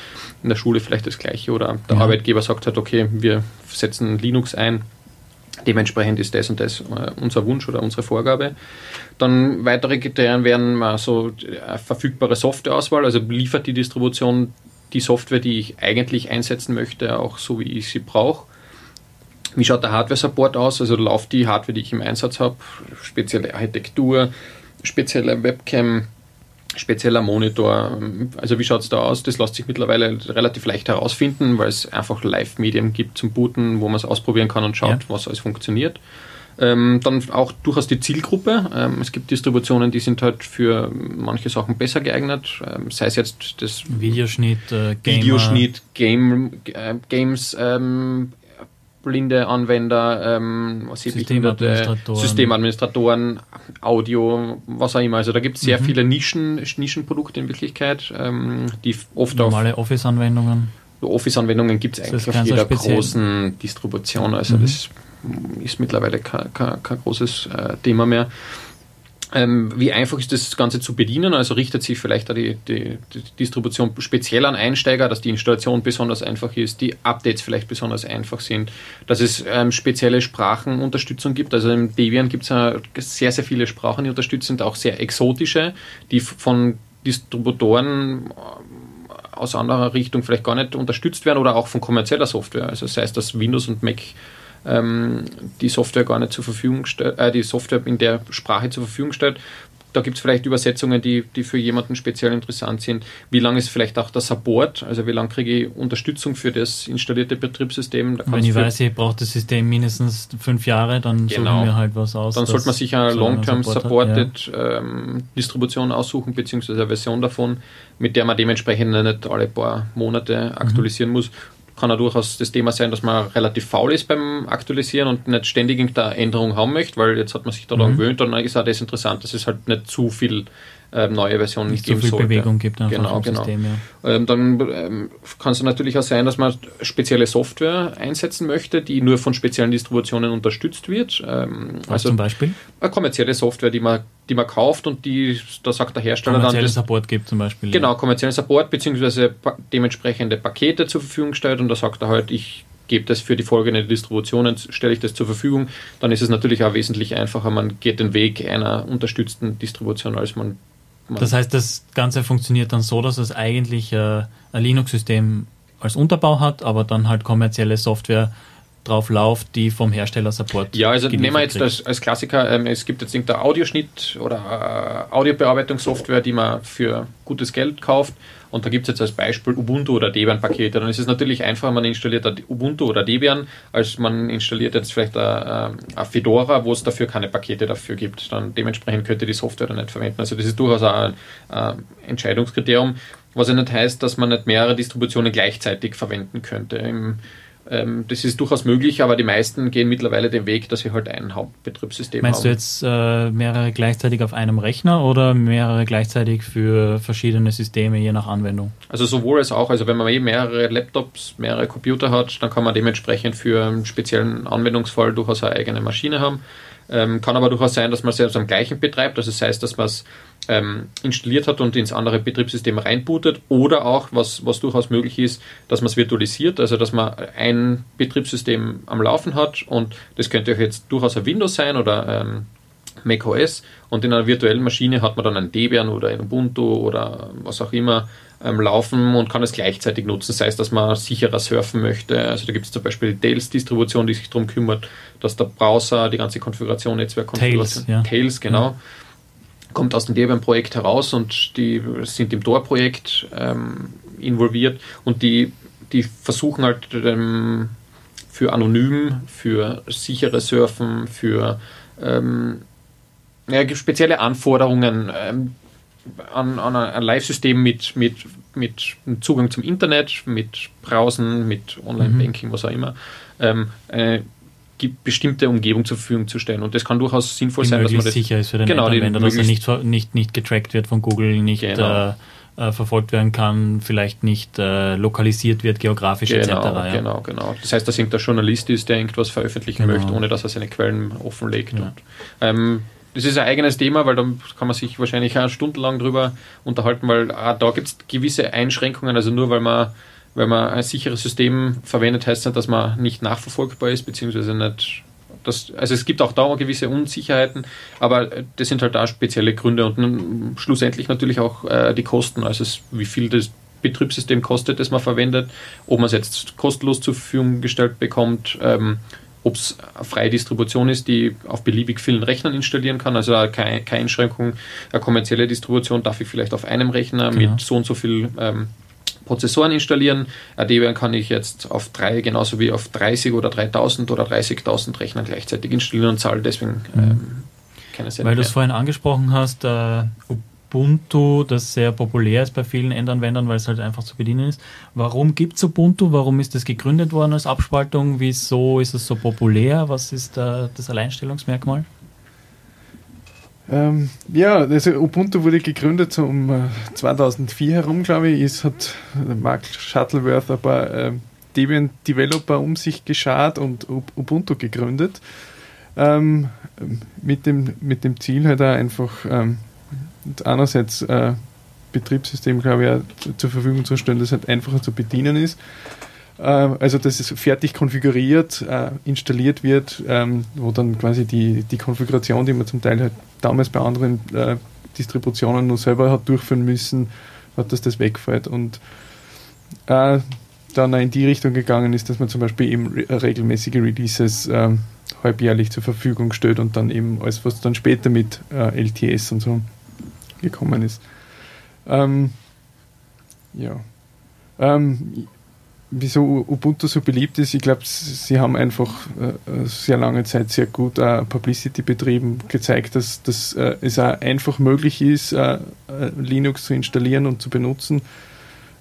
[SPEAKER 4] In der Schule vielleicht das gleiche oder der ja. Arbeitgeber sagt halt, okay, wir setzen Linux ein, Dementsprechend ist das und das äh, unser Wunsch oder unsere Vorgabe. Dann weitere Kriterien wären mal so äh, verfügbare Softwareauswahl, also liefert die Distribution die Software, die ich eigentlich einsetzen möchte, auch so wie ich sie brauche. Wie schaut der Hardware-Support aus? Also läuft die Hardware, die ich im Einsatz habe, spezielle Architektur, spezielle Webcam, spezieller Monitor. Also wie schaut es da aus? Das lässt sich mittlerweile relativ leicht herausfinden, weil es einfach Live-Medien gibt zum Booten, wo man es ausprobieren kann und schaut, ja. was alles funktioniert. Ähm, dann auch durchaus die Zielgruppe. Ähm, es gibt Distributionen, die sind halt für manche Sachen besser geeignet, ähm, sei es jetzt das
[SPEAKER 1] Videoschnitt, äh,
[SPEAKER 4] Videoschnitt, Game, äh, Games, ähm, blinde Anwender, ähm,
[SPEAKER 1] Systemadministratoren.
[SPEAKER 4] Systemadministratoren, Audio, was auch immer. Also da gibt es sehr mhm. viele Nischen, Nischenprodukte in Wirklichkeit, ähm, die oft
[SPEAKER 1] Normale Office-Anwendungen.
[SPEAKER 4] Office-Anwendungen gibt es eigentlich auf jeder großen Distribution. Also mhm. das ist mittlerweile kein, kein, kein großes äh, Thema mehr. Ähm, wie einfach ist das Ganze zu bedienen? Also richtet sich vielleicht die, die, die, Distribution speziell an Einsteiger, dass die Installation besonders einfach ist, die Updates vielleicht besonders einfach sind, dass es ähm, spezielle Sprachenunterstützung gibt. Also im Debian gibt es ja sehr, sehr viele Sprachen, die unterstützen, auch sehr exotische, die von Distributoren äh, aus anderer Richtung vielleicht gar nicht unterstützt werden oder auch von kommerzieller Software. Also sei es, dass Windows und Mac ähm, die Software gar nicht zur Verfügung stellt, äh, die Software in der Sprache zur Verfügung stellt, da gibt es vielleicht Übersetzungen, die, die für jemanden speziell interessant sind. Wie lange ist vielleicht auch der Support? Also wie lange kriege ich Unterstützung für das installierte Betriebssystem?
[SPEAKER 1] Wenn ich weiß, ich brauche das System mindestens fünf Jahre, dann genau. suchen wir halt was aus.
[SPEAKER 4] Dann sollte man sich eine Long-Term Supported ja. ähm, Distribution aussuchen, beziehungsweise eine Version davon, mit der man dementsprechend nicht alle paar Monate aktualisieren mhm. muss kann ja durchaus das Thema sein, dass man relativ faul ist beim Aktualisieren und nicht ständig irgendeine Änderung haben möchte, weil jetzt hat man sich daran mhm. gewöhnt und dann ist auch das interessant, dass es halt nicht zu viel äh, neue Versionen nicht geben so viel sollte.
[SPEAKER 1] Bewegung gibt
[SPEAKER 4] genau, genau. System, ja. ähm, dann ähm, kann es natürlich auch sein, dass man spezielle Software einsetzen möchte, die nur von speziellen Distributionen unterstützt wird.
[SPEAKER 1] Ähm, Was also zum Beispiel?
[SPEAKER 4] Eine kommerzielle Software, die man, die man kauft und die, da sagt der Hersteller
[SPEAKER 1] dann... Kommerziellen Support gibt zum Beispiel.
[SPEAKER 4] Genau, kommerziellen Support beziehungsweise pa dementsprechende Pakete zur Verfügung stellt und da sagt er halt, ich gebe das für die folgenden Distributionen, stelle ich das zur Verfügung, dann ist es natürlich auch wesentlich einfacher. Man geht den Weg einer unterstützten Distribution, als man
[SPEAKER 1] das heißt, das Ganze funktioniert dann so, dass es eigentlich äh, ein Linux-System als Unterbau hat, aber dann halt kommerzielle Software drauf läuft, die vom Hersteller Support.
[SPEAKER 4] Ja, also nehmen wir jetzt als, als Klassiker, ähm, es gibt jetzt irgendeine Audioschnitt oder äh, Audiobearbeitungssoftware, die man für gutes Geld kauft und da gibt es jetzt als Beispiel Ubuntu oder Debian-Pakete. Dann ist es natürlich einfacher, man installiert Ubuntu oder Debian, als man installiert jetzt vielleicht eine, eine Fedora, wo es dafür keine Pakete dafür gibt. Dann dementsprechend könnte die Software dann nicht verwenden. Also das ist durchaus ein, ein Entscheidungskriterium, was ja nicht heißt, dass man nicht mehrere Distributionen gleichzeitig verwenden könnte. Im das ist durchaus möglich, aber die meisten gehen mittlerweile den Weg, dass sie halt ein Hauptbetriebssystem
[SPEAKER 1] Meinst haben. Meinst du jetzt äh, mehrere gleichzeitig auf einem Rechner oder mehrere gleichzeitig für verschiedene Systeme je nach Anwendung?
[SPEAKER 4] Also sowohl als auch. Also wenn man eh mehrere Laptops, mehrere Computer hat, dann kann man dementsprechend für einen speziellen Anwendungsfall durchaus eine eigene Maschine haben. Ähm, kann aber durchaus sein, dass man es selbst am gleichen betreibt. Also das heißt, dass man es ähm, installiert hat und ins andere Betriebssystem reinbootet oder auch, was, was durchaus möglich ist, dass man es virtualisiert, also dass man ein Betriebssystem am Laufen hat und das könnte auch jetzt durchaus ein Windows sein oder ähm, macOS und in einer virtuellen Maschine hat man dann ein Debian oder ein Ubuntu oder was auch immer ähm, laufen und kann es gleichzeitig nutzen, sei es, dass man sicherer surfen möchte. Also da gibt es zum Beispiel die Tails-Distribution, die sich darum kümmert, dass der Browser die ganze Konfiguration, Netzwerkkonfiguration,
[SPEAKER 1] Tails, ja.
[SPEAKER 4] Tails genau, ja kommt aus dem Debian-Projekt heraus und die sind im Tor-Projekt ähm, involviert und die, die versuchen halt ähm, für anonym, für sichere Surfen, für ähm, ja, spezielle Anforderungen ähm, an, an ein Live-System mit, mit, mit Zugang zum Internet, mit Browsen, mit Online-Banking, mhm. was auch immer, ähm, eine bestimmte Umgebung zur Verfügung zu stellen. Und das kann durchaus sinnvoll
[SPEAKER 1] die
[SPEAKER 4] sein,
[SPEAKER 1] dass man das sicher ist für den genau, Anwender, dass er nicht, nicht, nicht getrackt wird von Google, nicht genau. äh, äh, verfolgt werden kann, vielleicht nicht äh, lokalisiert wird, geografisch
[SPEAKER 4] genau,
[SPEAKER 1] etc.
[SPEAKER 4] Ja. Genau, genau. Das heißt, dass irgendein Journalist ist, der irgendwas veröffentlichen genau. möchte, ohne dass er seine Quellen offenlegt. Ja. Und, ähm, das ist ein eigenes Thema, weil da kann man sich wahrscheinlich auch stundenlang drüber unterhalten, weil ah, da gibt es gewisse Einschränkungen, also nur weil man weil man ein sicheres System verwendet, heißt nicht, dass man nicht nachverfolgbar ist, beziehungsweise nicht. Das, also es gibt auch da gewisse Unsicherheiten, aber das sind halt da spezielle Gründe und schlussendlich natürlich auch äh, die Kosten, also es, wie viel das Betriebssystem kostet, das man verwendet, ob man es jetzt kostenlos zur Verfügung gestellt bekommt, ähm, ob es eine freie Distribution ist, die auf beliebig vielen Rechnern installieren kann, also keine, keine Einschränkung, eine kommerzielle Distribution darf ich vielleicht auf einem Rechner genau. mit so und so viel ähm, Prozessoren installieren. Debian kann ich jetzt auf drei genauso wie auf 30 oder 3000 oder 30.000 Rechner gleichzeitig installieren und zahle deswegen mhm. ähm,
[SPEAKER 1] keine Cent Weil du es vorhin angesprochen hast, äh, Ubuntu, das sehr populär ist bei vielen Endanwendern, weil es halt einfach zu bedienen ist. Warum gibt es Ubuntu? Warum ist das gegründet worden als Abspaltung? Wieso ist es so populär? Was ist äh, das Alleinstellungsmerkmal?
[SPEAKER 3] Ähm, ja, also Ubuntu wurde gegründet um äh, 2004 herum, glaube ich. Es hat Mark Shuttleworth ein paar äh, Debian-Developer um sich geschart und Ubuntu gegründet. Ähm, mit, dem, mit dem Ziel halt auch einfach ähm, einerseits äh, Betriebssystem, glaube ich, zur Verfügung zu stellen, das halt einfacher zu bedienen ist äh, also dass es fertig konfiguriert, äh, installiert wird, ähm, wo dann quasi die, die Konfiguration, die man zum Teil halt damals bei anderen äh, Distributionen nur selber hat durchführen müssen, hat, dass das wegfällt. Und äh, dann in die Richtung gegangen ist, dass man zum Beispiel eben re regelmäßige Releases ähm, halbjährlich zur Verfügung stellt und dann eben alles, was dann später mit äh, LTS und so gekommen ist. Ähm, ja. Ähm, wieso Ubuntu so beliebt ist, ich glaube, sie haben einfach äh, sehr lange Zeit sehr gut äh, Publicity betrieben, gezeigt, dass, dass äh, es auch einfach möglich ist, äh, äh, Linux zu installieren und zu benutzen.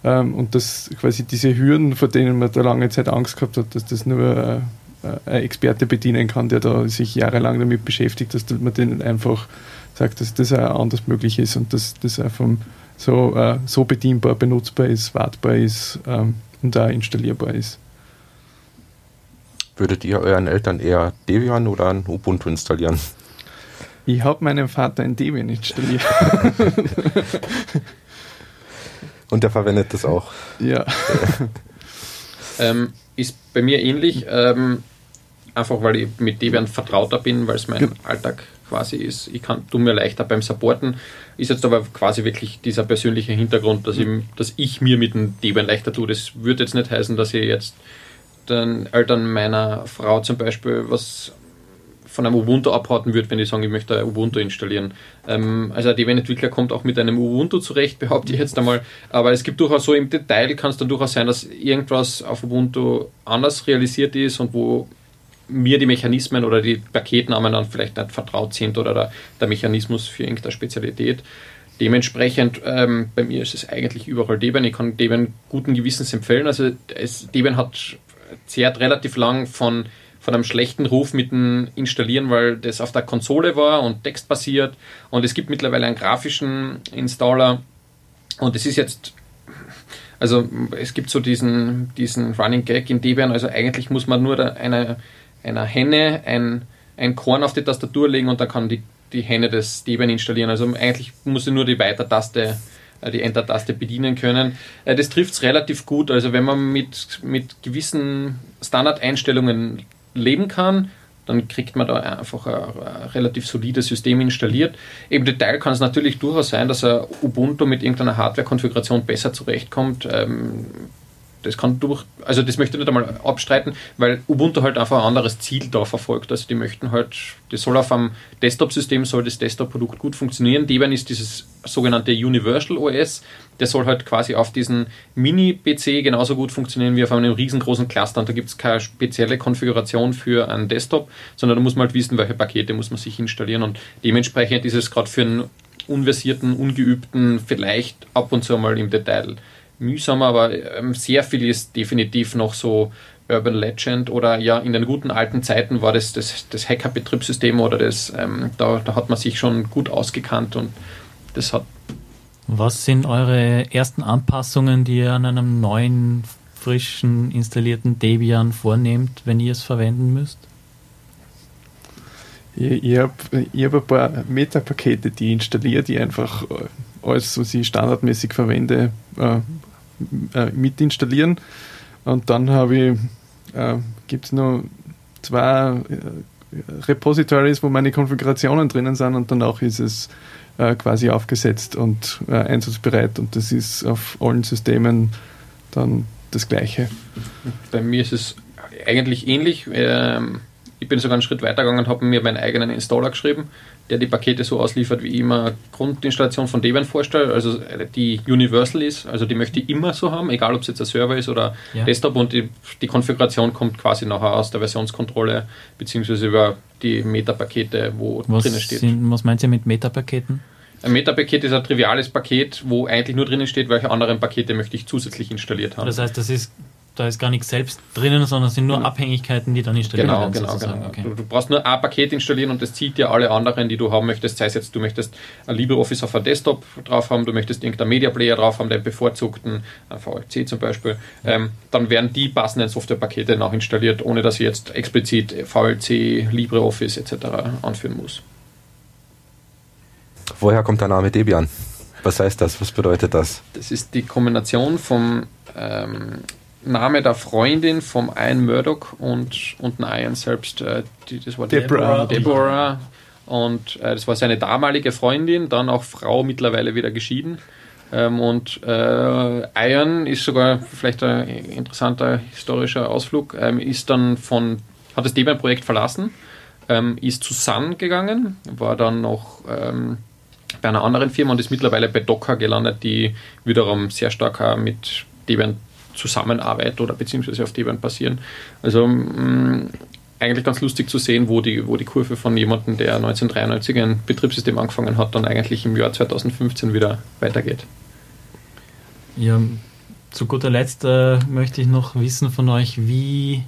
[SPEAKER 3] Ähm, und dass quasi diese Hürden, vor denen man da lange Zeit Angst gehabt hat, dass das nur äh, ein Experte bedienen kann, der da sich jahrelang damit beschäftigt, dass man den einfach sagt, dass das auch anders möglich ist und dass das auch vom, so, so bedienbar, benutzbar ist, wartbar ist. Ähm, und da installierbar ist.
[SPEAKER 2] Würdet ihr euren Eltern eher Debian oder ein Ubuntu installieren?
[SPEAKER 3] Ich habe meinem Vater ein Debian installiert.
[SPEAKER 2] und der verwendet das auch.
[SPEAKER 3] Ja.
[SPEAKER 4] ähm, ist bei mir ähnlich, ähm, einfach weil ich mit Debian vertrauter bin, weil es mein genau. Alltag quasi ist. Ich kann, tue mir leichter beim Supporten. Ist jetzt aber quasi wirklich dieser persönliche Hintergrund, dass, ich, dass ich mir mit dem Debian leichter tue. Das würde jetzt nicht heißen, dass ich jetzt den Eltern meiner Frau zum Beispiel was von einem Ubuntu abhalten würde, wenn ich sage, ich möchte Ubuntu installieren. Ähm, also ein Debian-Entwickler kommt auch mit einem Ubuntu zurecht, behaupte ich jetzt einmal. Aber es gibt durchaus so im Detail, kann es dann durchaus sein, dass irgendwas auf Ubuntu anders realisiert ist und wo mir die Mechanismen oder die Paketnamen dann vielleicht nicht vertraut sind oder der, der Mechanismus für irgendeine Spezialität. Dementsprechend, ähm, bei mir ist es eigentlich überall Debian. Ich kann Debian guten Gewissens empfehlen. Also es, Debian hat zehrt relativ lang von, von einem schlechten Ruf mit dem Installieren, weil das auf der Konsole war und textbasiert. Und es gibt mittlerweile einen grafischen Installer. Und es ist jetzt also es gibt so diesen, diesen Running Gag in Debian, also eigentlich muss man nur eine, einer Henne ein, ein Korn auf die Tastatur legen und dann kann die, die Henne das Debian installieren. Also eigentlich muss sie nur die Weiter-Taste, äh, die Enter-Taste bedienen können. Äh, das trifft es relativ gut. Also wenn man mit, mit gewissen Standardeinstellungen leben kann, dann kriegt man da einfach ein, ein, relativ solides System installiert. Im Detail kann es natürlich durchaus sein, dass ein Ubuntu mit irgendeiner Hardware-Konfiguration besser zurechtkommt. Ähm, das kann durch, also das möchte ich nicht einmal abstreiten, weil Ubuntu halt einfach ein anderes Ziel da verfolgt. Also die möchten halt, das soll auf einem Desktop-System, soll das Desktop-Produkt gut funktionieren. Debian ist dieses sogenannte Universal OS, der soll halt quasi auf diesen Mini-PC genauso gut funktionieren wie auf einem riesengroßen Cluster. Und da gibt es keine spezielle Konfiguration für einen Desktop, sondern da muss man halt wissen, welche Pakete muss man sich installieren. Und dementsprechend ist es gerade für einen unversierten, ungeübten vielleicht ab und zu mal im Detail mühsam, aber ähm, sehr viel ist definitiv noch so Urban Legend oder ja, in den guten alten Zeiten war das das, das Hacker-Betriebssystem oder das, ähm, da, da hat man sich schon gut ausgekannt und das hat.
[SPEAKER 1] Was sind eure ersten Anpassungen, die ihr an einem neuen, frischen, installierten Debian vornehmt, wenn ihr es verwenden müsst?
[SPEAKER 3] Ich, ich habe hab ein paar Meta-Pakete, die installiere, die einfach äh, alles, was ich standardmäßig verwende, äh, äh, mit installieren. Und dann habe ich, äh, gibt es noch zwei äh, Repositories, wo meine Konfigurationen drinnen sind und danach ist es äh, quasi aufgesetzt und äh, einsatzbereit und das ist auf allen Systemen dann das gleiche.
[SPEAKER 4] Bei mir ist es eigentlich ähnlich. Ähm, ich bin sogar einen Schritt weiter gegangen und habe mir meinen eigenen Installer geschrieben der die Pakete so ausliefert, wie ich immer Grundinstallation von Debian vorstelle, also die Universal ist, also die möchte ich immer so haben, egal ob es jetzt ein Server ist oder ja. Desktop und die, die, Konfiguration kommt quasi nachher aus der Versionskontrolle beziehungsweise über die Metapakete, wo
[SPEAKER 1] was
[SPEAKER 4] drinnen steht.
[SPEAKER 1] Sind, was meint ihr mit Metapaketen?
[SPEAKER 4] Ein Metapaket ist ein triviales Paket, wo eigentlich nur drinnen steht, welche anderen Pakete möchte ich zusätzlich installiert haben.
[SPEAKER 1] Das heißt, das ist da ist gar nichts selbst drinnen, sondern es sind nur genau. Abhängigkeiten, die dann installiert
[SPEAKER 4] genau,
[SPEAKER 1] werden.
[SPEAKER 4] Genau, genau. Okay. Du, du, brauchst nur ein Paket installieren und das zieht dir alle anderen, die du haben möchtest. Sei es jetzt, du möchtest ein LibreOffice auf einem Desktop drauf haben, du möchtest irgendeinen Media Player drauf haben, den bevorzugten, ein VLC zum Beispiel. Ähm, dann werden die passenden Softwarepakete noch installiert, ohne dass ich jetzt explizit VLC, LibreOffice etc. anführen muss.
[SPEAKER 2] Woher kommt der Name Debian? Was heißt das? Was bedeutet das?
[SPEAKER 4] Das ist die Kombination vom ähm, Name der Freundin vom Ian Murdoch und, und Ian selbst. Äh, die, das war Deborah. Deborah. Und äh, das war seine damalige Freundin, dann auch Frau, mittlerweile wieder geschieden. Ähm, und äh, Ian ist sogar vielleicht ein interessanter historischer Ausflug, ähm, ist dann von, hat das Debian-Projekt verlassen, ähm, ist zu Sun gegangen, war dann noch ähm, bei einer anderen Firma und ist mittlerweile bei Docker gelandet, die wiederum sehr stark mit Debian zusammenarbeitet oder beziehungsweise auf Debian basieren. Also mh, mm, eigentlich ganz lustig zu sehen, wo die, wo die Kurve von jemandem, der 1993 ein Betriebssystem angefangen hat, dann eigentlich im Jahr 2015 wieder weitergeht.
[SPEAKER 1] Ja, zu guter Letzt äh, möchte ich noch wissen von euch, wie,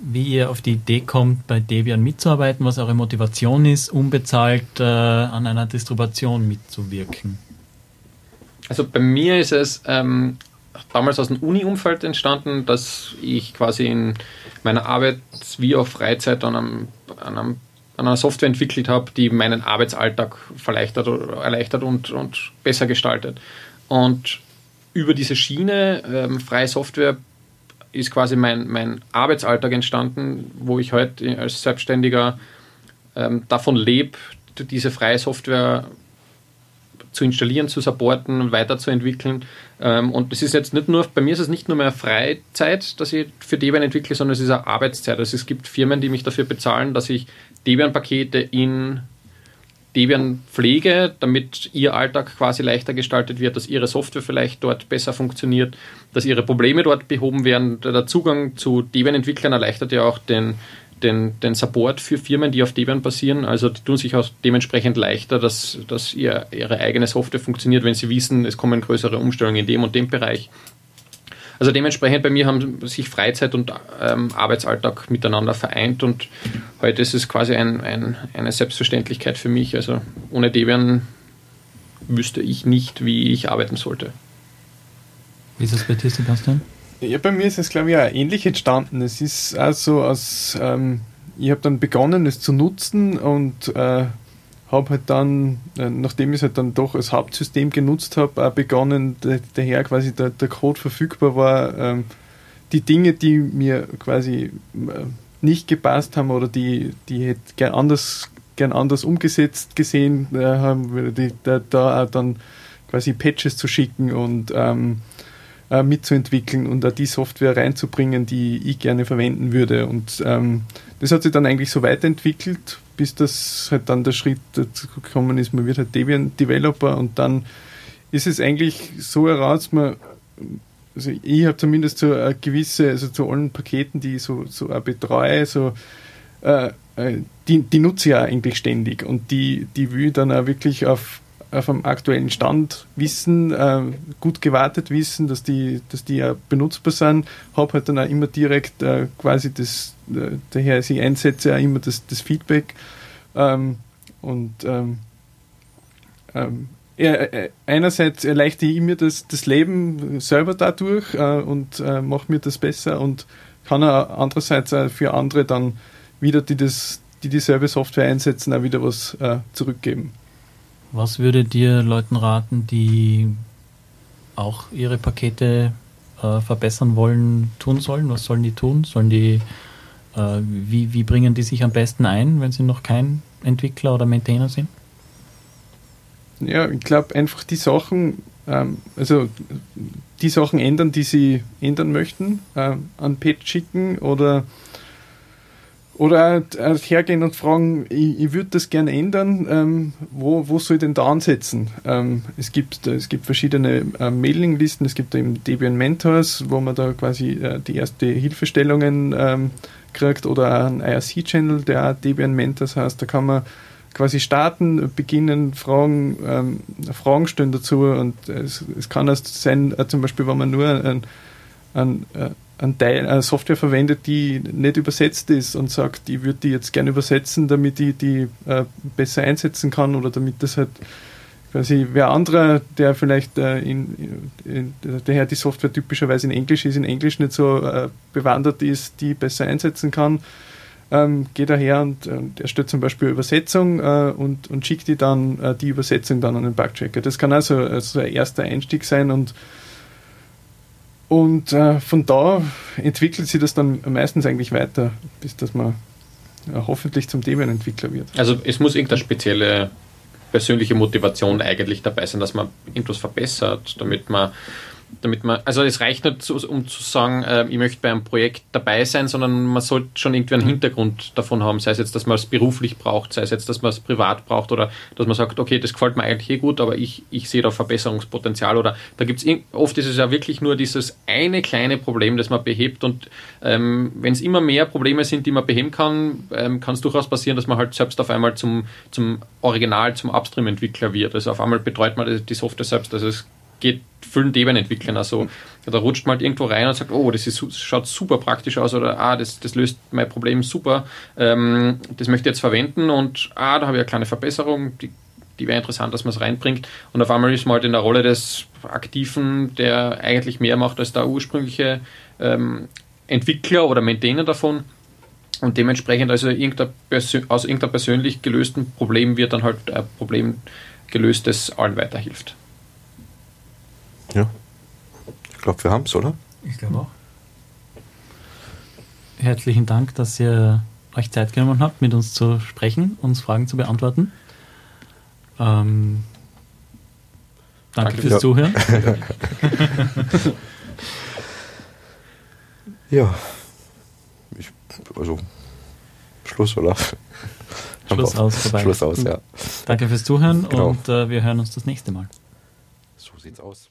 [SPEAKER 1] wie ihr auf die Idee kommt, bei Debian mitzuarbeiten, was eure Motivation ist, unbezahlt äh, an einer Distribution mitzuwirken.
[SPEAKER 4] Also bei mir ist es ähm, damals aus dem Uni-Umfeld entstanden, dass ich quasi in meiner Arbeit wie auch Freizeit an, einem, an, einem, an einer Software entwickelt habe, die meinen Arbeitsalltag erleichtert, erleichtert und, und besser gestaltet. Und über diese Schiene ähm, freie Software ist quasi mein, mein Arbeitsalltag entstanden, wo ich heute als Selbstständiger ähm, davon lebe, diese freie Software zu installieren, zu supporten, weiterzuentwickeln. Ähm, und es ist jetzt nicht nur, bei mir ist es nicht nur mehr Freizeit, dass ich für Debian entwickle, sondern es ist auch Arbeitszeit. Also es gibt Firmen, die mich dafür bezahlen, dass ich Debian-Pakete in Debian pflege, damit ihr Alltag quasi leichter gestaltet wird, dass ihre Software vielleicht dort besser funktioniert, dass ihre Probleme dort behoben werden. Der Zugang zu Debian-Entwicklern erleichtert ja auch den den, den Support für Firmen, die auf Debian basieren. Also die tun sich auch dementsprechend leichter, dass, dass ihr, ihre eigene Software funktioniert, wenn sie wissen, es kommen größere Umstellungen in dem und dem Bereich. Also dementsprechend bei mir haben sich Freizeit und ähm, Arbeitsalltag miteinander vereint und heute ist es quasi ein, ein, eine Selbstverständlichkeit für mich. Also ohne Debian wüsste ich nicht, wie ich arbeiten sollte.
[SPEAKER 1] Wie ist das bei dir, Sebastian?
[SPEAKER 3] Ja, bei mir ist es, glaube ich, auch ähnlich entstanden. Es ist also aus, ähm, ich habe dann begonnen, es zu nutzen und äh, habe halt dann, äh, nachdem ich es halt dann doch als Hauptsystem genutzt habe, auch begonnen, daher quasi der, der Code verfügbar war, ähm, die Dinge, die mir quasi äh, nicht gepasst haben oder die, die hätte gern anders, gern anders umgesetzt gesehen äh, haben, die, da, da auch dann quasi Patches zu schicken und ähm, äh, mitzuentwickeln und da die Software reinzubringen, die ich gerne verwenden würde. Und ähm, das hat sich dann eigentlich so weiterentwickelt, bis das halt dann der Schritt dazu gekommen ist, man wird halt Debian Developer und dann ist es eigentlich so heraus, man also ich habe zumindest so eine gewisse, also zu allen Paketen, die ich so, so auch betreue, so äh, äh die, die nutze ich ja eigentlich ständig und die, die will ich dann auch wirklich auf vom aktuellen Stand wissen, äh, gut gewartet wissen, dass die, dass die ja benutzbar sind. Habe halt dann auch immer direkt äh, quasi das, äh, daher ich einsetze auch immer das, das Feedback. Ähm, und ähm, ähm, er, einerseits erleichter ich mir das, das Leben selber dadurch äh, und äh, mache mir das besser und kann auch andererseits auch für andere dann wieder, die das, die dieselbe Software einsetzen, auch wieder was äh, zurückgeben.
[SPEAKER 1] Was würdet ihr Leuten raten, die auch ihre Pakete äh, verbessern wollen, tun sollen? Was sollen die tun? Sollen die, äh, wie, wie bringen die sich am besten ein, wenn sie noch kein Entwickler oder Maintainer sind?
[SPEAKER 3] Ja, ich glaube einfach die Sachen, ähm, also die Sachen ändern, die sie ändern möchten, äh, an Patch schicken oder oder hergehen und fragen, ich, ich würde das gerne ändern, ähm, wo, wo soll ich denn da ansetzen? Ähm, es, gibt, es gibt verschiedene äh, Mailinglisten, es gibt eben Debian Mentors, wo man da quasi äh, die erste Hilfestellungen ähm, kriegt oder einen IRC-Channel, der auch Debian Mentors heißt. Da kann man quasi starten, beginnen, Fragen, ähm, Fragen stellen dazu und es, es kann erst sein, äh, zum Beispiel, wenn man nur ein, ein, äh, ein Teil, eine Software verwendet, die nicht übersetzt ist und sagt, ich würde die jetzt gerne übersetzen, damit ich die äh, besser einsetzen kann oder damit das halt quasi wer anderer, der vielleicht äh, in, in, daher die Software typischerweise in Englisch ist, in Englisch nicht so äh, bewandert ist, die besser einsetzen kann, ähm, geht daher und, und erstellt zum Beispiel Übersetzung äh, und, und schickt die dann äh, die Übersetzung dann an den Bugchecker. Das kann also, also ein erster Einstieg sein und und äh, von da entwickelt sich das dann meistens eigentlich weiter, bis dass man ja, hoffentlich zum Debian-Entwickler wird.
[SPEAKER 4] Also es muss irgendeine spezielle persönliche Motivation eigentlich dabei sein, dass man irgendwas verbessert, damit man damit man, also es reicht nicht, um zu sagen, äh, ich möchte bei einem Projekt dabei sein, sondern man sollte schon irgendwie einen Hintergrund davon haben, sei es jetzt, dass man es beruflich braucht, sei es jetzt, dass man es privat braucht oder dass man sagt, okay, das gefällt mir eigentlich eh gut, aber ich, ich sehe da Verbesserungspotenzial oder da gibt es, oft ist es ja wirklich nur dieses eine kleine Problem, das man behebt und ähm, wenn es immer mehr Probleme sind, die man beheben kann, ähm, kann es durchaus passieren, dass man halt selbst auf einmal zum, zum Original, zum Upstream-Entwickler wird. Also auf einmal betreut man die Software selbst, also es geht vielen Debian-Entwicklern also da rutscht man halt irgendwo rein und sagt, oh, das ist, schaut super praktisch aus oder ah, das, das löst mein Problem super, ähm, das möchte ich jetzt verwenden und ah, da habe ich eine kleine Verbesserung, die, die wäre interessant, dass man es reinbringt. Und auf einmal ist man halt in der Rolle des Aktiven, der eigentlich mehr macht als der ursprüngliche ähm, Entwickler oder Maintainer davon. Und dementsprechend also irgendein aus irgendeinem persönlich gelösten Problem wird dann halt ein Problem gelöst, das allen weiterhilft.
[SPEAKER 2] Ich glaube, wir haben es, oder?
[SPEAKER 1] Ich glaube auch. Herzlichen Dank, dass ihr euch Zeit genommen habt, mit uns zu sprechen, uns Fragen zu beantworten. Ähm, danke, danke, fürs ja. Zuhören.
[SPEAKER 2] ja. Ich, also, Schluss, oder?
[SPEAKER 1] Schluss aus, vorbei.
[SPEAKER 2] Schluss aus, ja.
[SPEAKER 1] Danke fürs Zuhören genau. und äh, wir hören uns das nächste Mal.
[SPEAKER 2] So sieht's aus.